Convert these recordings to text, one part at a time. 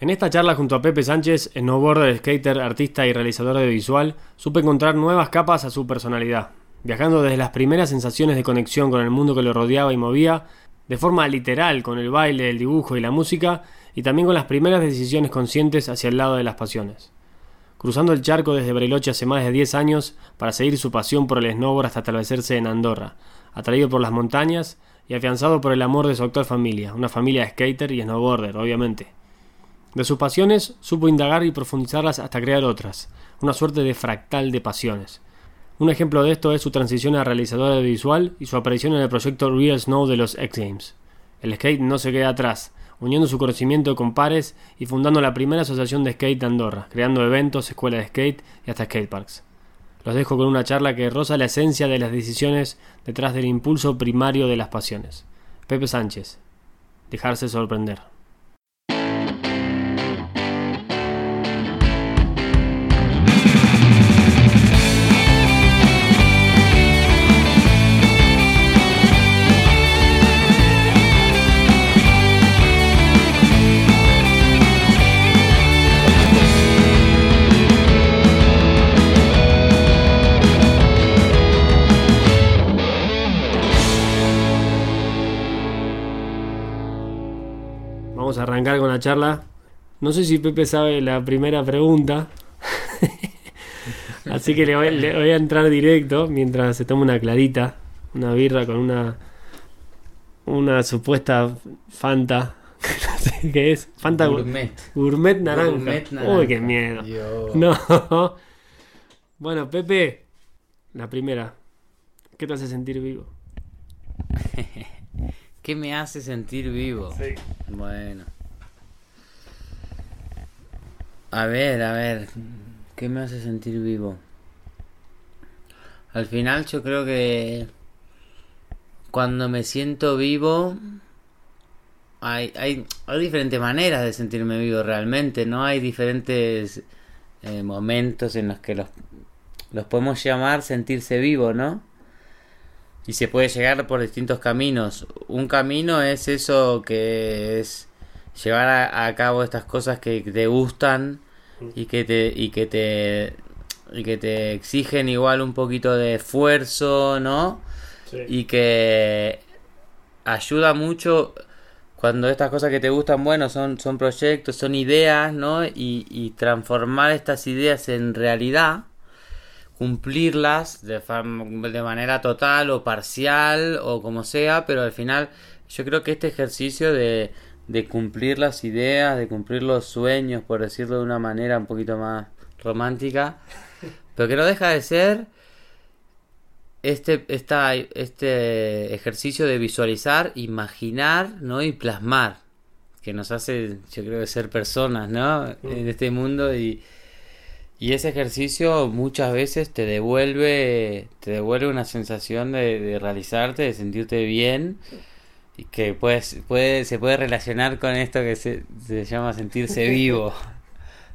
En esta charla junto a Pepe Sánchez, snowboarder, skater, artista y realizador de visual, supe encontrar nuevas capas a su personalidad, viajando desde las primeras sensaciones de conexión con el mundo que lo rodeaba y movía, de forma literal con el baile, el dibujo y la música, y también con las primeras decisiones conscientes hacia el lado de las pasiones. Cruzando el charco desde Bariloche hace más de 10 años para seguir su pasión por el snowboard hasta establecerse en Andorra, atraído por las montañas y afianzado por el amor de su actual familia, una familia de skater y snowboarder, obviamente. De sus pasiones supo indagar y profundizarlas hasta crear otras, una suerte de fractal de pasiones. Un ejemplo de esto es su transición a realizador de visual y su aparición en el proyecto Real Snow de los X Games. El skate no se queda atrás, uniendo su conocimiento con pares y fundando la primera asociación de skate de Andorra, creando eventos, escuelas de skate y hasta skateparks. Los dejo con una charla que roza la esencia de las decisiones detrás del impulso primario de las pasiones. Pepe Sánchez. Dejarse sorprender. Vamos a arrancar con la charla. No sé si Pepe sabe la primera pregunta. Así que le voy, le voy a entrar directo mientras se toma una clarita, una birra con una una supuesta Fanta. no sé qué es. Fanta Gourmet. gourmet naranja. Gourmet naranja. Uy, qué miedo. No. Bueno, Pepe, la primera. ¿Qué te hace sentir vivo? ¿Qué me hace sentir vivo? Sí. Bueno. A ver, a ver. ¿Qué me hace sentir vivo? Al final yo creo que cuando me siento vivo hay, hay, hay diferentes maneras de sentirme vivo realmente, ¿no? Hay diferentes eh, momentos en los que los, los podemos llamar sentirse vivo, ¿no? Y se puede llegar por distintos caminos. Un camino es eso que es llevar a, a cabo estas cosas que te gustan y que te y que te y que te exigen igual un poquito de esfuerzo, ¿no? Y que ayuda mucho cuando estas cosas que te gustan, bueno, son, son proyectos, son ideas, ¿no? Y, y transformar estas ideas en realidad, cumplirlas de, de manera total o parcial o como sea, pero al final yo creo que este ejercicio de, de cumplir las ideas, de cumplir los sueños, por decirlo de una manera un poquito más romántica, pero que no deja de ser este, esta, este ejercicio de visualizar, imaginar, ¿no? Y plasmar, que nos hace, yo creo, ser personas, ¿no? En este mundo y, y ese ejercicio muchas veces te devuelve, te devuelve una sensación de, de realizarte, de sentirte bien y que puedes, puede, se puede relacionar con esto que se, se llama sentirse vivo.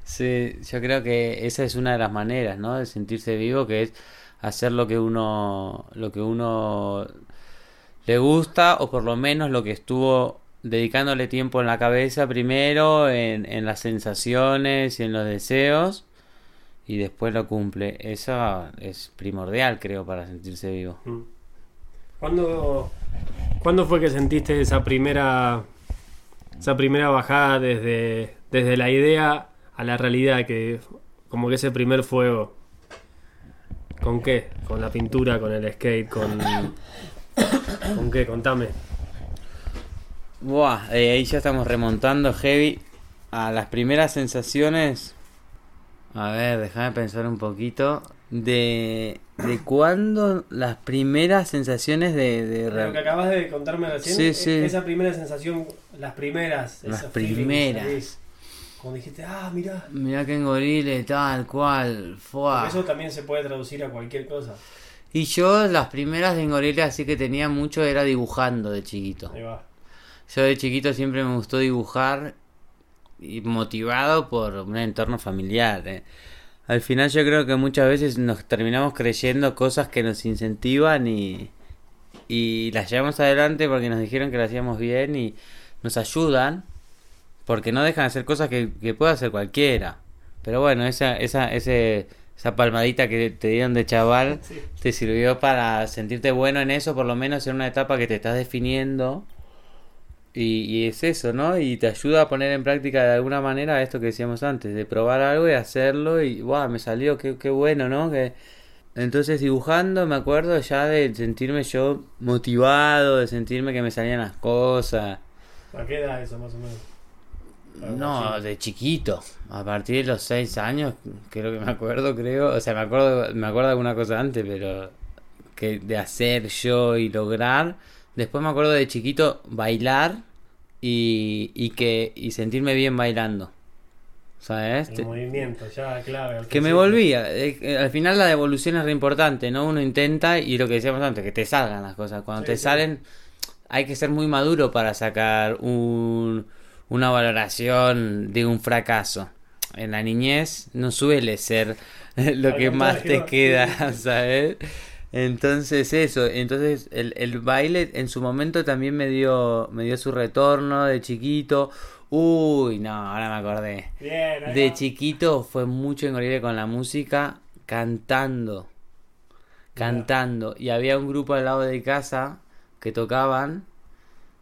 Sí, yo creo que esa es una de las maneras, ¿no? De sentirse vivo, que es hacer lo que uno, lo que uno le gusta, o por lo menos lo que estuvo dedicándole tiempo en la cabeza primero, en, en las sensaciones y en los deseos, y después lo cumple. Eso es primordial, creo, para sentirse vivo. Mm. ¿Cuándo, ¿Cuándo fue que sentiste esa primera esa primera bajada desde, desde la idea a la realidad que como que ese primer fuego ¿Con qué? ¿Con la pintura, con el skate, con ¿Con qué? Contame. Buah, eh, ahí ya estamos remontando heavy a las primeras sensaciones. A ver, déjame pensar un poquito. De, de cuándo las primeras sensaciones de, de Lo que acabas de contarme recién, Sí, e- sí. esa primera sensación, las primeras, Las feelings, primeras. ¿sabés? Cuando dijiste, ah, mira, Mirá que en gorile, tal cual. Fuá. eso también se puede traducir a cualquier cosa. Y yo las primeras de Engorila así que tenía mucho era dibujando de chiquito. Ahí va. Yo de chiquito siempre me gustó dibujar y motivado por un entorno familiar. eh. Al final yo creo que muchas veces nos terminamos creyendo cosas que nos incentivan y, y las llevamos adelante porque nos dijeron que las hacíamos bien y nos ayudan. porque no dejan de hacer cosas que, que puede hacer cualquiera. Pero bueno, esa, esa, ese, esa palmadita que te dieron de chaval Sí. te sirvió para sentirte bueno en eso, por lo menos en una etapa que te estás definiendo. Y, y es eso, ¿no? Y te ayuda a poner en práctica de alguna manera esto que decíamos antes, de probar algo y hacerlo y, wow, me salió, qué, qué bueno, ¿no? Que... Entonces dibujando me acuerdo ya de sentirme yo motivado, de sentirme que me salían las cosas. ¿A qué edad eso más o menos? No, de chiquito, a partir de los seis años, creo que me acuerdo, creo, o sea, me acuerdo, me acuerdo de alguna cosa antes, pero que de hacer yo y lograr. Después me acuerdo de chiquito bailar y, y que y sentirme bien bailando, ¿sabes? El movimiento, ya clave. al que me volvía. eh, Al final la devolución es re importante, ¿no? Uno intenta y lo que decíamos antes, que te salgan las cosas. Cuando Sí, te sí. salen, hay que ser muy maduro para sacar un, una valoración de un fracaso. En la niñez no suele ser lo Al que más te queda. ¿sabes? Entonces eso, entonces el, el baile en su momento también me dio, me dio su retorno de chiquito. Uy, no, ahora me acordé. Bien, De chiquito fue mucho engorible con la música, cantando, cantando. Y había un grupo al lado de casa que tocaban.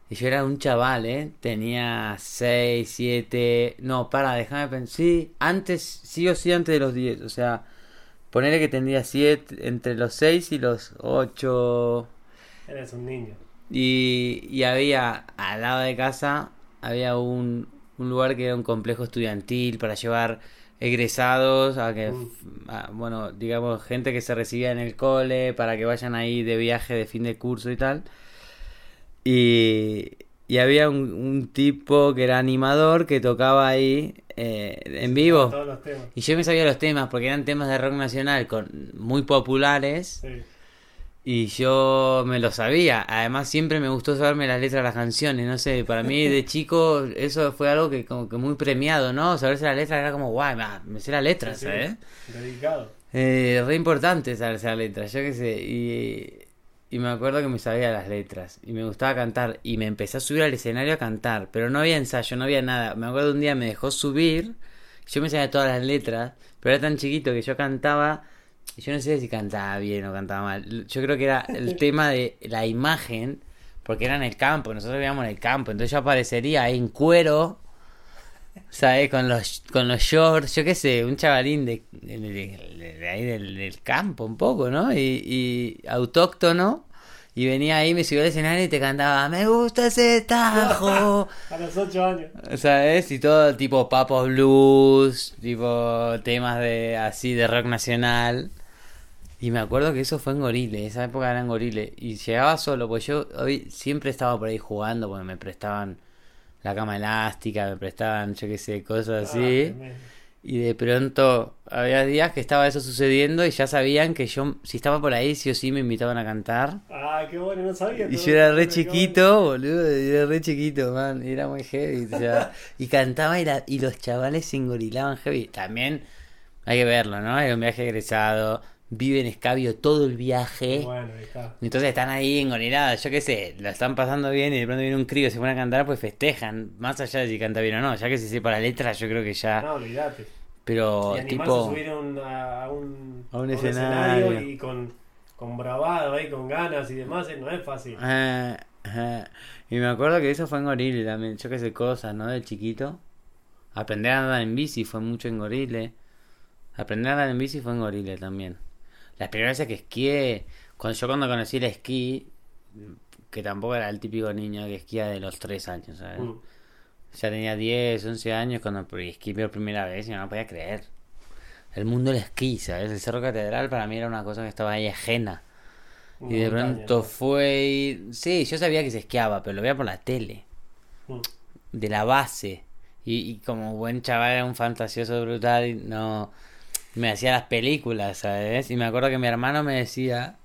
Y yo era un chaval, ¿eh? Tenía 6, 7... No, para, déjame pensar. Sí, antes, sí o sí antes de los 10. O sea, ponerle que tendría 7, entre los 6 y los 8... Eres un niño. Y, y había, al lado de casa, había un, un lugar que era un complejo estudiantil para llevar egresados a que, Mm. a, bueno, digamos, gente que se recibía en el cole para que vayan ahí de viaje de fin de curso y tal. Y, y había un, un tipo que era animador que tocaba ahí eh, en vivo. Todos los temas. Y yo me sabía los temas porque eran temas de rock nacional con, muy populares. Sí. Y yo me lo sabía. Además, siempre me gustó saberme las letras de las canciones. No sé, para mí de chico eso fue algo que como que muy premiado, ¿no? Saberse las letras era como, guay, me sé la letra, Sí, sí. ¿sabes? Dedicado. Eh, re importante saberse las letras, yo qué sé. Y, y me acuerdo que me sabía las letras. Y me gustaba cantar. Y me empecé a subir al escenario a cantar. Pero no había ensayo, no había nada. Me acuerdo un día me dejó subir. Yo me sabía todas las letras. Pero era tan chiquito que yo cantaba. y Yo no sé si cantaba bien o cantaba mal. Yo creo que era el tema de la imagen. Porque era en el campo. Nosotros vivíamos en el campo. Entonces yo aparecería ahí en cuero. ¿Sabes? Con los, con los shorts, yo qué sé, un chavalín de, de, de- de ahí del, del campo un poco, ¿no? Y, y autóctono. Y venía ahí, me subió al escenario y te cantaba, me gusta ese tajo. A los 8 años. ¿Sabes? Y todo tipo papos blues, tipo temas de así de rock nacional. Y me acuerdo que eso fue en Gorile, esa época era en Gorile. Y llegaba solo, pues yo hoy siempre estaba por ahí jugando, porque me prestaban la cama elástica, me prestaban, yo qué sé, cosas Ah, así. Y de pronto había días que estaba eso sucediendo y ya sabían que yo, si estaba por ahí, sí o sí me invitaban a cantar. Ah, qué bueno, no sabía. Y yo era re chiquito, boludo, era re chiquito, man, y era muy heavy, o sea, y cantaba y, la- y los chavales se engorilaban heavy. También hay que verlo, ¿no? Era un viaje egresado, vive en escabio todo el viaje. Bueno, ahí está. Entonces están ahí engorilados, yo qué sé, la están pasando bien y de pronto viene un crío y se pone a cantar, pues festejan, más allá de si canta bien o no, ya que se sepa la letra, yo creo que ya, No, olvídate. pero y animarse a tipo... subir a un, a, un, A un escenario. y con, con bravado ahí, con ganas y demás, eh, no es fácil. Ah, ajá. Y me acuerdo que eso fue en Gorile también, yo qué sé, cosas, ¿no? De chiquito. Aprender a andar en bici fue mucho en Gorile. Aprender a andar en bici fue en Gorile también. Las primeras veces que esquié, cuando yo cuando conocí el esquí, que tampoco era el típico niño que esquía de los 3 años, ¿sabes? Mm. Ya tenía 10, 11 años cuando esquí por primera vez y no lo podía creer. El mundo del esquí, ¿sabes? El Cerro Catedral para mí era una cosa que estaba ahí ajena. Y de montaña, pronto ¿no? fue y... Sí, yo sabía que se esquiaba, pero lo veía por la tele, Mm. de la base. Y, y como buen chaval era un fantasioso brutal y no... Me hacía las películas, ¿sabes? Y me acuerdo que mi hermano me decía...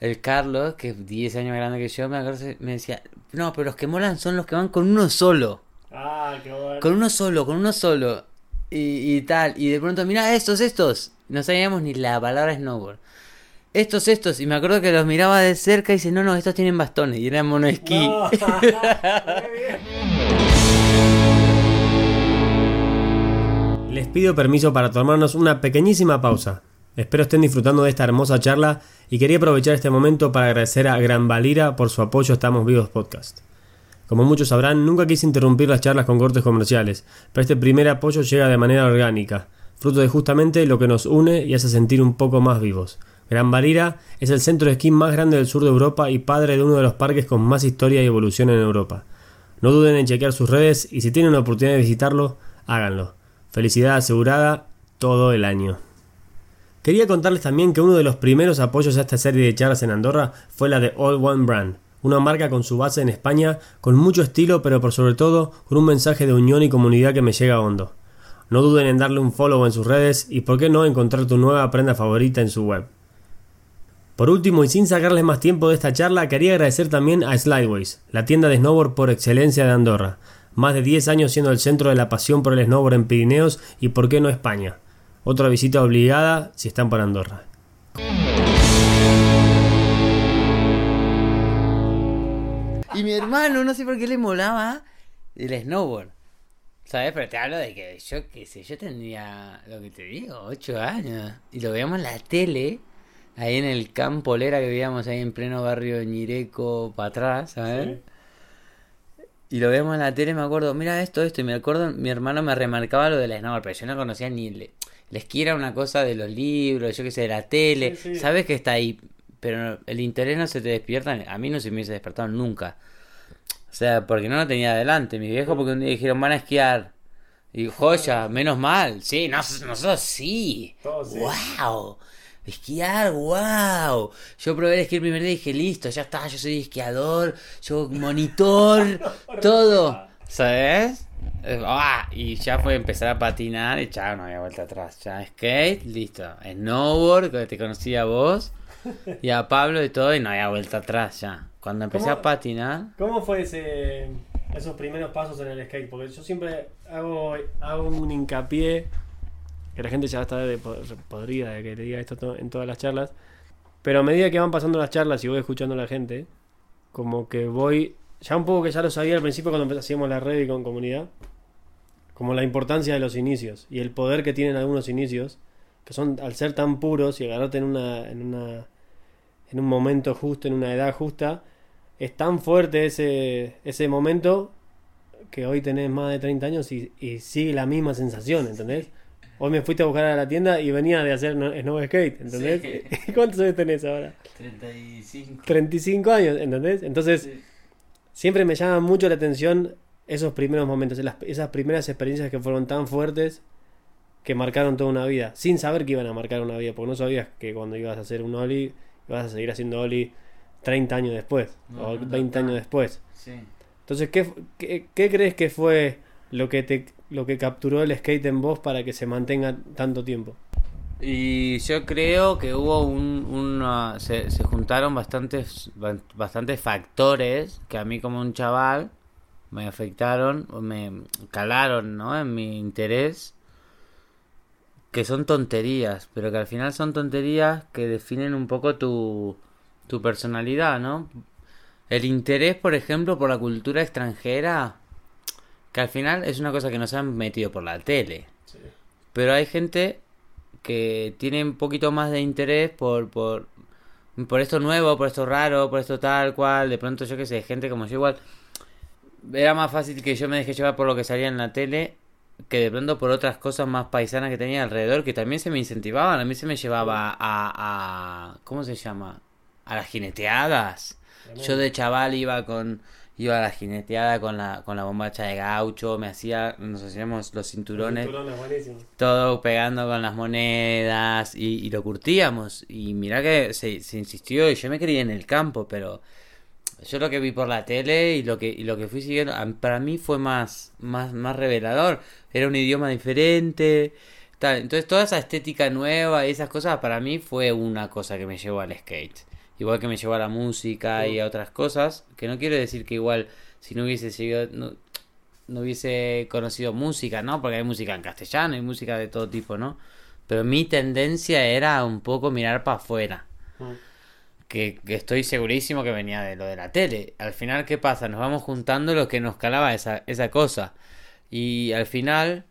El Carlos, que es 10 años más grande que yo, me acuerdo, me decía... No, pero los que molan son los que van con uno solo. Ah, qué bueno. Con uno solo, con uno solo. Y, y tal. Y de pronto, mira, estos, estos. No sabíamos ni la palabra snowboard. Estos, estos. Y me acuerdo que los miraba de cerca y dice, no, no, estos tienen bastones. Y eran monoesquí. No, pido permiso para tomarnos una pequeñísima pausa. Espero estén disfrutando de esta hermosa charla y quería aprovechar este momento para agradecer a Gran Valira por su apoyo a Estamos Vivos Podcast. Como muchos sabrán, nunca quise interrumpir las charlas con cortes comerciales, pero este primer apoyo llega de manera orgánica, fruto de justamente lo que nos une y hace sentir un poco más vivos. Gran Valira es el centro de esquí más grande del sur de Europa y padre de uno de los parques con más historia y evolución en Europa. No duden en chequear sus redes y si tienen la oportunidad de visitarlo, háganlo. Felicidad asegurada todo el año. Quería contarles también que uno de los primeros apoyos a esta serie de charlas en Andorra fue la de All One Brand, una marca con su base en España, con mucho estilo, pero por sobre todo con un mensaje de unión y comunidad que me llega hondo. No duden en darle un follow en sus redes y por qué no encontrar tu nueva prenda favorita en su web. Por último, y sin sacarles más tiempo de esta charla, quería agradecer también a Slideways, la tienda de snowboard por excelencia de Andorra. Más de 10 años siendo el centro de la pasión por el snowboard en Pirineos y por qué no España. Otra visita obligada si están por Andorra. Y mi hermano, no sé por qué le molaba el snowboard. ¿Sabes? Pero te hablo de que yo, qué sé, yo tendría, lo que te digo, 8 años. Y lo veíamos en la tele ahí en el campo Lera que vivíamos ahí en pleno barrio Ñireco para atrás, ¿sabes? Y lo vemos en la tele, me acuerdo, mira esto, esto, y me acuerdo, mi hermano me remarcaba lo de la snowboard, pero yo no conocía ni esquí era una cosa de los libros, yo qué sé, de la tele, sabes que está ahí, pero el interés no se te despierta, a mí no se me hubiese despertado nunca. O sea, porque no lo tenía adelante, mi viejo porque un día dijeron van a esquiar. Y joya, menos mal, sí, nosotros sí. ¡Wow! Esquiar, wow. Yo probé el esquí el primer día y dije, listo, ya está, yo soy esquiador, yo monitor, todo. ¿Sabes? Eh, ah, y ya fue empezar a patinar y ya no había vuelta atrás. Ya skate, listo. Snowboard, que te conocí a vos y a Pablo y todo, y no había vuelta atrás ya. Cuando empecé a patinar. ¿Cómo fue ese, esos primeros pasos en el skate? Porque yo siempre hago, hago un hincapié que la gente ya está de, podrida de que le diga esto en todas las charlas. Pero a medida que van pasando las charlas y voy escuchando a la gente, como que voy, ya un poco que ya lo sabía al principio cuando hacíamos la red y con comunidad, como la importancia de los inicios y el poder que tienen algunos inicios, que son al ser tan puros y agarrarte en una, en una, en un momento justo, en una edad justa, es tan fuerte ese, ese momento que hoy tenés más de 30 años y, y sigue la misma sensación, ¿entendés? Hoy me fuiste a buscar a la tienda y venía de hacer snow skate, ¿entendés? ¿Cuántos años tenés ahora? 35. 35 años, ¿entendés? Entonces, siempre me llama mucho la atención esos primeros momentos, esas primeras experiencias que fueron tan fuertes que marcaron toda una vida, sin saber que iban a marcar una vida, porque no sabías que cuando ibas a hacer un Oli, ibas a seguir haciendo Oli 30 años después, o 20 años después. Sí. Entonces, ¿qué, qué, qué crees que fue lo que te lo que capturó el skate en vos para que se mantenga tanto tiempo? Y yo creo que hubo un, una, se, se, juntaron bastantes, bastantes factores que a mí como un chaval me afectaron, me calaron ¿no? en mi interés, que son tonterías, pero que al final son tonterías que definen un poco tu, tu personalidad, ¿no? El interés, por ejemplo, por la cultura extranjera que al final es una cosa que nos han metido por la tele. Pero hay gente que tiene un poquito más de interés por, por, por esto nuevo, por esto raro, por esto tal cual. De pronto, yo que sé, gente como yo igual. Era más fácil que yo me dejé llevar por lo que salía en la tele que de pronto por otras cosas más paisanas que tenía alrededor que también se me incentivaban. A mí se me llevaba a. a ¿Cómo se llama? A las jineteadas. Yo de chaval iba con iba a la jineteada con la, con la bombacha de gaucho, me hacía, nos hacíamos los cinturones, todo pegando con las monedas y, lo curtíamos. Y mira que se, se, insistió y yo me quería en el campo, pero yo lo que vi por la tele y lo que, y lo que fui siguiendo, para mí fue más, más, más revelador. Era un idioma diferente. Tal. Entonces toda esa estética nueva y esas cosas para mí fue una cosa que me llevó al skate igual que me llevó a la música y a otras cosas, que no quiero decir que igual si no hubiese no, hubiese conocido música, ¿no? Porque hay música en castellano, hay música de todo tipo, ¿no? Pero mi tendencia era un poco mirar para afuera. Mm. Que, que, estoy segurísimo que venía de lo de la tele. Al final, ¿qué pasa? Nos vamos juntando lo que nos calaba esa, esa cosa. Y al final,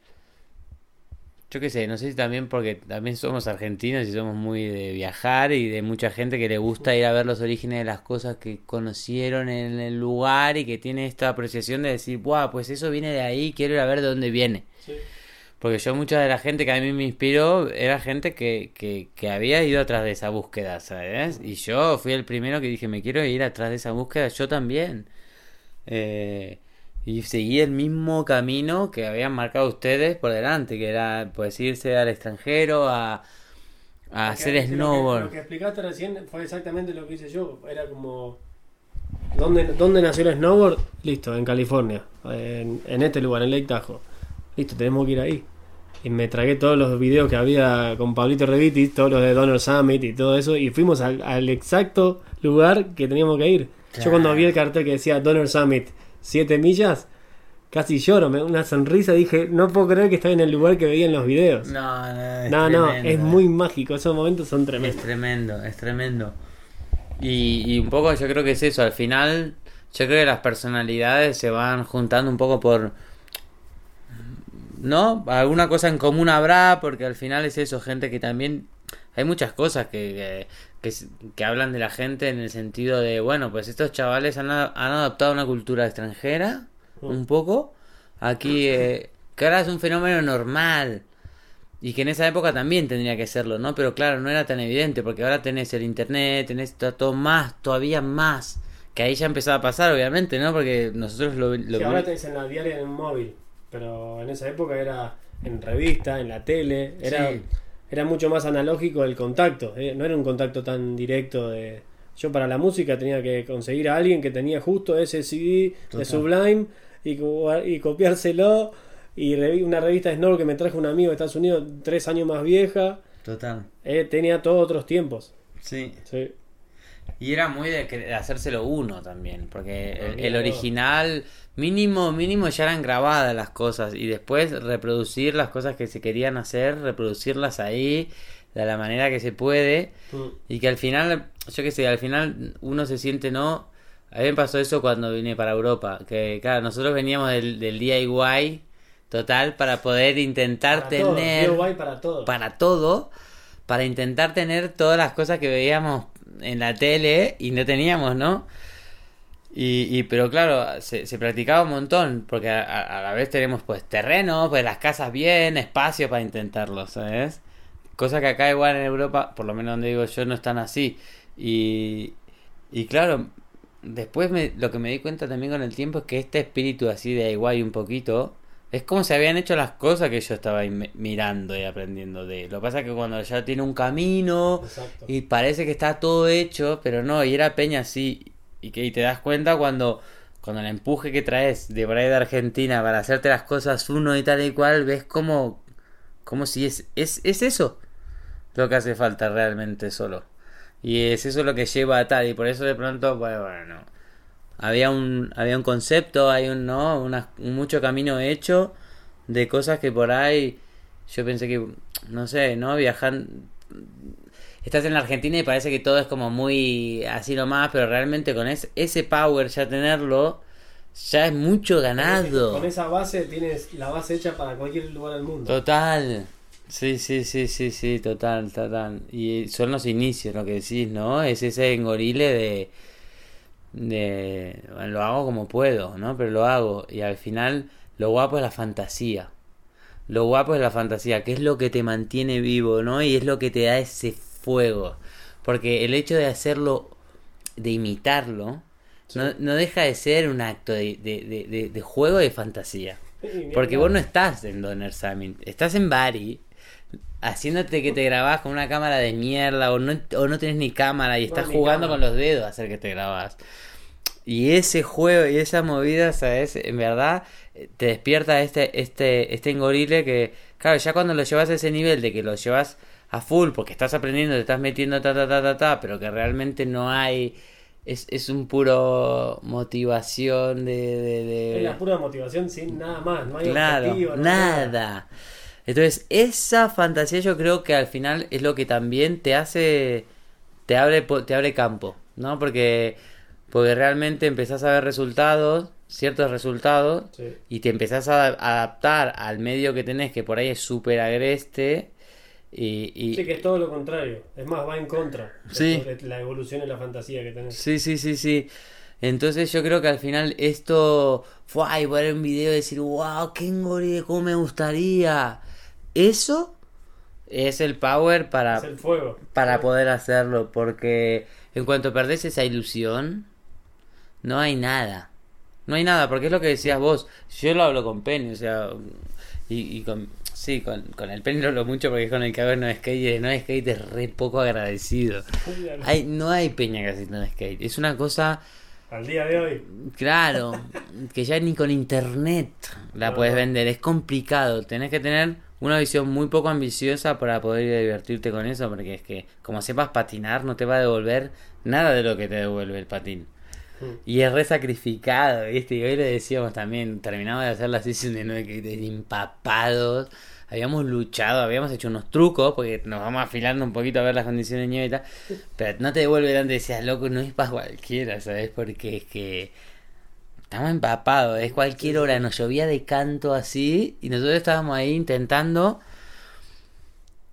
yo qué sé, no sé si también porque también somos argentinos y somos muy de viajar y de mucha gente que le gusta ir a ver los orígenes de las cosas que conocieron en el lugar y que tiene esta apreciación de decir, Buah, pues eso viene de ahí, quiero ir a ver de dónde viene. Porque yo mucha de la gente que a mí me inspiró era gente que, que, que había ido atrás de esa búsqueda, ¿sabes? Y yo fui el primero que dije, me quiero ir atrás de esa búsqueda, yo también. Eh, y seguí el mismo camino que habían marcado ustedes por delante, que era pues irse al extranjero a, a hacer snowboard. Lo que, explicaste recién fue exactamente lo que hice yo. Era como. ¿Dónde, dónde nació el snowboard? Listo, en California. En, en este lugar, en Lake Tahoe. Listo, tenemos que ir ahí. Y me tragué todos los videos que había con Pablito Reviti, todos los de Donor Summit y todo eso. Y fuimos al, al exacto lugar que teníamos que ir. Yo cuando vi el cartel que decía Donor Summit 7 millas, casi lloro, me una sonrisa, dije, no puedo creer que estoy en el lugar que veía en los videos. No, no, es No, no, tremendo, es eh. muy mágico, esos momentos son Es tremendos. tremendo, es tremendo. Y, y un poco yo creo que es eso, al final yo creo que las personalidades se van juntando un poco por... ¿No? Alguna cosa en común habrá, porque al final es eso, gente que también... Hay muchas cosas que, que, que, que hablan de la gente en el sentido de, bueno, pues estos chavales han, a- han adoptado una cultura extranjera, un poco, aquí, eh, que ahora es un fenómeno normal. Y que en esa época también tendría que serlo, ¿no? Pero claro, no era tan evidente, porque ahora tenés el internet, tenés to- todo más, todavía más. Que ahí ya empezaba a pasar, obviamente, ¿no? Porque nosotros lo... lo Sí, ahora tenés en la diaria en un móvil, pero en esa época era en revista, en la tele, era, Sí. Era mucho más analógico el contacto, eh, no era un contacto tan directo de... Yo para la música tenía que conseguir a alguien que tenía justo ese CD Total. de Sublime y, co- y copiárselo y una revista de Snow que me trajo un amigo de Estados Unidos tres años más vieja, Total. eh, tenía todos otros tiempos. Sí. Sí. Y era muy de, que- de hacérselo uno también, porque el, original, mínimo, mínimo ya eran grabadas las cosas y después reproducir las cosas que se querían hacer, reproducirlas ahí de la manera que se puede Mm. y que al final, yo qué sé, al final uno se siente, ¿no? A mí me pasó eso cuando vine para Europa, que claro, nosotros veníamos del, del DIY total para poder intentar Para todo, tener DIY para todo. para todo, para intentar tener todas las cosas que veíamos en la tele y no teníamos, ¿no? Y, pero claro, se, se practicaba un montón, porque a la vez tenemos pues terreno, pues las casas bien, espacio para intentarlo, ¿sabes? Cosa que acá igual en Europa, por lo menos donde digo yo, no están así. Y, y claro, después me, lo que me di cuenta también con el tiempo es que este espíritu así de igual un poquito, es como se habían hecho las cosas que yo estaba mirando y aprendiendo de. Lo que pasa es que cuando ya tiene un camino Exacto. y parece que está todo hecho, pero no, y era Peña así. Y que y te das cuenta cuando, cuando el empuje que traes de por ahí de Argentina para hacerte las cosas uno y tal y cual, ves como, como si es, es, es eso lo que hace falta realmente solo. Y es eso lo que lleva a tal, y por eso de pronto, bueno, bueno, había un, había un concepto, hay un, ¿no? Una, un mucho camino hecho de cosas que por ahí yo pensé que, no sé, ¿no? Viajan, estás en la Argentina y parece que todo es como muy así nomás, pero realmente con ese, ese power ya tenerlo, ya es mucho ganado. Con esa base tienes la base hecha para cualquier lugar del mundo. Total. Sí, sí, sí, sí, sí, total, total. Y son los inicios, lo que decís, ¿no? Es ese engorile de... de bueno, lo hago como puedo, ¿no? Pero lo hago. Y al final, lo guapo es la fantasía. Lo guapo es la fantasía, que es lo que te mantiene vivo, ¿no? Y es lo que te da ese fuego. Porque el hecho de hacerlo, de imitarlo, Sí. no, no deja de ser un acto de, de, de, de- juego de fantasía. Porque vos no estás en Donner Summit, estás en Bari, haciéndote que te grabás con una cámara de mierda o no, o no tenés ni cámara y estás jugando con los dedos a hacer que te grabás. Y ese juego y esa movida, ¿sabes? En verdad eh, te despierta este, este, este engorile que, claro, ya cuando lo llevas a ese nivel de que lo llevas a full porque estás aprendiendo, te estás metiendo ta ta ta ta ta, pero que realmente no hay... Es, es un puro motivación de... de, de- Es la pura motivación sin nada más. No hay Claro, objetivo, no hay nada. Entonces, esa fantasía yo creo que al final es lo que también te hace, te abre, te abre campo, ¿no? Porque, porque realmente empezás a ver resultados ciertos resultados Sí. y te empezás a adaptar al medio que tenés, que por ahí es súper agreste. Y, y- Sí, que es todo lo contrario. Es más, va en contra. Sí. de La evolución y la fantasía que tenés. Sí, sí, sí, sí. Entonces yo creo que al final esto fue ay, ver un video y decir, wow, qué engoride, cómo me gustaría. Eso es el power para, Es el fuego. para poder hacerlo, porque en cuanto perdés esa ilusión, no hay nada. No hay nada, porque es lo que decías vos. Yo lo hablo con Penny, o sea, y, y con, sí, con, con el Penny lo hablo mucho porque es con el que no skate y el no skate es re poco agradecido. Hay, no hay peña que hace no skate. Es una cosa, Al día de hoy. claro, que ya ni con internet la No, puedes vender. Es complicado. Tenés que tener una visión muy poco ambiciosa para poder divertirte con eso. Porque es que, como sepas patinar, no te va a devolver nada de lo que te devuelve el patín. Mm. Y es re sacrificado, ¿viste? Y hoy le decíamos también, terminamos de hacer la sesión de nueve que empapados. Habíamos luchado, habíamos hecho unos trucos, porque nos vamos afilando un poquito a ver las condiciones de nieve y tal. Pero no te devuelve tanto, decías, loco, no es para cualquiera, ¿sabes? Porque es que estamos empapados, es cualquier hora, nos llovía de canto así, y nosotros estábamos ahí intentando.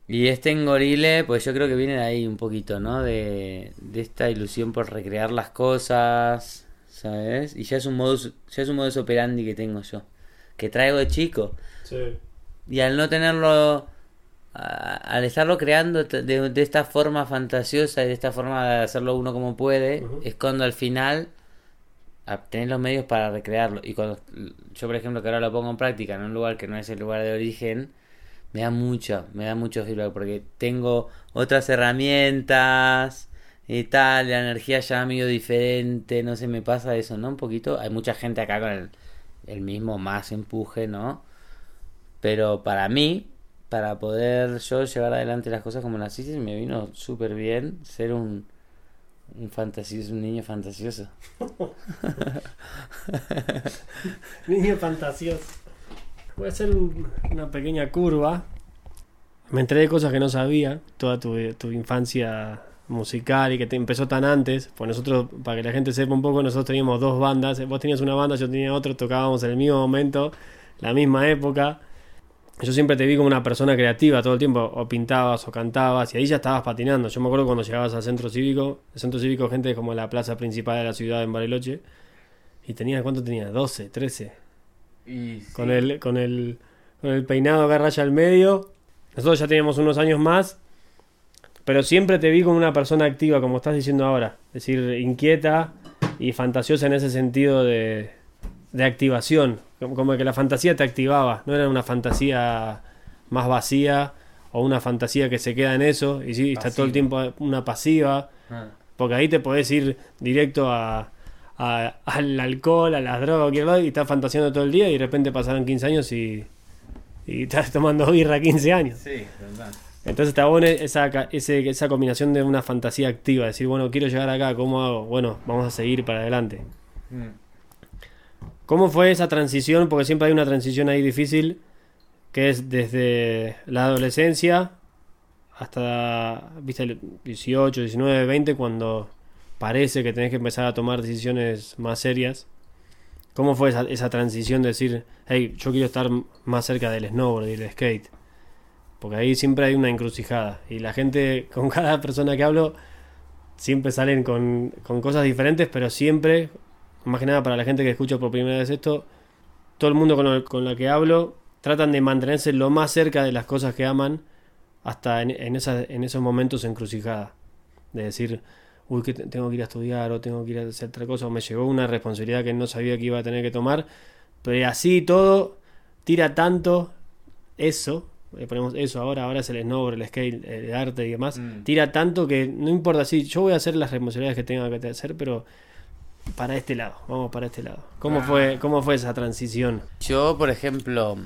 Y este engorile, pues yo creo que viene de ahí un poquito, ¿no? De, de esta ilusión por recrear las cosas, ¿sabes? Y ya es un modus, ya es un modus operandi que tengo yo, que traigo de chico. Sí. Y al no tenerlo, a- al estarlo creando de, de esta forma fantasiosa y de esta forma de hacerlo uno como puede, Ujú. es cuando al final tenés los medios para recrearlo. Y cuando yo, por ejemplo, que ahora lo pongo en práctica en un lugar que no es el lugar de origen, me da mucho, me da mucho feedback porque tengo otras herramientas y tal, la energía ya medio diferente, no sé, me pasa eso, ¿no? Un poquito, hay mucha gente acá con el, el mismo más empuje, ¿no? Pero para mí, para poder yo llevar adelante las cosas como las hice, me vino súper bien ser un, un fantasioso, un niño fantasioso. Niño fantasioso. Voy a hacer un- una pequeña curva. Me enteré de cosas que no sabía. Toda tu, tu infancia musical y que te empezó tan antes. Pues nosotros, para que la gente sepa un poco, nosotros teníamos dos bandas. Vos tenías una banda, yo tenía otra. Tocábamos en el mismo momento, la misma época. Yo siempre te vi como una persona creativa todo el tiempo. O pintabas o cantabas y ahí ya estabas patinando. Yo me acuerdo cuando llegabas al centro cívico. El centro cívico, gente como la plaza principal de la ciudad en Bariloche. Y tenías, ¿cuánto tenías? 12, 13 con el con el con el peinado acá raya al medio. Nosotros ya teníamos unos años más, pero siempre te vi como una persona activa, como estás diciendo ahora, es decir, inquieta y fantasiosa en ese sentido de, de activación, como, que la fantasía te activaba, no era una fantasía más vacía o una fantasía que se queda en eso y sí, está todo el tiempo una pasiva, Ah. porque ahí te podés ir directo a, a- al alcohol, a las drogas, cualquier lado, y estás fantaseando todo el día y de repente pasaron 15 años y, y estás tomando birra 15 años. Sí, verdad. Entonces está bueno esa, ese- esa combinación de una fantasía activa, decir, bueno, quiero llegar acá, ¿cómo hago? Bueno, vamos a seguir para adelante. Mm. ¿Cómo fue esa transición? Porque siempre hay una transición ahí difícil, que es desde la adolescencia hasta, viste, 18, 19, 20, cuando parece que tenés que empezar a tomar decisiones más serias. ¿Cómo fue esa, esa transición de decir, hey, yo quiero estar más cerca del snowboard y del skate? Porque ahí siempre hay una encrucijada. Y la gente, con cada persona que hablo, siempre salen con, con cosas diferentes, pero siempre, más que nada para la gente que escucha por primera vez esto, todo el mundo con, el- con la que hablo tratan de mantenerse lo más cerca de las cosas que aman hasta en, en, esas- en esos momentos encrucijada. De decir, uy, que te- tengo que ir a estudiar o tengo que ir a hacer otra cosa, o me llegó una responsabilidad que no sabía que iba a tener que tomar, pero así todo tira tanto eso, le ponemos eso ahora, ahora es el snowboard, el skate, el arte y demás, Mm. tira tanto que no importa si yo voy a hacer las responsabilidades que tenga que hacer, pero para este lado, vamos para este lado. ¿Cómo fue, cómo fue esa transición? Yo, por ejemplo,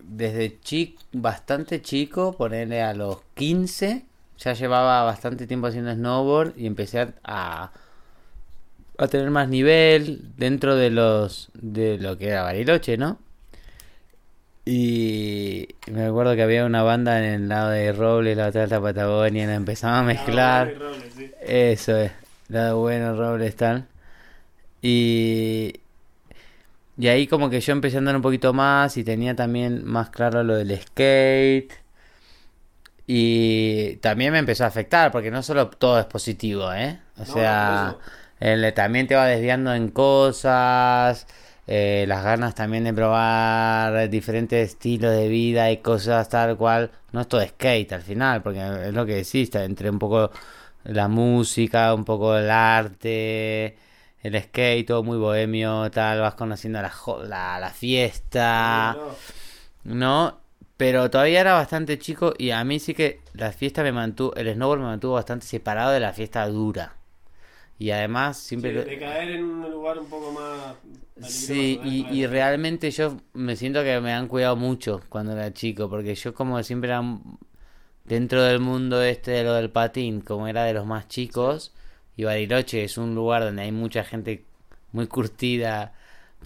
desde chico, bastante chico, ponerle a los 15, ya llevaba bastante tiempo haciendo snowboard y empecé a, a, tener más nivel dentro de los de lo que era Bariloche, ¿no? Y me acuerdo que había una banda en el lado de Roble, la otra de la Patagonia, la empezaba a mezclar. Eso es, lado bueno, Robles tal. Y, Y ahí como que yo empecé a andar un poquito más y tenía también más claro lo del skate. Y también me empezó a afectar, porque no solo todo es positivo, ¿eh? O No, sea, el- también te va desviando en cosas, eh, las ganas también de probar diferentes estilos de vida y cosas tal cual. No es todo skate al final, porque es lo que decís, entre un poco la música, un poco el arte, el skate, todo muy bohemio, tal, vas conociendo la, la, la fiesta. No, No, pero todavía era bastante chico y a mí sí que la fiesta me mantuvo, el snowboard me mantuvo bastante separado de la fiesta dura. Y además siempre... sí, de caer en un lugar un poco más. Sí, y, y realmente yo me siento que me han cuidado mucho cuando era chico, porque yo como siempre era dentro del mundo este de lo del patín, como era de los más chicos, y Bariloche es un lugar donde hay mucha gente muy curtida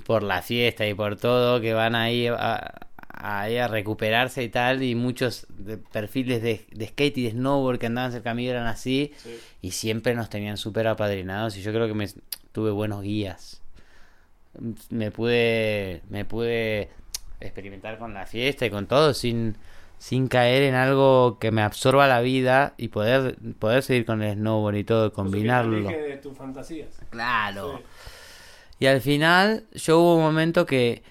por la fiesta y por todo, que van ahí a, a recuperarse y tal, y muchos de- perfiles de, de skate y de snowboard que andaban cerca mío eran así, Sí. y siempre nos tenían súper apadrinados, y yo creo que me tuve buenos guías me pude me pude experimentar con la fiesta y con todo sin sin caer en algo que me absorba la vida y poder poder seguir con el snowboard y todo combinarlo Elige de tus fantasías. claro Sí. y al final yo hubo un momento que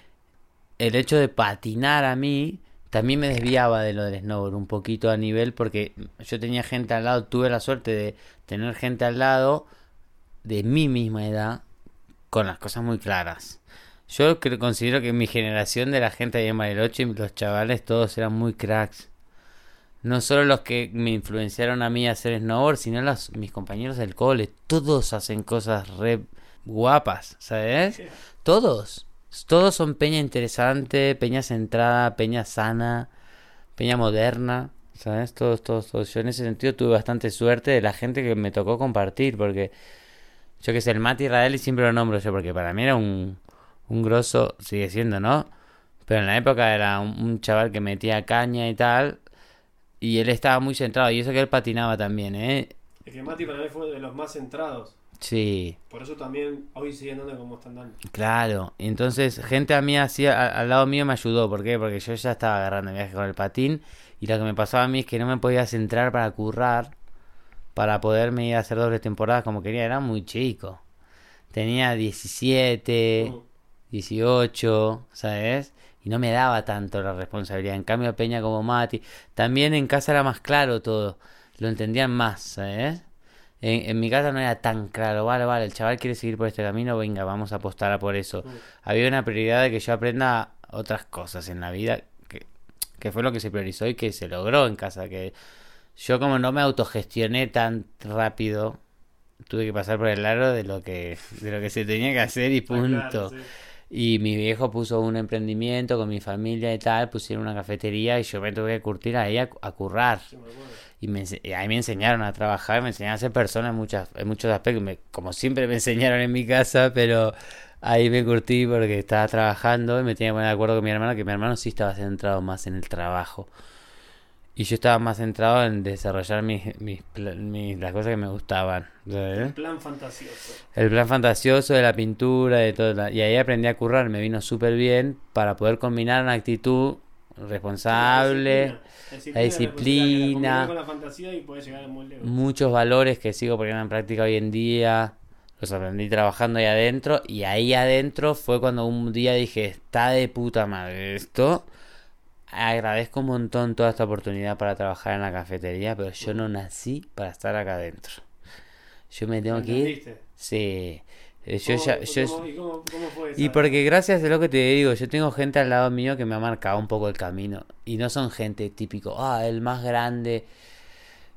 el hecho de patinar a mí también me desviaba de lo del snowboard un poquito a nivel porque yo tenía gente al lado, tuve la suerte de tener gente al lado de mi misma edad con las cosas muy claras. Yo creo, considero que mi generación de la gente ahí en Bariloche, los chavales todos eran muy cracks. No solo los que me influenciaron a mí a hacer snowboard, sino los, mis compañeros del cole. Todos hacen cosas re guapas, ¿sabes? Sí. Todos. Todos son peña interesante, peña centrada, peña sana, peña moderna, ¿sabes? Todos, todos, todos. Yo en ese sentido tuve bastante suerte de la gente que me tocó compartir, porque yo que sé, el Mati Radelli siempre lo nombro yo, porque para mí era un, un grosso, sigue siendo, ¿no? Pero en la época era un, un chaval que metía caña y tal, y él estaba muy centrado, y eso que él patinaba también, ¿eh? Es que Mati para mí fue de los más centrados. Sí. Por eso también hoy sigue andando como están dando. Claro, entonces gente a mí hacía, a- al lado mío me ayudó, ¿por qué? Porque yo ya estaba agarrando viaje con el patín y lo que me pasaba a mí es que no me podía centrar para currar, para poderme ir a hacer dobles temporadas como quería, era muy chico. Tenía 17, Mm. 18, ¿sabes? Y no me daba tanto la responsabilidad. En cambio, Peña como Mati, también en casa era más claro todo, lo entendían más, ¿sabes? En, en mi casa no era tan claro, vale, vale, el chaval quiere seguir por este camino, venga, vamos a apostar a por eso. Mm. Había una prioridad de que yo aprenda otras cosas en la vida, que, que fue lo que se priorizó y que se logró en casa, que yo como no me autogestioné tan rápido, tuve que pasar por el aro de lo que, de lo que se tenía que hacer y Está punto. claro, sí. Y mi viejo puso un emprendimiento con mi familia y tal, pusieron una cafetería y yo me tuve que curtir ahí a, a currar. Sí. Y, me, y ahí me enseñaron a trabajar, me enseñaron a ser persona en, muchas, en muchos aspectos, me- como siempre me enseñaron en mi casa, pero ahí me curtí porque estaba trabajando y me tenía que poner de acuerdo con mi hermano, que mi hermano sí estaba centrado más en el trabajo. Y yo estaba más centrado en desarrollar mis, mis, pla- mis- las cosas que me gustaban. ¿sabes? Plan fantasioso. El plan fantasioso de la pintura, de todo. Y ahí aprendí a currar, me vino súper bien para poder combinar una actitud responsable, La la disciplina. disciplina. La con la fantasía y puedes llegar muy lejos. muchos valores que sigo poniendo en práctica hoy en día. Los aprendí trabajando ahí adentro. Y ahí adentro fue cuando un día dije, está de puta madre esto. Agradezco un montón toda esta oportunidad para trabajar en la cafetería, pero yo no nací para estar acá adentro. Yo me tengo que ir. Sí. Eh, Yo ¿Cómo- ya, yo, cómo- ¿Y cómo, fue y porque gracias a lo que te digo, yo tengo gente al lado mío que me ha marcado un poco el camino. Y no son gente típico, ah, el más grande,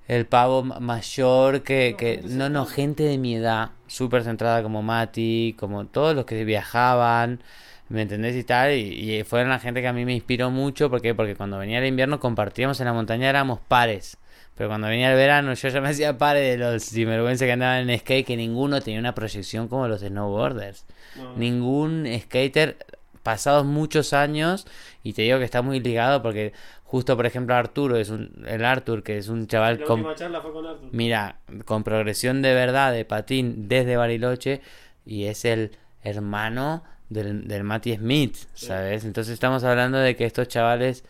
el pavo ma- mayor, que, No, que... No, no, gente de mi edad, súper centrada como Mati, como todos los que viajaban, ¿me entendés? Y tal, y, y fueron la gente que a mí me inspiró mucho, ¿por qué? Porque cuando venía el invierno compartíamos en la montaña, éramos pares. Pero cuando venía el verano yo ya me hacía pare de los sinvergüenza que andaban en skate, que ninguno tenía una proyección como los snowboarders No, ningún skater pasados muchos años y te digo que está muy ligado porque justo por ejemplo Arturo es un el Artur que es un chaval La con última charla fue con mira con progresión de verdad de patín desde Bariloche y es el hermano del, del Matty Smith, ¿sabes? Entonces estamos hablando de que estos chavales,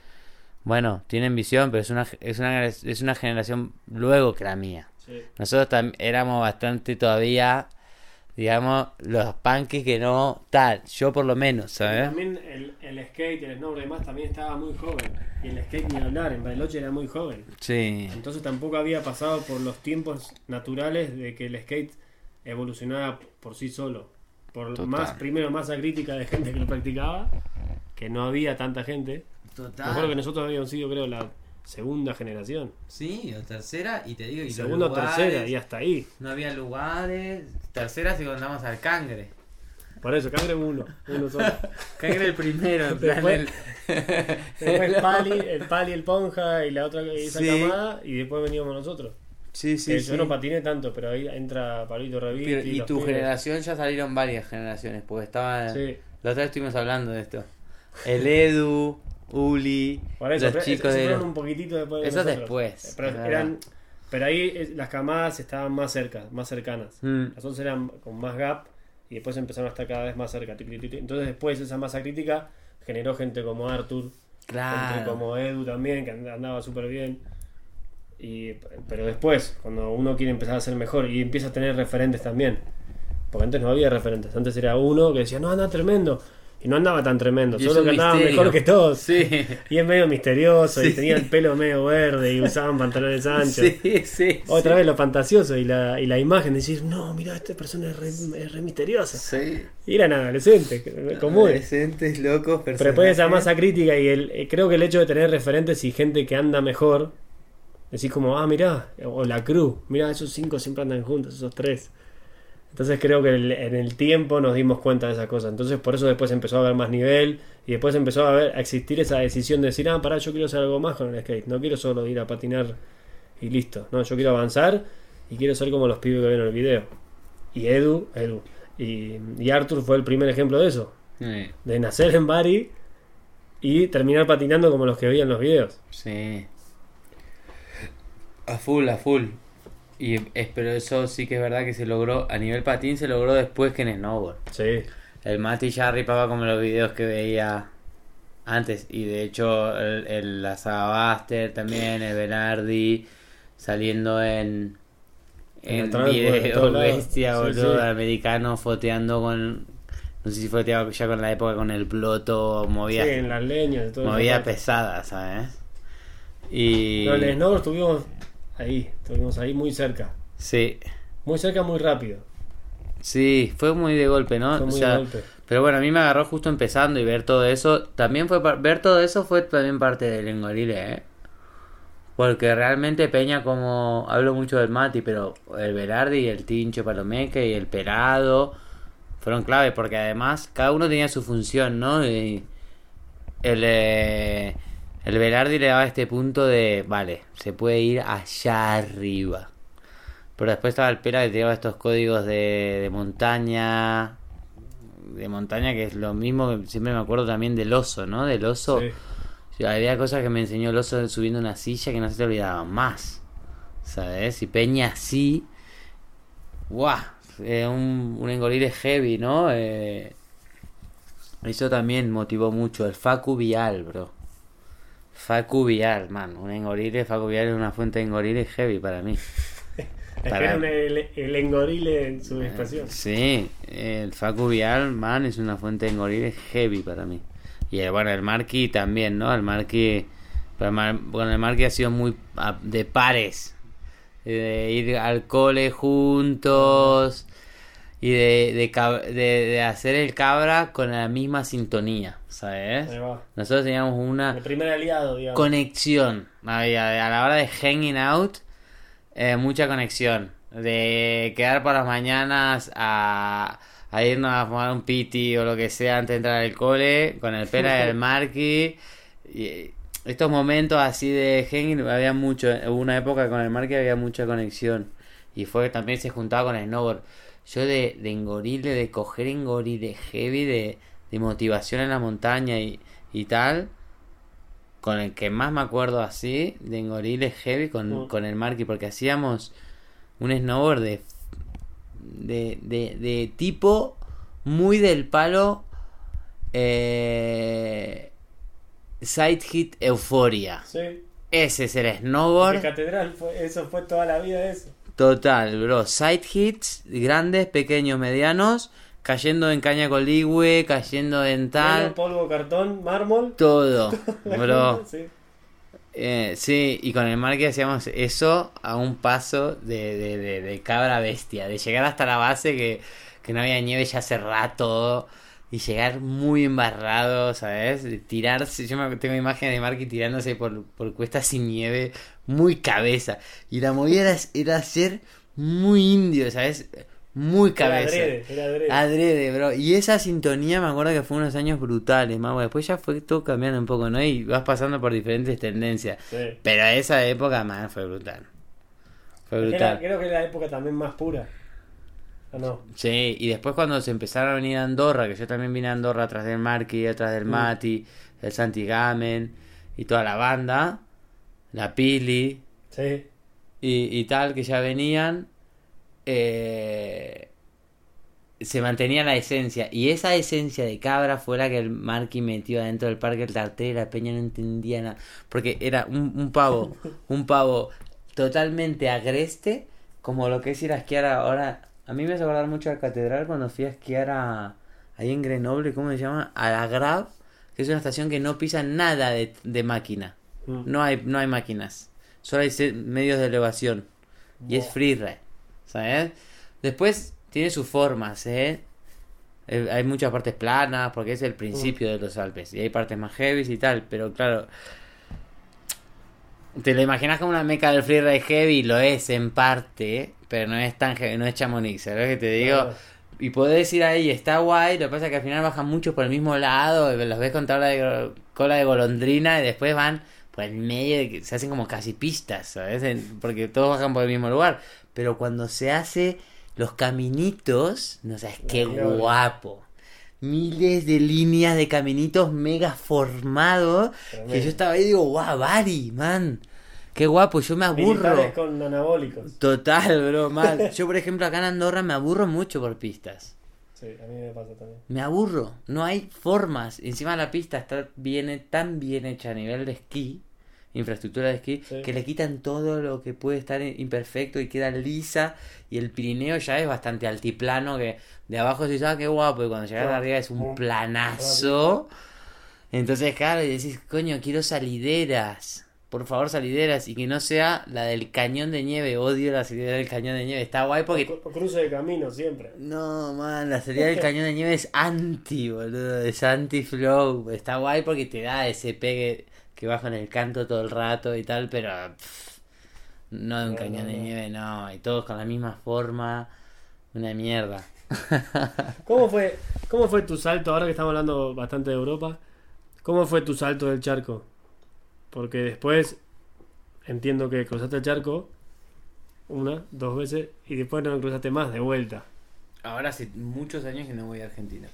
bueno, tienen visión, pero es una, es una, es una generación luego que la mía. Nosotros éramos bastante todavía, digamos, los punkies que no tal, yo por lo menos, ¿sabes? También el, el skate, el snowboard y demás también estaba muy joven. Y el skate ni hablar, en Bariloche era muy joven. Sí, Entonces tampoco había pasado por los tiempos naturales de que el skate evolucionara por sí solo. Por Total. más, primero masa crítica de gente que lo practicaba, que no había tanta gente. Me acuerdo que nosotros habíamos sido, creo, la segunda generación. Sí, o tercera, y te digo, Y segunda o tercera, y hasta ahí. no había lugares. Tercera si contamos al cangre. Por eso, Cangre uno, uno solo. Cangre el primero, en plan Después- el- Después Pali, el Pali, el Ponja y la otra esa Sí. camada, y después veníamos nosotros. Sí, Que yo no patiné tanto, pero ahí entra Pablito Reviti. Pero, y tu pibes. generación ya salieron varias generaciones, porque estaba... Sí. La otra vez estuvimos hablando de esto. El Edu, Uli, Por eso, los chicos esos de... fueron un poquitito después de Eso nosotros. después, Pero, eran, pero ahí eh, las camadas estaban más cerca, más cercanas. Mm. Las otras eran con más gap y después empezaron a estar cada vez más cerca. Entonces después esa masa crítica generó gente como Arthur, gente Claro. como Edu también, que and- andaba súper bien. Y, pero después, cuando uno quiere empezar a ser mejor y empieza a tener referentes también. Porque antes no había referentes. Antes era uno que decía, no, anda tremendo. Y no andaba tan tremendo, Y solo que andaba mejor que todos. Sí. Y es medio misterioso y tenía el pelo medio verde y usaban pantalones anchos. Sí. Otra vez lo fantasioso y la, y la imagen de decir, no, mira, esta persona es re, es re misteriosa. Y eran adolescentes, comunes. Adolescentes, locos, Pero después de esa masa crítica y el, eh, creo que el hecho de tener referentes y gente que anda mejor, decís como, ah, mirá, o la cruz, mirá, esos cinco siempre andan juntos, esos tres. Entonces creo que el- en el tiempo nos dimos cuenta de esas cosas. Entonces por eso después empezó a haber más nivel y después empezó a, haber, a existir esa decisión de decir, ah, pará, yo quiero hacer algo más con el skate. No quiero solo ir a patinar y listo. No, yo quiero avanzar y quiero ser como los pibes que ven el video. Y Edu, Edu. Y, y Arthur fue el primer ejemplo de eso. Sí. De nacer en Bari y terminar patinando como los que veían los videos. Sí. A full, a full. Y es, pero eso sí que es verdad que se logró, a nivel patín se logró después que en snowboard. Sí. El Mati ya ripaba como los videos que veía antes. Y de hecho, el, el la Saga Buster también, el Benardi, saliendo en, En en video bestia, Sí, boludo, sí. americano foteando con. No sé si foteaba ya con la época con el ploto, movía, Sí, en las leñas y todo movía pesada, ¿sabes? Y. En el snowboard estuvimos ahí, estuvimos ahí muy cerca. Sí, Muy cerca, muy rápido. sí, fue muy de golpe, ¿no? Fue O muy sea, de golpe. Pero bueno, a mí me agarró justo empezando y ver todo eso. También fue ver todo eso fue también parte del engorile, ¿eh? Porque realmente Peña, como hablo mucho del Mati, pero el Berardi y el Tincho Palomeque y el Perado fueron clave porque además cada uno tenía su función, ¿no? Y el, eh, el Berardi le daba este punto de, vale, se puede ir allá arriba. Pero después estaba el Pera que tiraba estos códigos de, de montaña, de montaña que es lo mismo que siempre me acuerdo también del oso, ¿no? Del oso. Sí. Había cosas que me enseñó el oso subiendo una silla que no se te olvidaban más. ¿Sabes? Y Peña así. ¡Guau! Eh, un, un engolire heavy, ¿no? Eh, eso también motivó mucho. El Facu Vial, bro. Facu Vial, man. Un engolire, Facu Vial es una fuente de engolire heavy para mí. Es Para- que el, el engorile en su expresión. Sí, el Facu Vial, man, es una fuente de engolire heavy para mí. Y el, bueno, el Marqui también, ¿no? El Marqui, Mar- bueno, el Marqui ha sido muy de pares. De ir al cole juntos y de, de, de hacer el cabra con la misma sintonía, ¿sabes? Nosotros teníamos una El primer aliado, digamos. conexión. Había, a la hora de hanging out, eh, mucha conexión. De quedar por las mañanas a, a irnos a fumar un piti o lo que sea antes de entrar al cole, con el pera del marqui. Y estos momentos así de hanging había mucho. Hubo una época con el marqui había mucha conexión. Y fue también se juntaba con el snowboard. Yo de, de engorile, de coger engorile heavy, de, de motivación en la montaña y, y tal con el que más me acuerdo así de Engorile Heavy con, Mm. con el Marky porque hacíamos un snowboard de, de, de, de tipo muy del palo Eh, Side Hit Euphoria. Sí. Ese es el De snowboard. catedral, fue, eso fue toda la vida eso. Total, bro. Side hits, grandes, pequeños, medianos. Cayendo en caña coligüe, cayendo en tal. Polvo, cartón, mármol. Todo, bro. Sí. Eh, sí, y con el Marque hacíamos eso a un paso de, de, de, de cabra bestia. De llegar hasta la base que, que no había nieve ya hace rato. Y llegar muy embarrado, ¿sabes? De Tirarse. Yo me, tengo imágenes de Marky tirándose por, por cuestas sin nieve. Muy cabeza. Y la movida era, era ser muy indio, ¿sabes? Muy Era cabeza. adrede, era adrede. Adrede, bro. Y esa sintonía me acuerdo que fue unos años brutales, más Después ya fue todo cambiando un poco, ¿no? Y vas pasando por diferentes tendencias. Sí. Pero esa época, man, fue brutal. Fue Era- brutal. creo que era la época también más pura. ¿O no? Sí, y después cuando se empezaron a venir a Andorra, que yo también vine a Andorra atrás del Marky, atrás del Mm. Mati, el Santi Gamen y toda la banda, la Pili Sí. y, y tal, que ya venían, eh, se mantenía la esencia. Y esa esencia de cabra fue la que el Marky metió adentro del parque el tarté y la peña no entendía nada. Porque era un, un pavo, un pavo totalmente agreste, como lo que es ir a esquiar ahora. A mí me hace acordar mucho a la catedral cuando fui a esquiar a, ahí en Grenoble, ¿cómo se llama? A la Grave, que es una estación que no pisa nada de, de máquina. Mm. No hay, no hay máquinas. Solo hay medios de elevación. Y es Buah. freeride. ¿Sabes? Después tiene sus formas, ¿eh? Eh, Hay muchas partes planas porque es el principio de los Alpes. Y hay partes más heavy y tal. Pero claro. Te lo imaginas como una meca del freeride heavy. Lo es en parte. Pero no es tan heavy. No es Chamonix. ¿Sabes que te digo? Claro. Y podés ir ahí, está guay, lo que pasa es que al final bajan muchos por el mismo lado, los ves con tabla de cola de golondrina y después van por el medio, de se hacen como casi pistas, ¿sabes? Porque todos bajan por el mismo lugar. Pero cuando se hace los caminitos, no sabes qué guapo. Miles de líneas de caminitos mega formados. Que yo estaba ahí y digo, guau, Bari, man. Qué guapo, yo me aburro. Militares con anabólicos. Total, bro, mal. Yo, por ejemplo, acá en Andorra me aburro mucho por pistas. Sí, a mí me pasa también. Me aburro. No hay formas. Encima la pista está bien, tan bien hecha a nivel de esquí, infraestructura de esquí, Sí. que le quitan todo lo que puede estar imperfecto y queda lisa. Y el Pirineo ya es bastante altiplano, que de abajo se dice, ah, qué guapo. Y cuando llegas Claro. arriba es un planazo. Entonces, claro, y decís, coño, quiero salideras. Por favor, salideras. Y que no sea la del cañón de nieve. Odio la salidera del cañón de nieve. Está guay porque Por, por cruce de camino siempre. no, man, la salida del cañón de nieve es anti, boludo. Es anti-flow. Está guay porque te da ese pegue que baja en el canto todo el rato y tal, pero. pff, no de un No, cañón no, de nieve, no. Y todos con la misma forma. Una mierda. ¿Cómo fue, ¿Cómo fue tu salto, ahora que estamos hablando bastante de Europa? ¿Cómo fue tu salto del charco? Porque después entiendo que cruzaste el charco una, dos veces y después no cruzaste más de vuelta. Ahora hace muchos años que no voy a Argentina.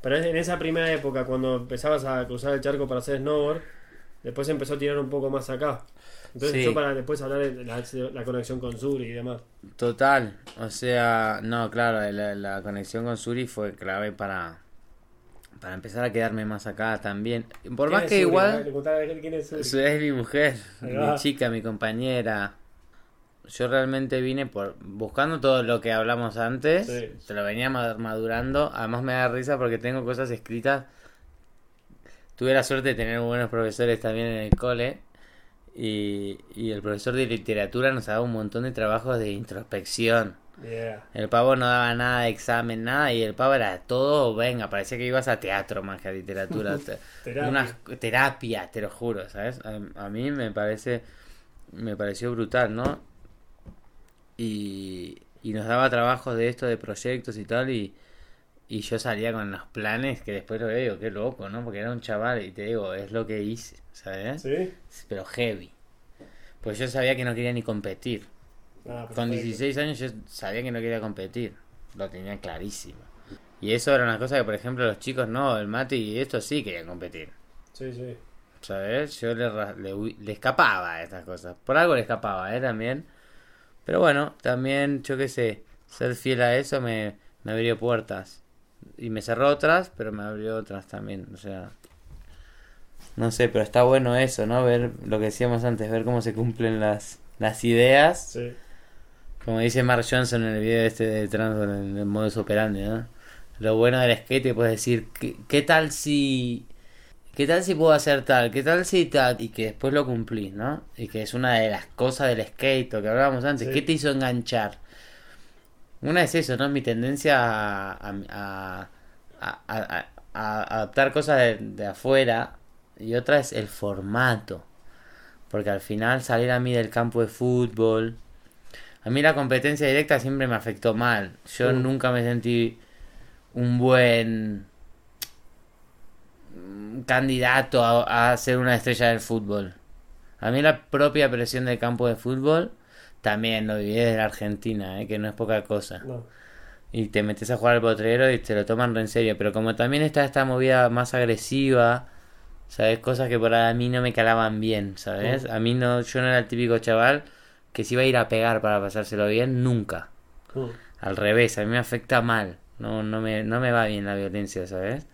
Pero en esa primera época, cuando empezabas a cruzar el charco para hacer snowboard, después empezó a tirar un poco más acá. Entonces Sí. yo para después hablar de la, la conexión con Sur y demás. Total, o sea, no, claro, la, la conexión con Suri fue clave para, para empezar a quedarme más acá también. Por ¿Quién más es que Suri? igual... Quién es Suri. Su- Es mi mujer, mi chica, mi compañera. Yo realmente vine por buscando todo lo que hablamos antes. Sí. Se lo venía ma- madurando. Además me da risa porque tengo cosas escritas. Tuve la suerte de tener buenos profesores también en el cole. Y, y el profesor de literatura nos daba un montón de trabajos de introspección. Yeah. El pavo no daba nada de examen, nada, y el pavo era todo, venga, parecía que ibas a teatro más que a literatura. Te- Terapia. Una terapia, te lo juro, ¿sabes? A, a mí me parece, me pareció brutal, ¿no? Y, y nos daba trabajos de esto, de proyectos y tal, y, y yo salía con los planes que después lo veo, qué loco, ¿no? Porque era un chaval, y te digo, es lo que hice, ¿sabes? ¿Sí? Pero heavy. Pues yo sabía que no quería ni competir. Ah, Con perfecto. 16 años yo sabía que no quería competir. Lo tenía clarísimo. Y eso era una cosa que, por ejemplo, los chicos no, el Mati y esto sí querían competir. Sí, sí. ¿Sabes? Yo le, le escapaba a estas cosas. Por algo le escapaba, ¿eh? También. Pero bueno, también, yo qué sé, ser fiel a eso me, me abrió puertas. Y me cerró otras, pero me abrió otras también. O sea, no sé, pero está bueno eso, ¿no? Ver lo que decíamos antes, ver cómo se cumplen las, las ideas. Sí. Como dice Mark Johnson en el video este de trans en el modus operandi, ¿no? Lo bueno del skate puedes decir, ¿qué, ¿qué tal si... ¿Qué tal si puedo hacer tal? ¿Qué tal si tal? Y que después lo cumplís, ¿no? Y que es una de las cosas del skate, lo que hablábamos antes. Sí. ¿Qué te hizo enganchar? Una es eso, ¿no? Mi tendencia a, a, a- a- adaptar cosas de, de afuera. Y otra es el formato. Porque al final salir a mí del campo de fútbol... A mí la competencia directa siempre me afectó mal. Yo Mm. nunca me sentí un buen candidato a, a ser una estrella del fútbol. A mí la propia presión del campo de fútbol también lo viví desde la Argentina, ¿eh? que no es poca cosa. No. Y te metes a jugar al potrero y te lo toman re en serio. Pero como también está esta movida más agresiva, ¿sabes? Cosas que por ahí a mí no me calaban bien, ¿sabes? Mm. A mí no, yo no era el típico chaval que se iba a ir a pegar para pasárselo bien, nunca. Mm. Al revés, a mí me afecta mal. No, no, me, no me va bien la violencia, ¿sabes?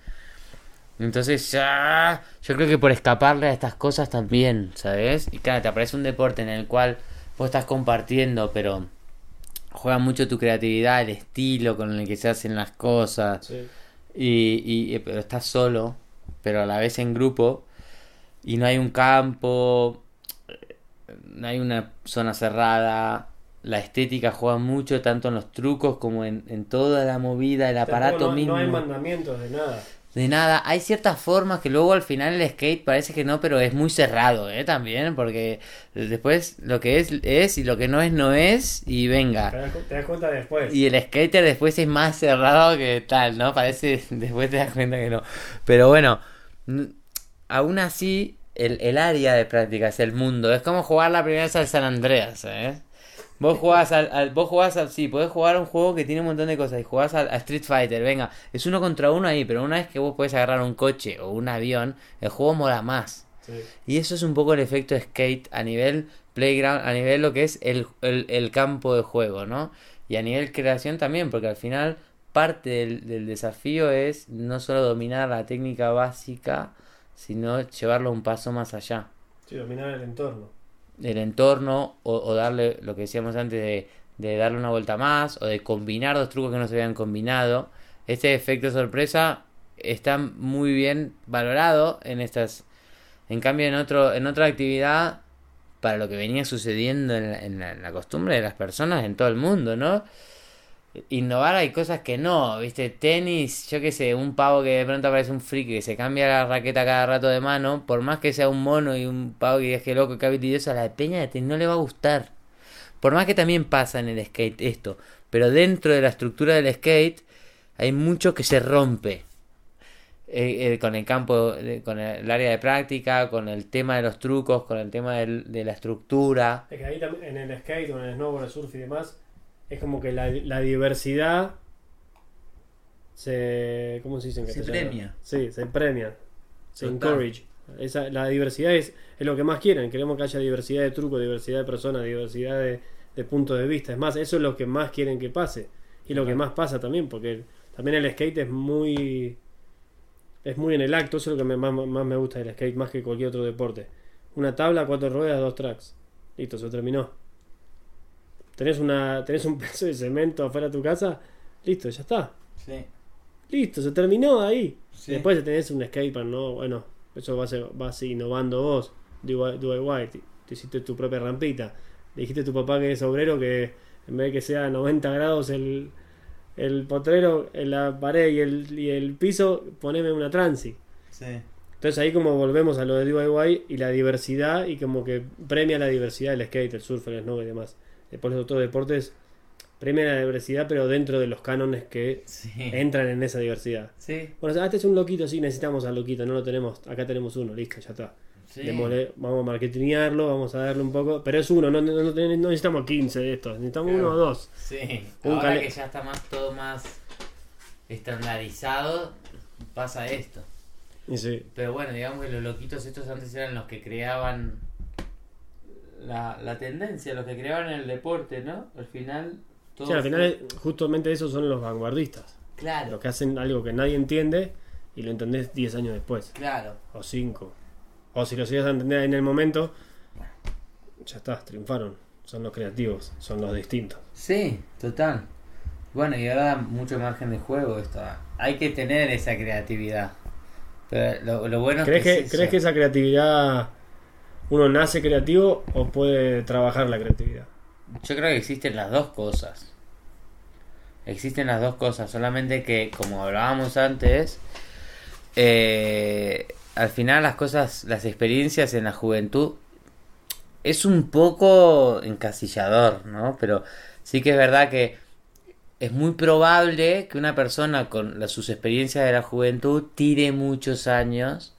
Entonces ya... Yo creo que por escaparle a estas cosas también, ¿sabes? Y claro, te aparece un deporte en el cual vos estás compartiendo, pero juega mucho tu creatividad, el estilo con el que se hacen las cosas. Sí. Y, y- pero estás solo, pero a la vez en grupo. Y no hay un campo, no hay una zona cerrada. La estética juega mucho, tanto en los trucos como en, en toda la movida, el aparato no, mismo. No hay mandamientos de nada. De nada, hay ciertas formas que luego al final el skate parece que no, pero es muy cerrado, ¿eh? También, porque después lo que es es y lo que no es no es y venga. Te das, cuenta después. Y el skater después es más cerrado que tal, ¿no? Parece, después te das cuenta que no. Pero bueno, aún así, el, el área de práctica es el mundo. Es como jugar la primera vez al San Andreas, ¿eh? Vos jugás al, al- vos jugás al, sí, podés jugar a un juego que tiene un montón de cosas y jugás al, a Street Fighter, venga, es uno contra uno ahí, pero una vez que vos podés agarrar un coche o un avión, el juego mola más. Sí. Y eso es un poco el efecto skate a nivel playground, a nivel lo que es el, el, el campo de juego, ¿no? Y a nivel creación también, porque al final parte del, del desafío es no solo dominar la técnica básica, sino llevarlo un paso más allá. Sí, dominar el entorno. Del entorno o, o darle lo que decíamos antes de, de darle una vuelta más o de combinar dos trucos que no se habían combinado. Este efecto sorpresa está muy bien valorado en estas en cambio, en otro, en otra actividad, para lo que venía sucediendo en la, en la- en la costumbre de las personas en todo el mundo, ¿no? Innovar hay cosas que no, ¿viste? Tenis, yo qué sé, un pavo que de pronto aparece un friki que se cambia la raqueta cada rato de mano, por más que sea un mono y un pavo que digas que loco, que habilidoso, a la peña de tenis no le va a gustar. Por más que también pasa en el skate esto, pero dentro de la estructura del skate hay mucho que se rompe eh, eh, con el campo, con el, área de práctica, con el tema de los trucos, con el tema del- de la estructura. Es que ahí también, en el skate en el snowboard, el surf y demás, es como que la, la diversidad se. ¿Cómo se dice en Se premia. Sí, se premia. Se Total. encourage. Esa, la diversidad es, es lo que más quieren. Queremos que haya diversidad de trucos, diversidad de personas, diversidad de, de puntos de vista. Es más, eso es lo que más quieren que pase. Y lo que más pasa también, porque también el skate es muy. Es muy en el acto, eso es lo que me- más, más me gusta del skate, más que cualquier otro deporte. Una tabla, cuatro ruedas, dos tracks. Listo, se terminó. Tenés, una, tenés un pedazo de cemento afuera de tu casa, listo, ya está. Sí. Listo, se terminó ahí. Sí. Después tenés un skatepark, ¿no? Bueno, eso vas, a- vas innovando vos. DIY, te, te hiciste tu propia rampita. Le dijiste a tu papá que es obrero que en vez de que sea 90 grados el, el potrero, en la pared y el, y el piso, poneme una transi. Sí. Entonces ahí como volvemos a lo de DIY y la diversidad y como que premia la diversidad del skate, el surf, el snow y demás. Después los otros deportes premia la diversidad pero dentro de los cánones que Sí. entran en esa diversidad. Sí. Bueno, ah, este es un loquito, sí, necesitamos al loquito, no lo tenemos, acá tenemos uno, listo, ya está. Sí. Vamos a marketingarlo, vamos a darle un poco, pero es uno, no, necesitamos 15 de estos, necesitamos Claro. uno o dos. Sí. Un Ahora que ya está más todo más estandarizado, pasa esto. Sí, Pero bueno, digamos que los loquitos estos antes eran los que creaban la, la tendencia, los que creaban el deporte, ¿no? Al final... Todo Sí, al fue- final justamente esos son los vanguardistas. Claro. Los que hacen algo que nadie entiende y lo entendés 10 años después. Claro. O 5. O si lo llegas a entender en el momento, ya está, triunfaron. Son los creativos, son los distintos. Sí, total. Bueno, y ahora da mucho margen de juego esto. Hay que tener esa creatividad. Pero lo, lo bueno ¿Crees, es que, que, es ¿Crees que esa creatividad uno nace creativo o puede trabajar la creatividad? Yo creo que existen las dos cosas. Existen las dos cosas, solamente que, como hablábamos antes, eh, al final las cosas, las experiencias en la juventud es un poco encasillador, ¿no? Pero sí que es verdad que es muy probable que una persona con sus experiencias de la juventud tire muchos años.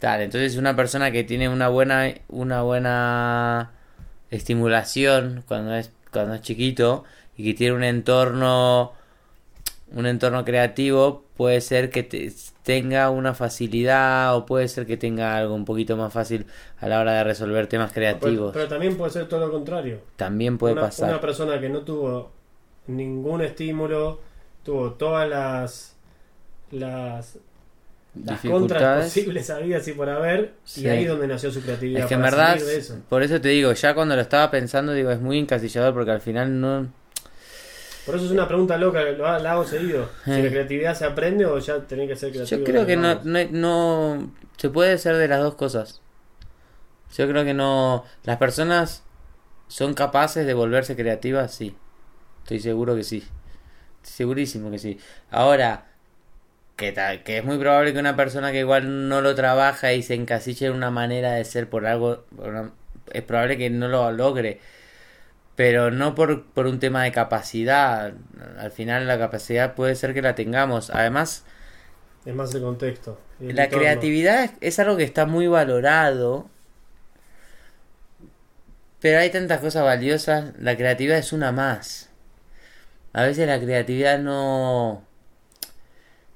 Tal, entonces una persona que tiene una buena, una buena estimulación cuando es, cuando es chiquito y que tiene un entorno, un entorno creativo, puede ser que te- tenga una facilidad o puede ser que tenga algo un poquito más fácil a la hora de resolver temas Pero, creativos. pero también puede ser todo lo contrario. También puede una, pasar. una persona que no tuvo ningún estímulo, tuvo todas las las, las contras posibles habidas y por haber, Sí. y ahí es donde nació su creatividad. Es que en verdad, eso. por eso te digo, ya cuando lo estaba pensando, digo, es muy encasillador porque al final no... Por eso es una pregunta loca, la hago seguido. Si Eh. la creatividad se aprende o ya tenés que ser creativo. Yo creo que no, no, no... Se puede ser de las dos cosas. Yo creo que no... Las personas son capaces de volverse creativas, sí. Estoy seguro que sí. Segurísimo que sí. Ahora, que, que es muy probable que una persona que igual no lo trabaja y se encasille en una manera de ser por algo... por una- es probable que no lo logre. Pero no por, por un tema de capacidad. Al final la capacidad puede ser que la tengamos. Además, Es más el contexto. el la entorno. creatividad es, es algo que está muy valorado. Pero hay tantas cosas valiosas. La creatividad es una más. A veces la creatividad no...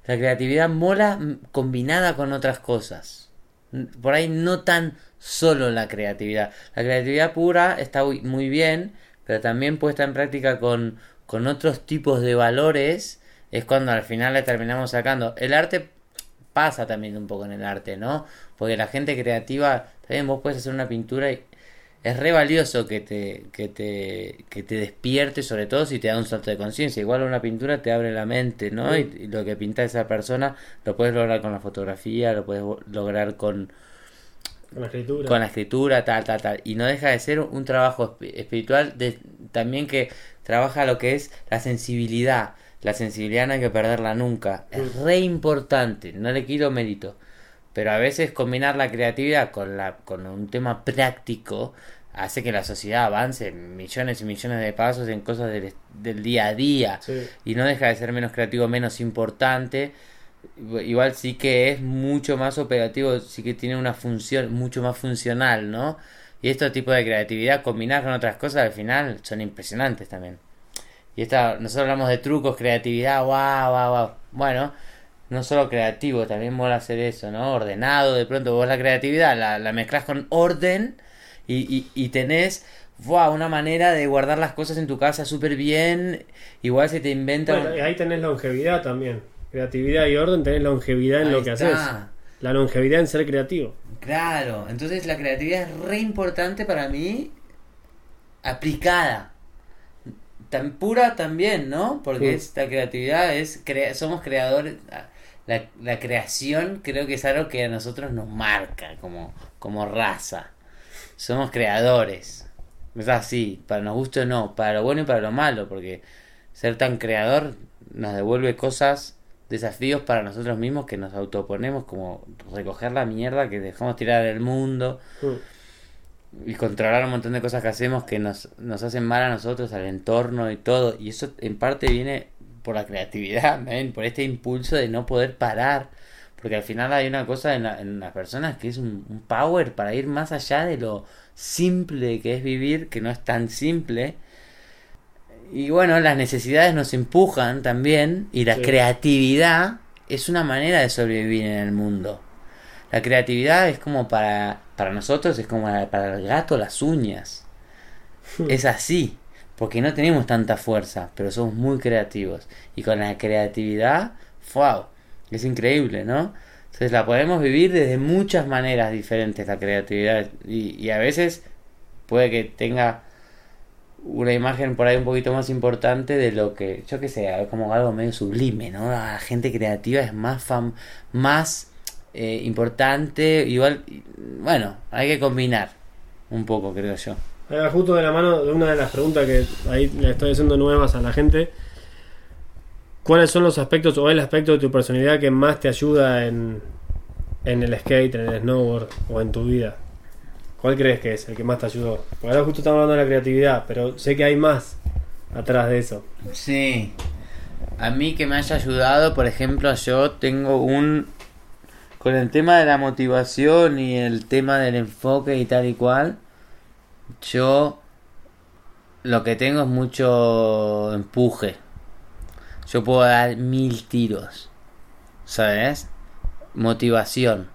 La creatividad mola mm, combinada con otras cosas. N- Por ahí no tan solo la creatividad. La creatividad pura está muy- bien, pero también puesta en práctica con, con otros tipos de valores. Es cuando al final le terminamos sacando. El arte pasa también un poco en el arte, ¿no? Porque la gente creativa, también vos puedes hacer una pintura y es re valioso que te, que te, que te despierte, sobre todo si te da un salto de conciencia. Igual una pintura te abre la mente, ¿no? Y, y lo que pinta esa persona lo puedes lograr con la fotografía, lo puedes lograr con, Con la escritura. con la escritura, tal, tal, tal. Y no deja de ser un trabajo esp- espiritual de, también que trabaja lo que es la sensibilidad. La sensibilidad no hay que perderla nunca. Es re importante, no le quito mérito. Pero a veces combinar la creatividad con, la, con un tema práctico hace que la sociedad avance millones y millones de pasos en cosas del, del día a día Sí. y no deja de ser menos creativo, menos importante. Igual sí que es mucho más operativo, sí que tiene una función mucho más funcional, ¿no? Y estos tipos de creatividad combinadas con otras cosas al final son impresionantes también. Y esta, nosotros hablamos de trucos, creatividad, wow, wow, wow. Bueno, no solo creativo, también mola hacer eso, ¿no? Ordenado, de pronto vos la creatividad la, la mezclas con orden y, y, y tenés wow, una manera de guardar las cosas en tu casa súper bien. Igual se te inventa... Bueno, ahí tenés longevidad también. Creatividad y orden, tenés longevidad en Ahí lo que está. haces. La longevidad en ser creativo. Claro, entonces la creatividad es re importante para mí aplicada. Tan pura también, ¿no? Porque Sí. esta creatividad es crea- somos creadores la, la creación creo que es algo que a nosotros nos marca como como raza. Somos creadores. Es así, para nos guste o no, para lo bueno y para lo malo, porque ser tan creador nos devuelve cosas, desafíos para nosotros mismos que nos autoponemos, como recoger la mierda que dejamos tirar del mundo Mm. y controlar un montón de cosas que hacemos que nos, nos hacen mal a nosotros, al entorno y todo. Y eso en parte viene por la creatividad, ¿ven? por este impulso de no poder parar. Porque al final hay una cosa en, la- en las personas que es un, un power para ir más allá de lo simple que es vivir, que no es tan simple. Y bueno, las necesidades nos empujan también y la Sí. creatividad es una manera de sobrevivir en el mundo. La creatividad es como para, para nosotros, es como para el gato las uñas. Es así. Porque no tenemos tanta fuerza, pero somos muy creativos. Y con la creatividad, wow, es increíble, ¿no? Entonces la podemos vivir desde muchas maneras diferentes la creatividad. Y, y a veces puede que tenga una imagen por ahí un poquito más importante de lo que, yo que sé, como algo medio sublime, ¿no? La gente creativa es más fam más eh, importante, igual, bueno, hay que combinar un poco, creo yo. justo de la mano de una de las preguntas que ahí le estoy haciendo nuevas a la gente, ¿cuáles son los aspectos o el aspecto de tu personalidad que más te ayuda en, en el skate, en el snowboard o en tu vida? ¿Cuál crees que es el que más te ayudó? Porque ahora justo estamos hablando de la creatividad, pero sé que hay más atrás de eso. Sí. A mí que me haya ayudado, por ejemplo, yo tengo un... Con el tema de la motivación y el tema del enfoque y tal y cual, yo lo que tengo es mucho empuje. Yo puedo dar mil tiros. ¿Sabes? Motivación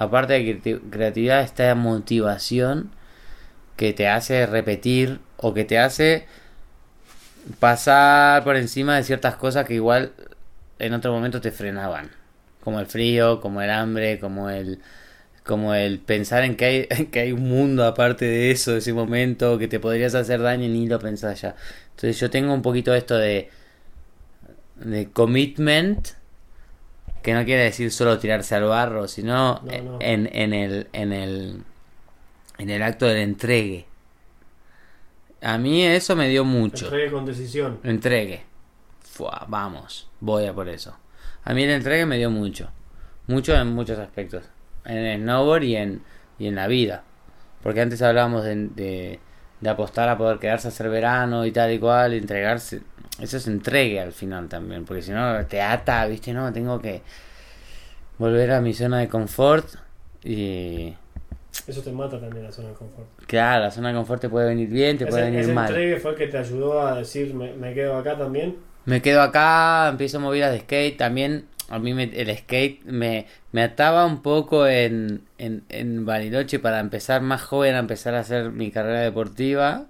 aparte de creatividad, está motivación que te hace repetir o que te hace pasar por encima de ciertas cosas que igual en otro momento te frenaban. Como el frío, como el hambre, como el como el pensar en que hay, que hay un mundo aparte de eso, de ese momento, que te podrías hacer daño y ni lo pensás ya. Entonces yo tengo un poquito esto de, de commitment que no quiere decir solo tirarse al barro, sino En, en, el, en, el, en el acto del entregue. A mí eso me dio mucho. Entregue con decisión. Entregue. vamos, voy a por eso. A mí el entregue me dio mucho. Mucho en muchos aspectos. En el snowboard y en, y en la vida. Porque antes hablábamos de, de, apostar a poder quedarse a hacer verano y tal y cual, entregarse eso es entregue al final también, porque si no te ata, viste, no, tengo que volver a mi zona de confort y... Eso te mata también la zona de confort. Claro, la zona de confort te puede venir bien, te puede venir ese mal. entregue fue el que te ayudó a decir, me, quedo acá también? Me quedo acá, empiezo a movidas de skate, también a mí el skate me, me ataba un poco en, en, en Bariloche para empezar más joven a empezar a hacer mi carrera deportiva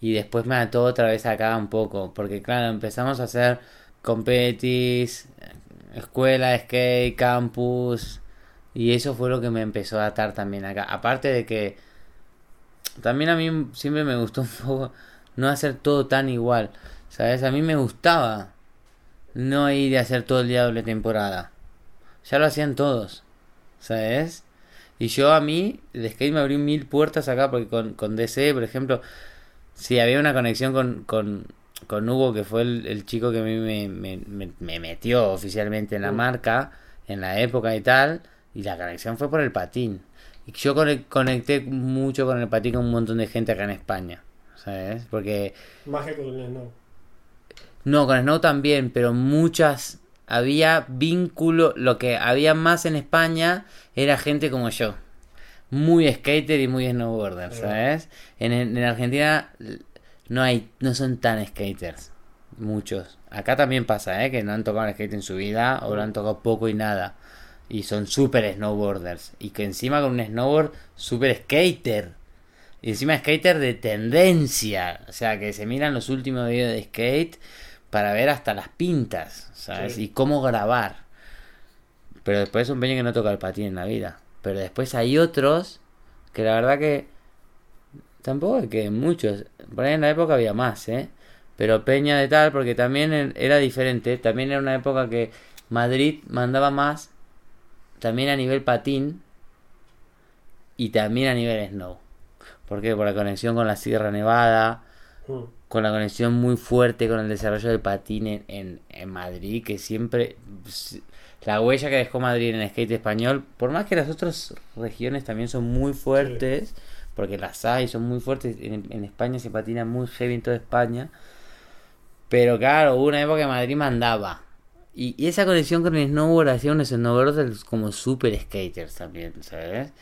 y después me ató otra vez acá un poco, porque claro, empezamos a hacer competis, escuela, skate, campus, y eso fue lo que me empezó a atar también acá. Aparte de que también a mí siempre me gustó un poco no hacer todo tan igual, ¿sabes? A mí me gustaba no ir a hacer todo el día doble temporada. Ya lo hacían todos, ¿sabes? Y yo a mí, el skate me abrió mil puertas acá, porque con, con DC, por ejemplo, Sí, había una conexión con, con, con Hugo, que fue el, chico que a mí me, me, me, metió oficialmente en la mm. marca, en la época y tal, y la conexión fue por el patín. Y yo conecté mucho con el patín con un montón de gente acá en España, ¿sabes? Porque... Más que con el Snow. No, con Snow también, pero muchas... Había vínculo, lo que había más en España era gente como yo muy skater y muy snowboarder, ¿sabes? En, en, Argentina no hay, no son tan skaters, muchos. Acá también pasa, ¿eh? Que no han tocado skate en su vida o lo han tocado poco y nada. Y son super snowboarders. Y que encima con un snowboard super skater. Y encima skater de tendencia. O sea, que se miran los últimos videos de skate para ver hasta las pintas, ¿sabes? Y cómo grabar. Pero después es un peño que no toca el patín en la vida. Pero después hay otros que la verdad que tampoco es que muchos. Por ahí en la época había más, ¿eh? Pero Peña de tal, porque también era diferente. También era una época que Madrid mandaba más. También a nivel patín. Y también a nivel snow. ¿Por qué? Por la conexión con la Sierra Nevada. Con la conexión muy fuerte con el desarrollo del patín en, en Madrid. Que siempre la huella que dejó Madrid en el skate español, por más que las otras regiones también son muy fuertes, porque las hay, son muy fuertes, en, España se patina muy heavy en toda España, pero claro, hubo una época que Madrid mandaba. Y, esa conexión con el snowboard hacía unos snowboarders como super skaters también, ¿sabes?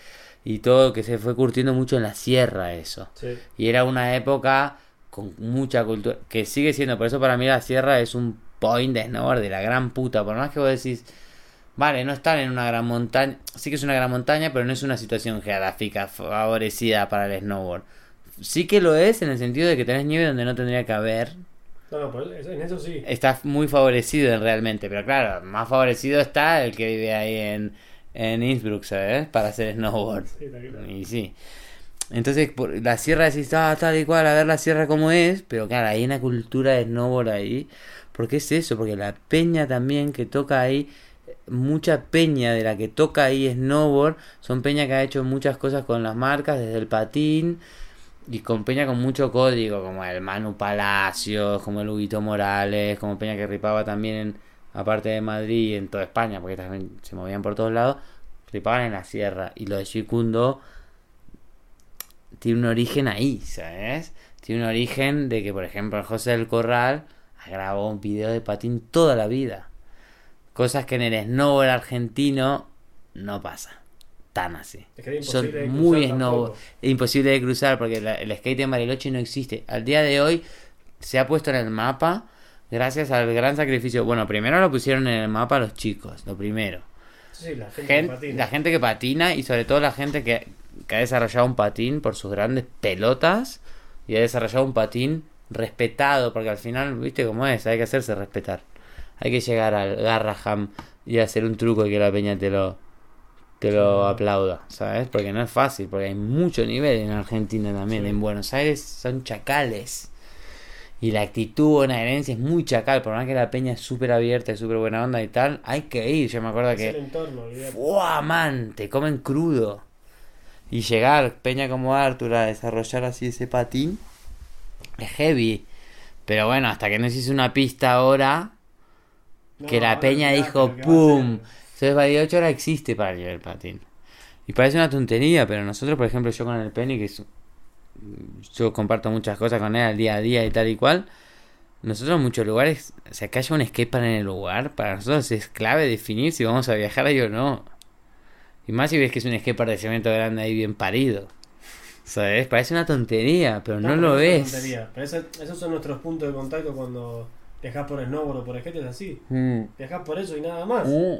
Y todo que se fue curtiendo mucho en la sierra eso. Y era una época con mucha cultura, que sigue siendo, por eso para mí la sierra es un point de snowboard de la gran puta, por más que vos decís Vale, no están en una gran montaña. Sí que es una gran montaña, pero no es una situación geográfica favorecida para el snowboard. sí que lo es en el sentido de que tenés nieve donde no tendría que haber. No, no, pues en eso sí. Está muy favorecido realmente, pero claro, más favorecido está el que vive ahí en, en Innsbruck, ¿sabes? Para hacer snowboard. Sí. Y sí. Entonces, por la sierra decís, ah, tal y cual, a ver la sierra como es, pero claro, hay una cultura de snowboard ahí. porque es eso? Porque la peña también que toca ahí, mucha peña de la que toca ahí snowboard, son peña que ha hecho muchas cosas con las marcas, desde el patín, y con peña con mucho código, como el Manu Palacios, como el Huguito Morales, como peña que ripaba también, en, aparte de Madrid, en toda España, porque también se movían por todos lados, ripaban en la sierra. Y lo de Chicundo tiene un origen ahí, ¿sabes? Tiene un origen de que, por ejemplo, José del Corral grabó un video de patín toda la vida. Cosas que en el snowboard argentino no pasa. Tan así. Es que era Son imposible de muy snowboard. imposible de cruzar porque la- el skate en Bariloche no existe. Al día de hoy se ha puesto en el mapa gracias al gran sacrificio. Bueno, primero lo pusieron en el mapa los chicos, lo primero. Sí, la gente Gen- que patina. la gente que patina y sobre todo la gente que, que ha desarrollado un patín por sus grandes pelotas y ha desarrollado un patín respetado, porque al final, viste cómo es, hay que hacerse respetar. Hay que llegar al Garraham y hacer un truco y que la peña te lo te lo aplauda, ¿sabes? Porque no es fácil, porque hay mucho nivel en Argentina también. Sí. En Buenos Aires son chacales. Y la actitud bonaerense es muy chacal, por más que la peña es súper abierta y súper buena onda y tal, hay que ir. Yo me acuerdo Es que el entorno, olvidate. ¡Fua, man! Te comen crudo. Y llegar, Peña como Arthur, a desarrollar así ese patín, es heavy. Pero bueno, hasta que no se hizo una pista ahora, No, que la Peña dijo ¡pum! Entonces Bariloche ahora existe para el nivel patín. Y parece una tontería, pero nosotros, por ejemplo, yo con el Penny, que es- yo comparto muchas cosas con él al día a día y tal y cual. Nosotros en muchos lugares, o sea, que haya un skatepark en el lugar, para nosotros es clave definir si vamos a viajar ahí o no. Y más si ves que es un skatepark de cemento grande ahí bien parido. ¿Sabes? Parece una tontería, pero no, pero lo es ves. tontería. Pero eso- esos son nuestros puntos de contacto cuando viajás por snowboard o por skate, es así. Mm. Viajás por eso y nada más. Mm.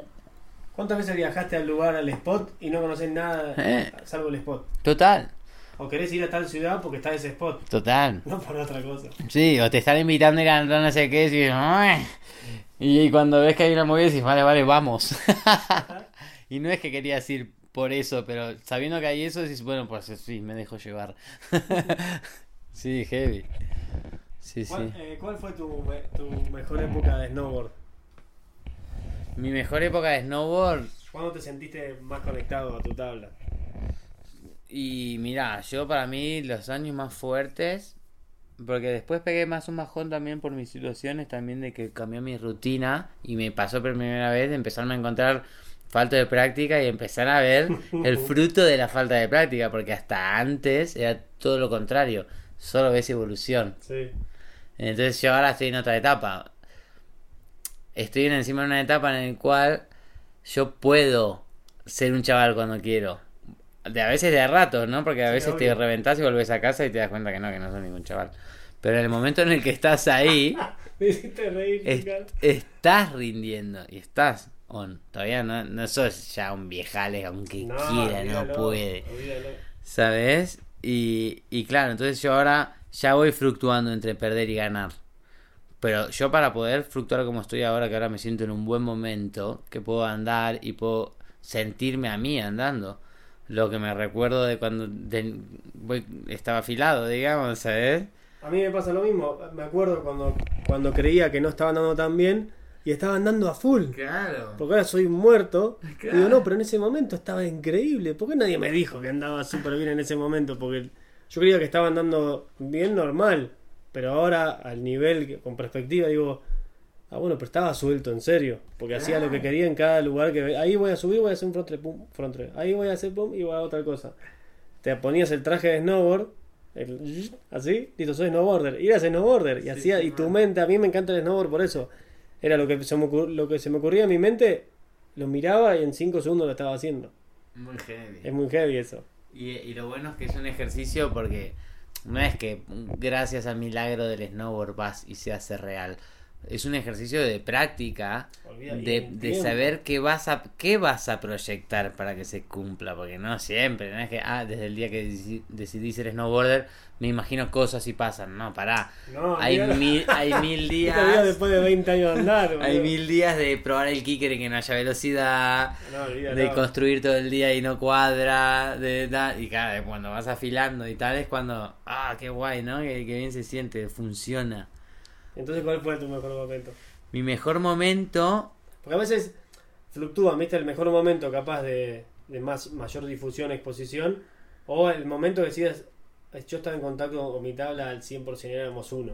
¿Cuántas veces viajaste al lugar, al spot y no conoces nada Eh. salvo el spot? Total, O querés ir a tal ciudad porque está ese spot, total. no por otra cosa. Sí, o te están invitando a ir a no sé qué, y, y cuando ves que hay una movida dices, vale, vale, vamos. Y no es que querías ir por eso, pero sabiendo que hay eso, dices, bueno, pues sí, me dejo llevar. sí, heavy. Sí, sí. ¿Cuál, eh, cuál fue tu, tu mejor época de snowboard? Mi mejor época de snowboard, ¿Cuándo te sentiste más conectado a tu tabla? y mira, yo para mí los años más fuertes, porque después pegué más un bajón también por mis situaciones, también de que cambió mi rutina y me pasó por primera vez de empezarme a encontrar falta de práctica y empezar a ver el fruto de la falta de práctica, porque hasta antes era todo lo contrario, solo ves evolución. Sí. Entonces yo ahora estoy en otra etapa. Estoy en encima de una etapa en la cual yo puedo ser un chaval cuando quiero. De a veces de a ratos, ¿no? Porque a Sí, veces te reventás y volvés a casa y te das cuenta que no, que no sos ningún chaval. Pero en el momento en el que estás ahí, Me hiciste reír, es- Ricardo. estás rindiendo y estás on. Todavía no, no sos ya un viejales, aunque No, quiera, no puede. olvídalo. ¿Sabes? Y, y claro, entonces yo ahora ya voy fluctuando entre perder y ganar. Pero yo para poder fluctuar como estoy ahora, que ahora me siento en un buen momento, que puedo andar y puedo sentirme a mí andando. Lo que me recuerdo de cuando de- voy- estaba afilado, digamos, ¿sabes? A mí me pasa lo mismo. Me acuerdo cuando, cuando creía que no estaba andando tan bien y estaba andando a full. Claro. Porque ahora soy muerto. Claro. Digo, no, pero en ese momento estaba increíble. ¿Por qué nadie me dijo que andaba súper bien en ese momento? Porque yo creía que estaba andando bien normal. Pero ahora, al nivel, que- con perspectiva, digo, ah, bueno, pero estaba suelto, en serio. Porque hacía lo que quería en cada lugar que Ahí voy a subir, voy a hacer un front pum, front. Ahí voy a hacer pum y voy a otra cosa. Te ponías el traje de snowboard. el- así, listo, soy snowboarder. A ser snowboarder. Y hacía, y tu mente, a mí me encanta el snowboard por eso. Era lo que se me, ocur- lo que se me ocurría en mi mente, lo miraba y en 5 segundos lo estaba haciendo. Muy heavy. Es muy heavy eso. Y, y lo bueno es que es un ejercicio porque no es que gracias al milagro del snowboard vas y se hace real. Es un ejercicio de práctica, de, de saber qué vas a qué vas a proyectar para que se cumpla, porque no siempre, no es que ah, desde el día que deci- decidí ser snowboarder me imagino cosas y pasan, no, pará. No, hay mil hay mil días después de 20 años de andar, hay mil días de probar el kicker y que no haya velocidad, No, de construir todo el día y no cuadra, de tal, y claro, cuando vas afilando y tal es cuando, ah, qué guay, ¿no? Que, que bien se siente, funciona. Entonces, ¿cuál fue tu mejor momento? Mi mejor momento, Porque a veces fluctúa, ¿viste? El mejor momento capaz de, de más mayor difusión, exposición, o el momento que decidas, yo estaba en contacto con mi tabla al 100%, éramos uno.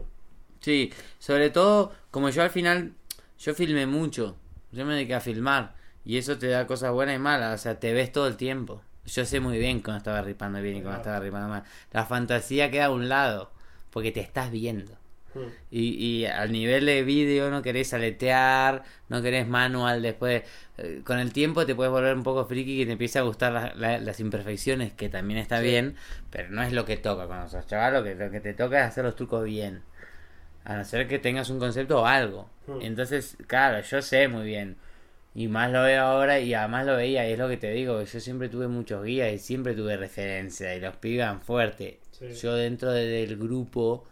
sí, sobre todo, como yo al final, yo filmé mucho, yo me dediqué a filmar, y eso te da cosas buenas y malas, o sea, te ves todo el tiempo. Yo sé muy bien cuando estaba ripando bien y cuando Ajá. estaba ripando mal. La fantasía queda a un lado, porque te estás viendo. Hmm. Y, y al nivel de vídeo no querés aletear, no querés manual después. eh, con el tiempo te puedes volver un poco friki y te empieza a gustar la- la- las imperfecciones, que también está Sí. bien, pero no es lo que toca cuando sos chaval, lo que, lo que te toca es hacer los trucos bien. A no ser que tengas un concepto o algo. Hmm. Entonces, claro, yo sé muy bien. Y más lo veo ahora y además lo veía, y es lo que te digo, yo siempre tuve muchos guías y siempre tuve referencia y los piban fuerte. Sí. Yo dentro de- del grupo,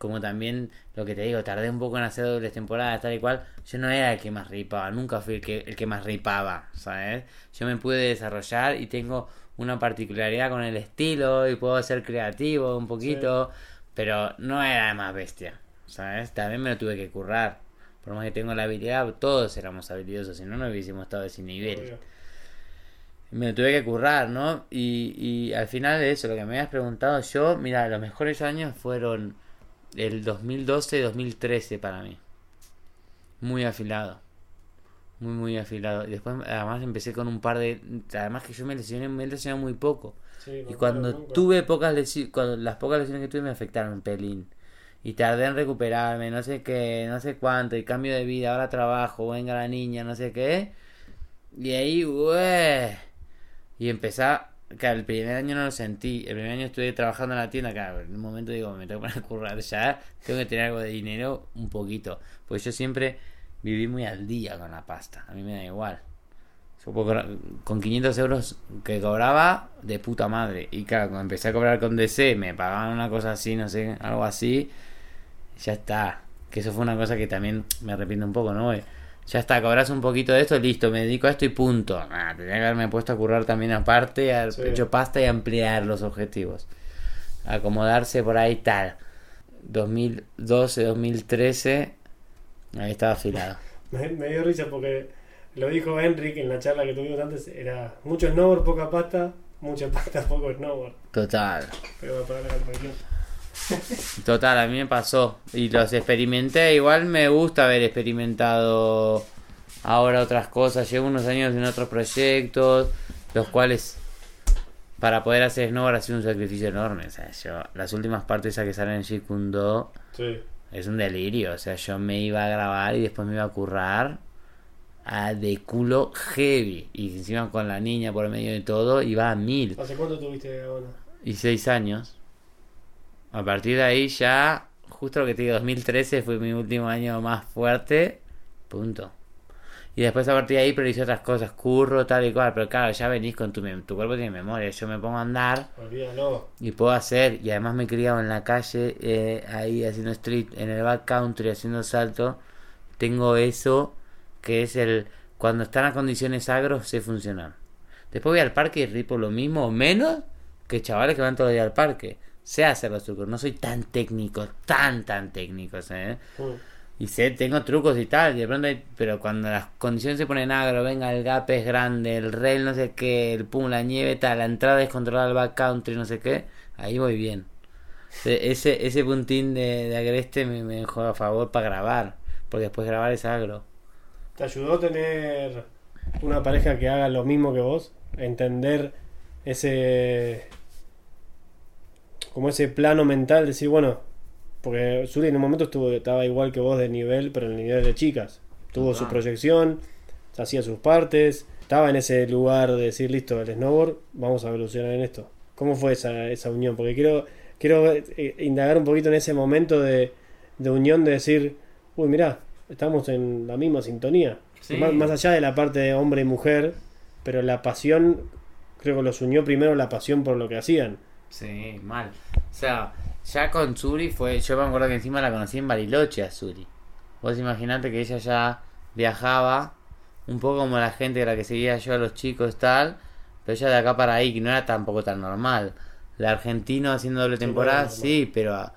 como también lo que te digo, tardé un poco en hacer dobles temporadas, tal y cual, yo no era el que más ripaba, nunca fui el que, el que más ripaba, ¿sabes? Yo me pude desarrollar y tengo una particularidad con el estilo y puedo ser creativo un poquito, pero no era el más bestia, ¿sabes? También me lo tuve que currar. Por más que tengo la habilidad, todos éramos habilidosos, si no, no hubiésemos estado a ese nivel Obvio. me lo tuve que currar, ¿no? Y, y al final de eso, lo que me habías preguntado yo, mira, los mejores años fueron el 2012 y 2013 para mí. Muy afilado. Muy, muy afilado. Y después, además, empecé con un par de. Además, que yo me lesioné, me lesioné muy poco. Sí, Y cuando nunca. tuve pocas lesiones, cuando las pocas lesiones que tuve me afectaron un pelín. Y tardé en recuperarme, no sé qué, no sé cuánto, y cambio de vida, ahora trabajo, venga la niña, no sé qué. Y ahí, güey. Y empecé, a- claro, el primer año no lo sentí. El primer año estuve trabajando en la tienda, claro, en un momento digo, me tengo que currar ya, tengo que tener algo de dinero, un poquito. Porque yo siempre viví muy al día con la pasta, a mí me da igual. Con 500 euros que cobraba de puta madre. Y claro, cuando empecé a cobrar con DC, me pagaban una cosa así, no sé, algo así. Ya está. Que eso fue una cosa que también me arrepiento un poco, ¿no? Güey? Ya está, cobras un poquito de esto, listo, me dedico a esto y punto. Nah, tendría que haberme puesto a currar también aparte, haber Sí. hecho pasta y ampliar los objetivos. Acomodarse por ahí tal. 2012, 2013, ahí estaba afilado. Me, me dio risa porque lo dijo Enric en la charla que tuvimos antes, era mucho snowboard, poca pasta, mucha pasta, poco snowboard. Total. Pero voy a parar la. Total, a mí me pasó. Y los experimenté. Igual me gusta haber experimentado ahora otras cosas. Llevo unos años en otros proyectos, los cuales para poder hacer snowboard ha sido un sacrificio enorme. O sea, yo, las últimas partes a que salen en Shikundo Sí. es un delirio. O sea, yo me iba a grabar y después me iba a currar a de culo heavy. Y encima con la niña por medio de todo, iba a mil ¿Hace cuánto tuviste Agona? y seis años. A partir de ahí ya, justo lo que te digo, 2013 fue mi último año más fuerte. Punto. Y después a partir de ahí priorizé otras cosas, curro, tal y cual. Pero claro, ya venís con tu, tu cuerpo tiene memoria. Yo me pongo a andar Olvídalo. y puedo hacer. Y además me he criado en la calle, eh, ahí haciendo street, en el backcountry, haciendo salto. Tengo eso que es el. Cuando están las condiciones agros, sé funcionar. Después voy al parque y ripo lo mismo o menos que chavales que van todo el día al parque. Sé hacer los trucos, no soy tan técnico, tan, tan técnico, ¿eh? Mm. Y sé, tengo trucos y tal, y de pronto hay- pero cuando las condiciones se ponen agro, venga, el gap es grande, el rail no sé qué, el pum, la nieve tal, la entrada es controlar el backcountry, no sé qué, ahí voy bien. E- Ese, ese puntín de, de agreste me, me juega a favor para grabar, porque después grabar es agro. ¿Te ayudó tener una pareja que haga lo mismo que vos? Entender ese. Como ese plano mental, decir, bueno, porque Zuli en un momento estuvo, estaba igual que vos de nivel, pero en el nivel de chicas. Tuvo su proyección, hacía sus partes, estaba en ese lugar de decir, listo, el snowboard, vamos a evolucionar en esto. ¿Cómo fue esa, esa unión? Porque quiero, quiero eh, indagar un poquito en ese momento de, de unión de decir, uy, mirá, estamos en la misma sintonía. Sí. Más, más allá de la parte de hombre y mujer, pero la pasión, creo que los unió primero la pasión por lo que hacían. Sí, mal. O sea, ya con Suri fue. Yo me acuerdo que encima la conocí en Bariloche a Suri. Vos imaginate que ella ya viajaba, un poco como la gente a la que seguía yo a los chicos tal, pero ella de acá para ahí, que no era tampoco tan normal. La argentino haciendo doble temporada, sí, pero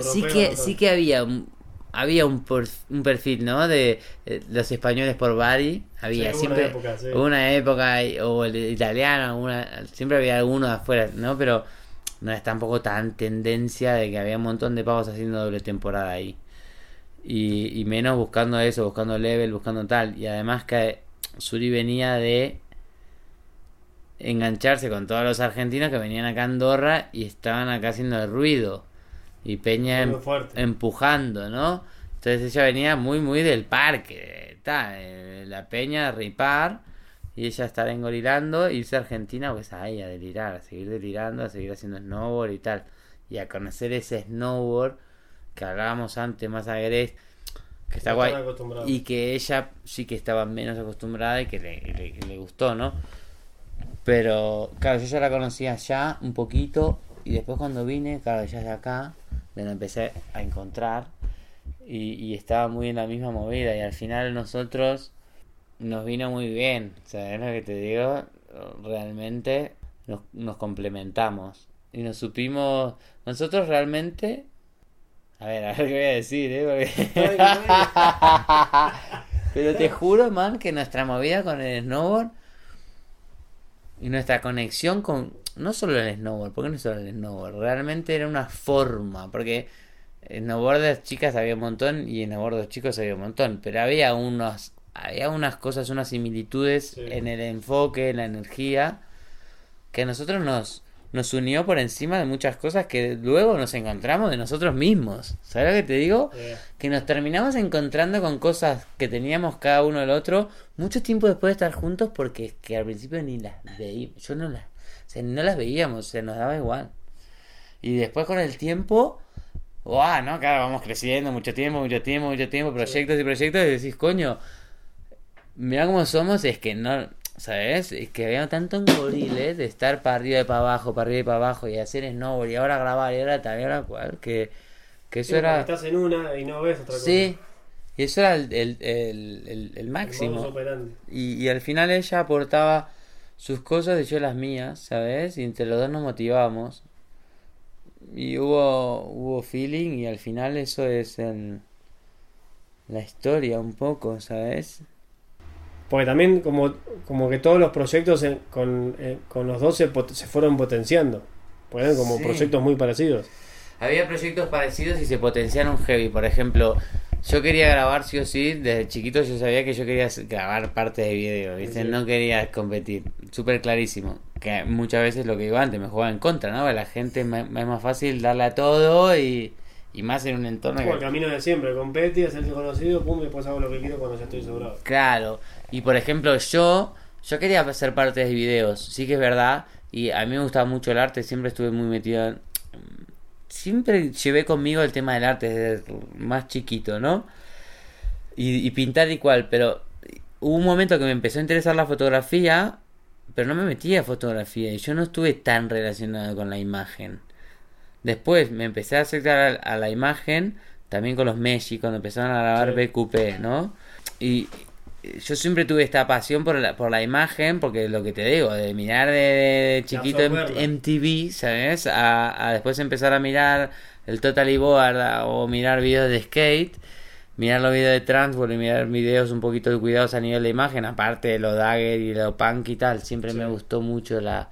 sí que sí que había un, había un, por- un perfil, ¿no? De eh, los españoles por Bari, había Sí, siempre una época, sí. hubo una época y- o el italiano, siempre había alguno de afuera, ¿no? Pero no es tampoco tan tendencia de que había un montón de pavos haciendo doble temporada ahí. Y, y menos buscando eso, buscando level, buscando tal. Y además que Suri venía de engancharse con todos los argentinos que venían acá a Andorra y estaban acá haciendo el ruido. Y Peña em- empujando, ¿no? Entonces ella venía muy, muy del parque, ta, de la Peña, ripar. Y ella estar engorilando, irse a Argentina, pues ahí a delirar, a seguir delirando, a seguir haciendo snowboard y tal. Y a conocer ese snowboard que hablábamos antes, más agresivo, que está guay. Y que ella sí que estaba menos acostumbrada y que le, le- gustó, ¿no? Pero, claro, yo ya la conocía allá un poquito y después cuando vine, claro, ya de acá, me la empecé a encontrar y, y estaba muy en la misma movida y al final nosotros nos vino muy bien, ¿sabes lo que te digo? Realmente nos, nos complementamos y nos supimos, nosotros realmente... A ver, a ver qué voy a decir, ¿eh? Porque- Pero te juro, man, que nuestra movida con el snowboard y nuestra conexión con no solo el snowboard, porque no es solo el snowboard, realmente era una forma, porque snowboarders chicas había un montón y snowboarders chicos había un montón, pero había unos había unas cosas, unas similitudes Sí. en el enfoque, en la energía que a nosotros nos nos unió por encima de muchas cosas que luego nos encontramos de nosotros mismos. ¿Sabes lo que te digo? Que nos terminamos encontrando con cosas que teníamos cada uno del otro mucho tiempo después de estar juntos porque que al principio ni las veíamos, yo no las, sea, no las veíamos, se nos daba igual. Y después con el tiempo, ¡guau! ¿no? Claro, vamos creciendo, mucho tiempo, mucho tiempo, mucho tiempo, proyectos y proyectos y decís, coño, mira cómo somos, es que no, ¿sabes? Es que había tanto engoriles de estar para arriba y para abajo, para arriba y para abajo y hacer snowboard y ahora grabar y ahora tal y ahora cual, que, que eso sí, era... Estás en una y no ves otra cosa. Sí, y eso era el, el, el, el- máximo. Y, y al final ella aportaba sus cosas y yo las mías, ¿sabes? Y entre los dos nos motivamos. Y hubo, hubo feeling y al final eso es el- la historia un poco, ¿sabes? Porque también como, como que todos los proyectos en- con, eh, con los dos se, pot- se fueron potenciando. Porque eran como Sí. proyectos muy parecidos. Había proyectos parecidos y se potenciaron heavy. Por ejemplo, yo quería grabar sí o sí. Desde chiquito yo sabía que yo quería grabar partes de video, ¿viste? Sí. No quería competir. Súper clarísimo. Que muchas veces lo que digo antes me jugaba en contra, ¿no? La gente es más fácil darle a todo y, y más en un entorno Como el camino de siempre, competi, hacerse conocido, pum, después hago lo que quiero cuando ya estoy sobrado. Claro. Y por ejemplo, yo yo quería hacer partes de videos, sí que es verdad, y a mí me gustaba mucho el arte, siempre estuve muy metido en... Siempre llevé conmigo el tema del arte desde más chiquito, ¿no? Y, y pintar y cual, pero hubo un momento que me empezó a interesar la fotografía, pero no me metía a fotografía y yo no estuve tan relacionado con la imagen. Después me empecé a acercar a, a la imagen, también con los Messi, cuando empezaron a grabar Sí. BQP, ¿no? Y yo siempre tuve esta pasión por la, por la imagen, porque lo que te digo, de mirar de, de chiquito. MTV, ¿sabes? A, a después empezar a mirar el Totally Board a- o mirar videos de skate, mirar los videos de Transworld y mirar videos un poquito de cuidados a nivel de imagen, aparte de lo Dagger y lo punk y tal, siempre Sí. me gustó mucho la...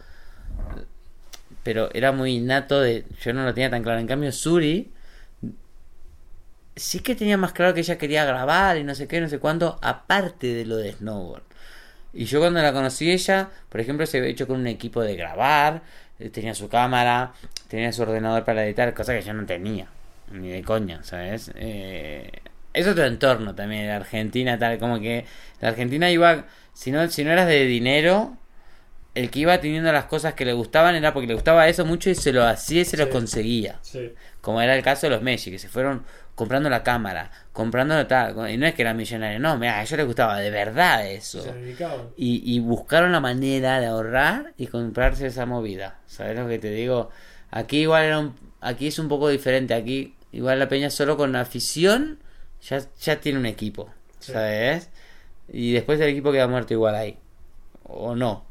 Pero era muy innato de... Yo no lo tenía tan claro. En cambio, Suri sí que tenía más claro que ella quería grabar y no sé qué, no sé cuánto, aparte de lo de snowboard. Y yo cuando la conocí ella, por ejemplo, se había hecho con un equipo de grabar, eh, tenía su cámara, tenía su ordenador para editar, cosa que yo no tenía, ni de coña, ¿sabes? Eh, es otro entorno también, la Argentina, tal, como que la Argentina iba, si no, si no eras de dinero, el que iba teniendo las cosas que le gustaban era porque le gustaba eso mucho y se lo hacía y se lo conseguía. Sí. Como era el caso de los Messi, que se fueron comprando la cámara, comprando tal. Y no es que eran millonarios, no, mira, a ellos les gustaba de verdad eso. Y, y buscaron la manera de ahorrar y comprarse esa movida. ¿Sabes lo que te digo? Aquí igual era un- aquí es un poco diferente. Aquí igual la peña solo con afición ya, ya tiene un equipo. Sí. ¿Sabes? Y después el equipo queda muerto igual ahí. O no.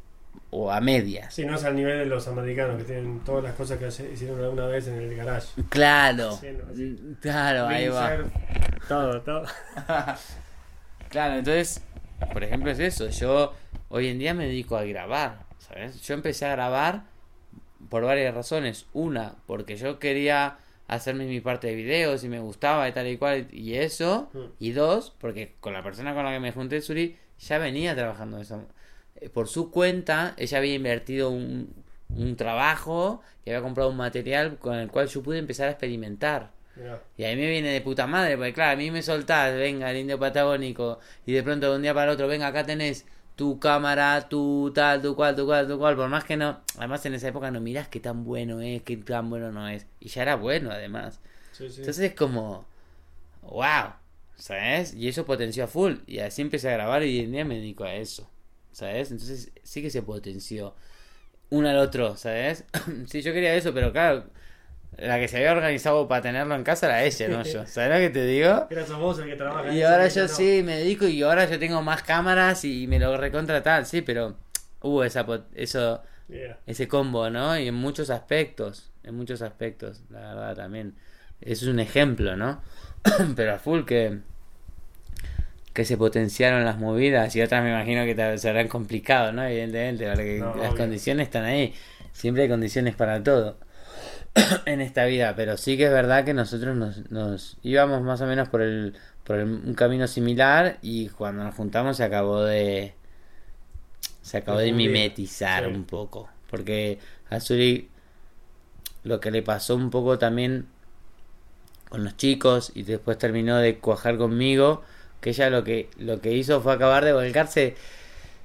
O a medias. Sí, no es al nivel de los americanos que tienen todas las cosas que hicieron alguna vez en el garage. Claro. Sí, no, sí. Claro, ahí va. Todo, todo. Claro, entonces, por ejemplo, es eso. Yo hoy en día me dedico a grabar, ¿sabes? Yo empecé a grabar por varias razones. Una, porque yo quería hacerme mi parte de videos y me gustaba y tal y cual y eso. Mm. Y dos, porque con la persona con la que me junté, Suri, ya venía trabajando eso. Por su cuenta, ella había invertido un, un trabajo y había comprado un material con el cual yo pude empezar a experimentar. Y a mí me viene de puta madre, porque claro, a mí me soltás, venga, el indio patagónico, y de pronto de un día para otro, venga, acá tenés tu cámara, tu tal, tu cual, tu cual, tu cual, por más que no, además en esa época no mirás qué tan bueno es, qué tan bueno no es, y ya era bueno además. Sí, sí. Entonces es como, wow, ¿sabes? Y eso potenció a full, y así empecé a grabar y hoy en día me dedico a eso, ¿sabes? Entonces sí que se potenció uno al otro, ¿sabes? sí, yo quería eso, pero claro, la que se había organizado para tenerlo en casa era ella, no yo. ¿Sabes lo que te digo? Era sos vos el que trabaja Y ahora yo no. sí me dedico y ahora yo tengo más cámaras y me lo recontra tal, sí, pero hubo esa eso Yeah. ese combo, ¿no? Y en muchos aspectos, en muchos aspectos, la verdad también. Eso es un ejemplo, ¿no? Pero a full que que se potenciaron las movidas y otras me imagino que te serán complicado, ¿no? Evidentemente, porque No, las obvio. condiciones están ahí. Siempre hay condiciones para todo en esta vida, pero sí que es verdad que nosotros nos, nos íbamos más o menos por el por el- un camino similar y cuando nos juntamos se acabó de se acabó de mimetizar Sí. un poco, porque a Suri lo que le pasó un poco también con los chicos y después terminó de cuajar conmigo, que ella lo que lo que hizo fue acabar de volcarse.